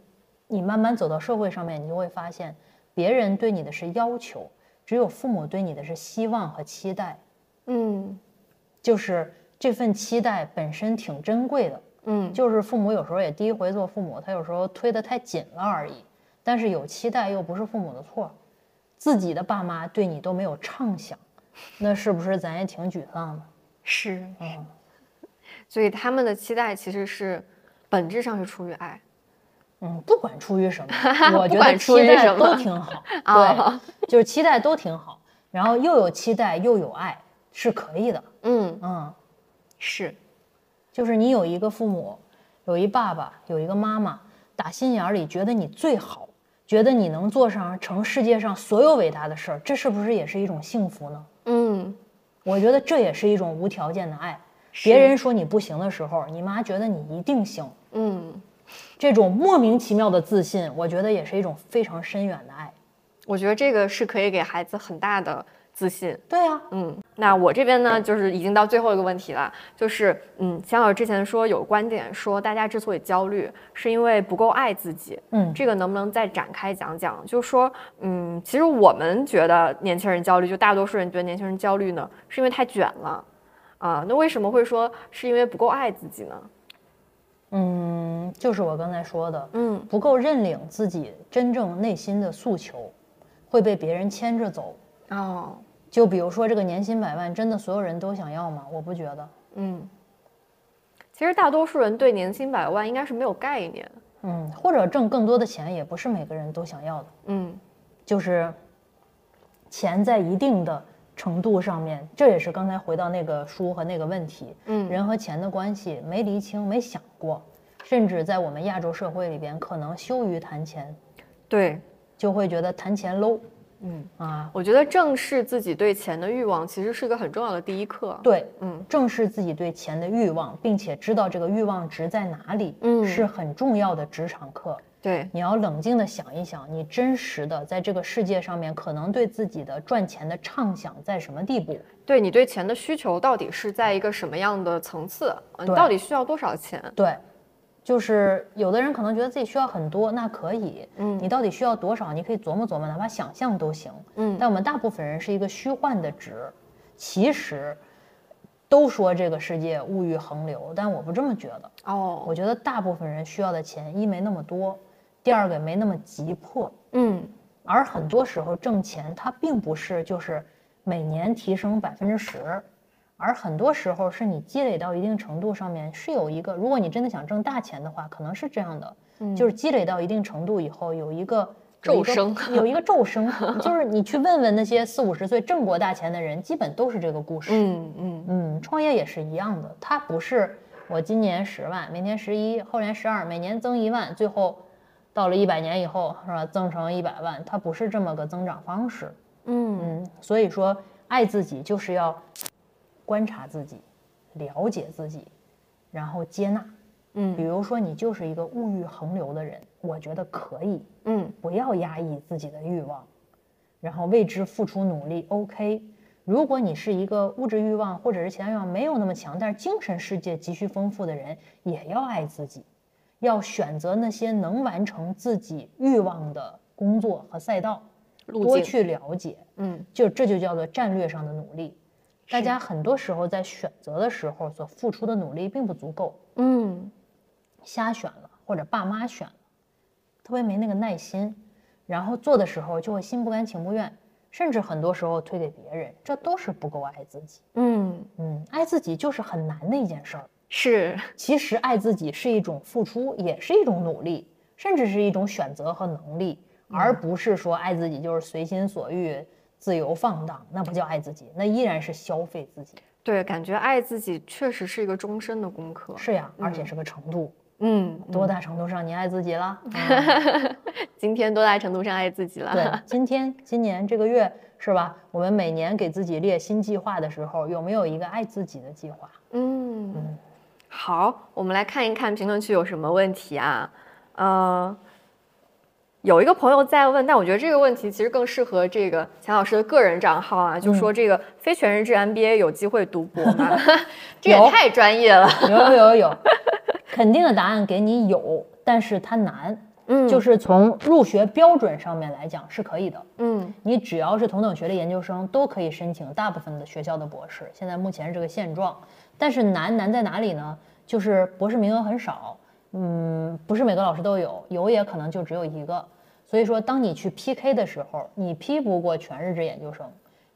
Speaker 2: 你慢慢走到社会上面，你就会发现，别人对你的是要求，只有父母对你的是希望和期待，
Speaker 3: 嗯。
Speaker 2: 就是这份期待本身挺珍贵的，
Speaker 3: 嗯，
Speaker 2: 就是父母有时候也第一回做父母，他有时候推得太紧了而已，但是有期待又不是父母的错，自己的爸妈对你都没有畅想，那是不是咱也挺沮丧的？
Speaker 3: 是，
Speaker 2: 嗯，
Speaker 3: 所以他们的期待其实是本质上是出于爱。
Speaker 2: 嗯，不管出于什么，我觉得期待
Speaker 3: 什么
Speaker 2: 都挺好，
Speaker 3: 啊
Speaker 2: 对，就是期待都挺好，然后又有期待又有爱，是可以的，
Speaker 3: 嗯，
Speaker 2: 嗯，
Speaker 3: 是，
Speaker 2: 就是你有一个父母，有一爸爸，有一个妈妈，打心眼儿里觉得你最好，觉得你能做上成世界上所有伟大的事儿，这是不是也是一种幸福呢？
Speaker 3: 嗯
Speaker 2: 我觉得这也是一种无条件的爱。别人说你不行的时候，你妈觉得你一定行，
Speaker 3: 嗯，
Speaker 2: 这种莫名其妙的自信，我觉得也是一种非常深远的爱。
Speaker 3: 我觉得这个是可以给孩子很大的自信。
Speaker 2: 对啊，
Speaker 3: 嗯，那我这边呢，就是已经到最后一个问题了，就是嗯，钱老师之前说有观点说，大家之所以焦虑，是因为不够爱自己。
Speaker 2: 嗯，
Speaker 3: 这个能不能再展开讲讲？就是说，嗯，其实我们觉得年轻人焦虑，就大多数人觉得年轻人焦虑呢，是因为太卷了，啊，那为什么会说是因为不够爱自己呢？
Speaker 2: 嗯，就是我刚才说的，
Speaker 3: 嗯
Speaker 2: 不够认领自己真正内心的诉求，会被别人牵着走。
Speaker 3: 哦，
Speaker 2: 就比如说这个年薪百万，真的所有人都想要吗？我不觉得。
Speaker 3: 嗯，其实大多数人对年薪百万应该是没有概念。
Speaker 2: 嗯，或者挣更多的钱，也不是每个人都想要的。
Speaker 3: 嗯
Speaker 2: 就是钱在一定的程度上面，这也是刚才回到那个书和那个问题，
Speaker 3: 嗯
Speaker 2: 人和钱的关系没厘清，没想过，甚至在我们亚洲社会里边，可能羞于谈钱，
Speaker 3: 对，
Speaker 2: 就会觉得谈钱 low
Speaker 3: 嗯，
Speaker 2: 啊。
Speaker 3: 我觉得正视自己对钱的欲望，其实是一个很重要的第一课。，
Speaker 2: 对，
Speaker 3: 嗯
Speaker 2: 正视自己对钱的欲望，并且知道这个欲望值在哪里，
Speaker 3: 嗯
Speaker 2: 是很重要的职场课。
Speaker 3: 对，
Speaker 2: 你要冷静的想一想，你真实的在这个世界上面，可能对自己的赚钱的畅想在什么地步？
Speaker 3: 对你对钱的需求到底是在一个什么样的层次？呃你到底需要多少钱？
Speaker 2: 对，就是有的人可能觉得自己需要很多，那可以，
Speaker 3: 嗯
Speaker 2: 你到底需要多少？你可以琢磨琢磨，哪怕想象都行。
Speaker 3: 嗯
Speaker 2: 但我们大部分人是一个虚幻的值，其实都说这个世界物欲横流，但我不这么觉得。
Speaker 3: 哦，
Speaker 2: 我觉得大部分人需要的钱，一没那么多，第二个没那么急迫，
Speaker 3: 嗯
Speaker 2: 而很多时候挣钱它并不是就是每年提升百分之十。而很多时候是你积累到一定程度上面是有一个，如果你真的想挣大钱的话，可能是这样的，
Speaker 3: 嗯
Speaker 2: 就是积累到一定程度以后有一个有一个
Speaker 3: 骤升
Speaker 2: 有一个骤升，就 是你去问问那些四五十岁挣过大钱的人，基本都是这个故事。
Speaker 3: 嗯嗯
Speaker 2: 嗯，创业也是一样的，它不是我今年十万，明年十一，后年十二，每年增一万，最后到了一百年以后是吧，增成一百万，它不是这么个增长方式。
Speaker 3: 嗯
Speaker 2: 嗯，所以说爱自己就是要观察自己，了解自己，然后接纳。嗯比
Speaker 3: 嗯
Speaker 2: 如说你就是一个物欲横流的人，我觉得可以，
Speaker 3: 嗯
Speaker 2: 不要压抑自己的欲望，然后为之付出努力。OK，如果你是一个物质欲望或者是其他欲望没有那么强，但是精神世界急需丰富的人，也要爱自己，要选择那些能完成自己欲望的工作和赛道，
Speaker 3: 路
Speaker 2: 多去了解。
Speaker 3: 嗯
Speaker 2: 就这就叫做战略上的努力。大家很多时候在选择的时候所付出的努力并不足够，
Speaker 3: 嗯。
Speaker 2: 瞎选了或者爸妈选了，特别没那个耐心，然后做的时候就会心不甘情不愿，甚至很多时候推给别人，这都是不够爱自己。
Speaker 3: 嗯，
Speaker 2: 嗯，爱自己就是很难的一件事儿。
Speaker 3: 是。
Speaker 2: 其实爱自己是一种付出，也是一种努力，甚至是一种选择和能力，而不是说爱自己就是随心所欲、自由放荡，那不叫爱自己，那依然是消费自己。
Speaker 3: 对，感觉爱自己确实是一个终身的功课。
Speaker 2: 是呀，而且是个程度，
Speaker 3: 嗯，
Speaker 2: 多大程度上你爱自己了？嗯
Speaker 3: 今天多大程度上爱自己了？
Speaker 2: 对，今天、今年这个月是吧？我们每年给自己列新计划的时候，有没有一个爱自己的计划？
Speaker 3: 嗯，好，我们来看一看评论区有什么问题啊？呃，有一个朋友在问，但我觉得这个问题其实更适合这个钱老师的个人账号啊，就说这个非全日制 MBA 有机会读博吗？这也太专业了。
Speaker 2: 有有有有，肯定的答案给你有，但是它难。
Speaker 3: 嗯
Speaker 2: 就是从入学标准上面来讲是可以的，
Speaker 3: 嗯
Speaker 2: 你只要是同等学历研究生都可以申请大部分的学校的博士。现在目前是这个现状，但是难难在哪里呢？就是博士名额很少，嗯，不是每个老师都有，有也可能就只有一个。所以说，当你去 PK 的时候，你 P 不过全日制研究生，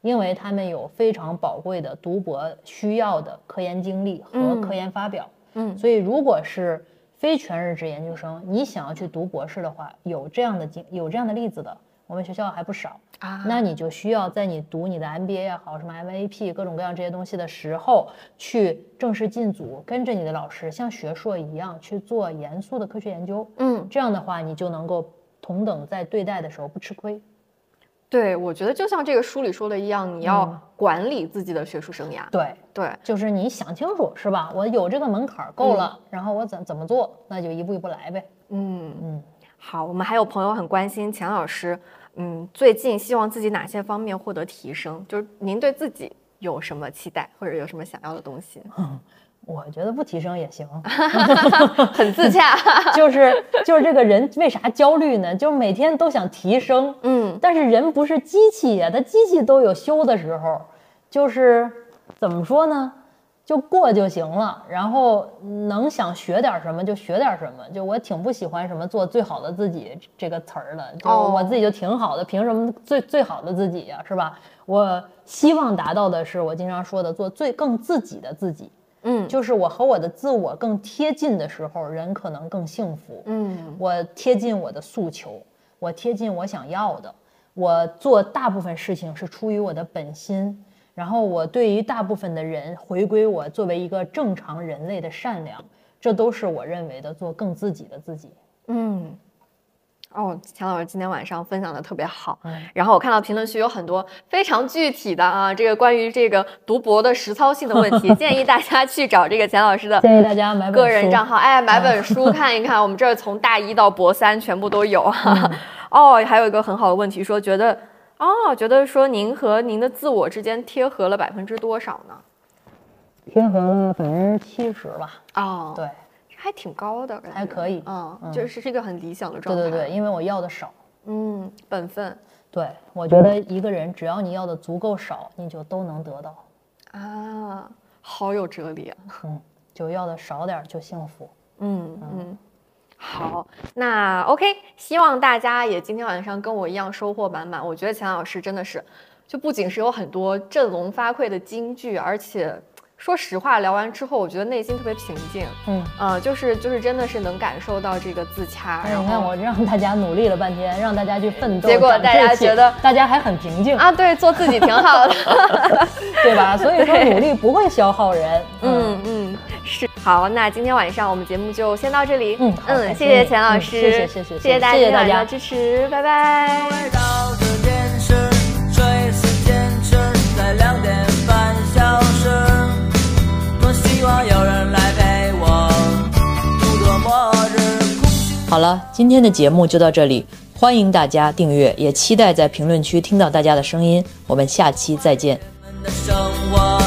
Speaker 2: 因为他们有非常宝贵的读博需要的科研经历和
Speaker 3: 嗯
Speaker 2: 科研发表。
Speaker 3: 嗯
Speaker 2: 所以如果是非全日制研究生，你想要去读博士的话，有这样的经有这样的例子的，我们学校还不少。
Speaker 3: 啊，
Speaker 2: 那你就需要在你读你的 MBA 也好，什么 MAP 各种各样这些东西的时候，去正式进组，跟着你的老师像学硕一样去做严肃的科学研究。
Speaker 3: 嗯，
Speaker 2: 这样的话，你就能够同等在对待的时候不吃亏。
Speaker 3: 对，我觉得就像这个书里说的一样，你要
Speaker 2: 嗯
Speaker 3: 管理自己的学术生涯。
Speaker 2: 对，
Speaker 3: 对，
Speaker 2: 就是你想清楚是吧？我有这个门槛儿够了，然后我怎怎么做，那就一步一步来呗。
Speaker 3: 嗯
Speaker 2: 嗯，
Speaker 3: 好，我们还有朋友很关心钱老师，嗯，最近希望自己哪些方面获得提升？就是您对自己有什么期待，或者有什么想要的东西？
Speaker 2: 嗯 我觉得不提升也行
Speaker 3: 很自洽。
Speaker 2: 就是就是这个人为啥焦虑呢？就是每天都想提升，
Speaker 3: 嗯
Speaker 2: 但是人不是机器呀，他机器都有修的时候，就是怎么说呢？就过就行了，然后能想学点什么就学点什么。就我挺不喜欢什么做最好的自己这个词儿的，就
Speaker 3: 哦
Speaker 2: 我自己就挺好的，凭什么最最好的自己呀、是吧？我希望达到的是我经常说的做最更自己的自己，
Speaker 3: 嗯
Speaker 2: 就是我和我的自我更贴近的时候，人可能更幸福。
Speaker 3: 嗯
Speaker 2: 我贴近我的诉求，我贴近我想要的，我做大部分事情是出于我的本心，然后我对于大部分的人回归我作为一个正常人类的善良，这都是我认为的做更自己的自己。
Speaker 3: 嗯。哦，钱老师今天晚上分享的特别好，
Speaker 2: 嗯
Speaker 3: 然后我看到评论区有很多非常具体的啊，这个关于这个读博的实操性的问题，建议大家去找这个钱老师的
Speaker 2: 建议大家买本
Speaker 3: 个人账号，哎，买本书 看一看。我们这儿从大一到博三全部都有哈。哦，还有一个很好的问题，说觉得哦，觉得说您和您的自我之间贴合了百分之多少呢？
Speaker 2: 贴合了百分之七十吧。
Speaker 3: 哦，，
Speaker 2: 对，
Speaker 3: 还挺高的，
Speaker 2: 还可以
Speaker 3: 嗯，
Speaker 2: 嗯
Speaker 3: 就是是一个很理想的状态。
Speaker 2: 对对对，因为我要的少。
Speaker 3: 嗯，本分
Speaker 2: 对，我觉得一个人只要你要的足够少，你就都能得到。
Speaker 3: 啊，好有哲理啊。
Speaker 2: 嗯，就要的少点就幸福。
Speaker 3: 嗯嗯，好，那 OK，希望大家也今天晚上跟我一样收获满满。我觉得钱老师真的是，就不仅是有很多振聋发聩的金句，而且说实话，聊完之后，我觉得内心特别平静。
Speaker 2: 嗯。
Speaker 3: 呃，就是就是真的是能感受到这个自洽，
Speaker 2: 哎，
Speaker 3: 然后
Speaker 2: 你看我让大家努力了半天，让大家去奋斗，
Speaker 3: 结果大家觉得
Speaker 2: 大家还很平静，
Speaker 3: 啊，对，做自己挺好的。
Speaker 2: 对吧？所以说努力不会消耗人。
Speaker 3: 嗯嗯，是好，那今天晚上我们节目就先到这里。
Speaker 2: 嗯嗯谢
Speaker 3: 谢钱老师，
Speaker 2: 谢谢谢谢
Speaker 3: 谢大家
Speaker 2: 谢谢大家
Speaker 3: 的支持，拜拜。
Speaker 1: 围绕着电视，垂死坚持在两点半消失。多希望有人来陪我度过末日。空虚
Speaker 2: 好了，今天的节目就到这里，欢迎大家订阅，也期待在评论区听到大家的声音。我们下期再见。
Speaker 1: 们的生活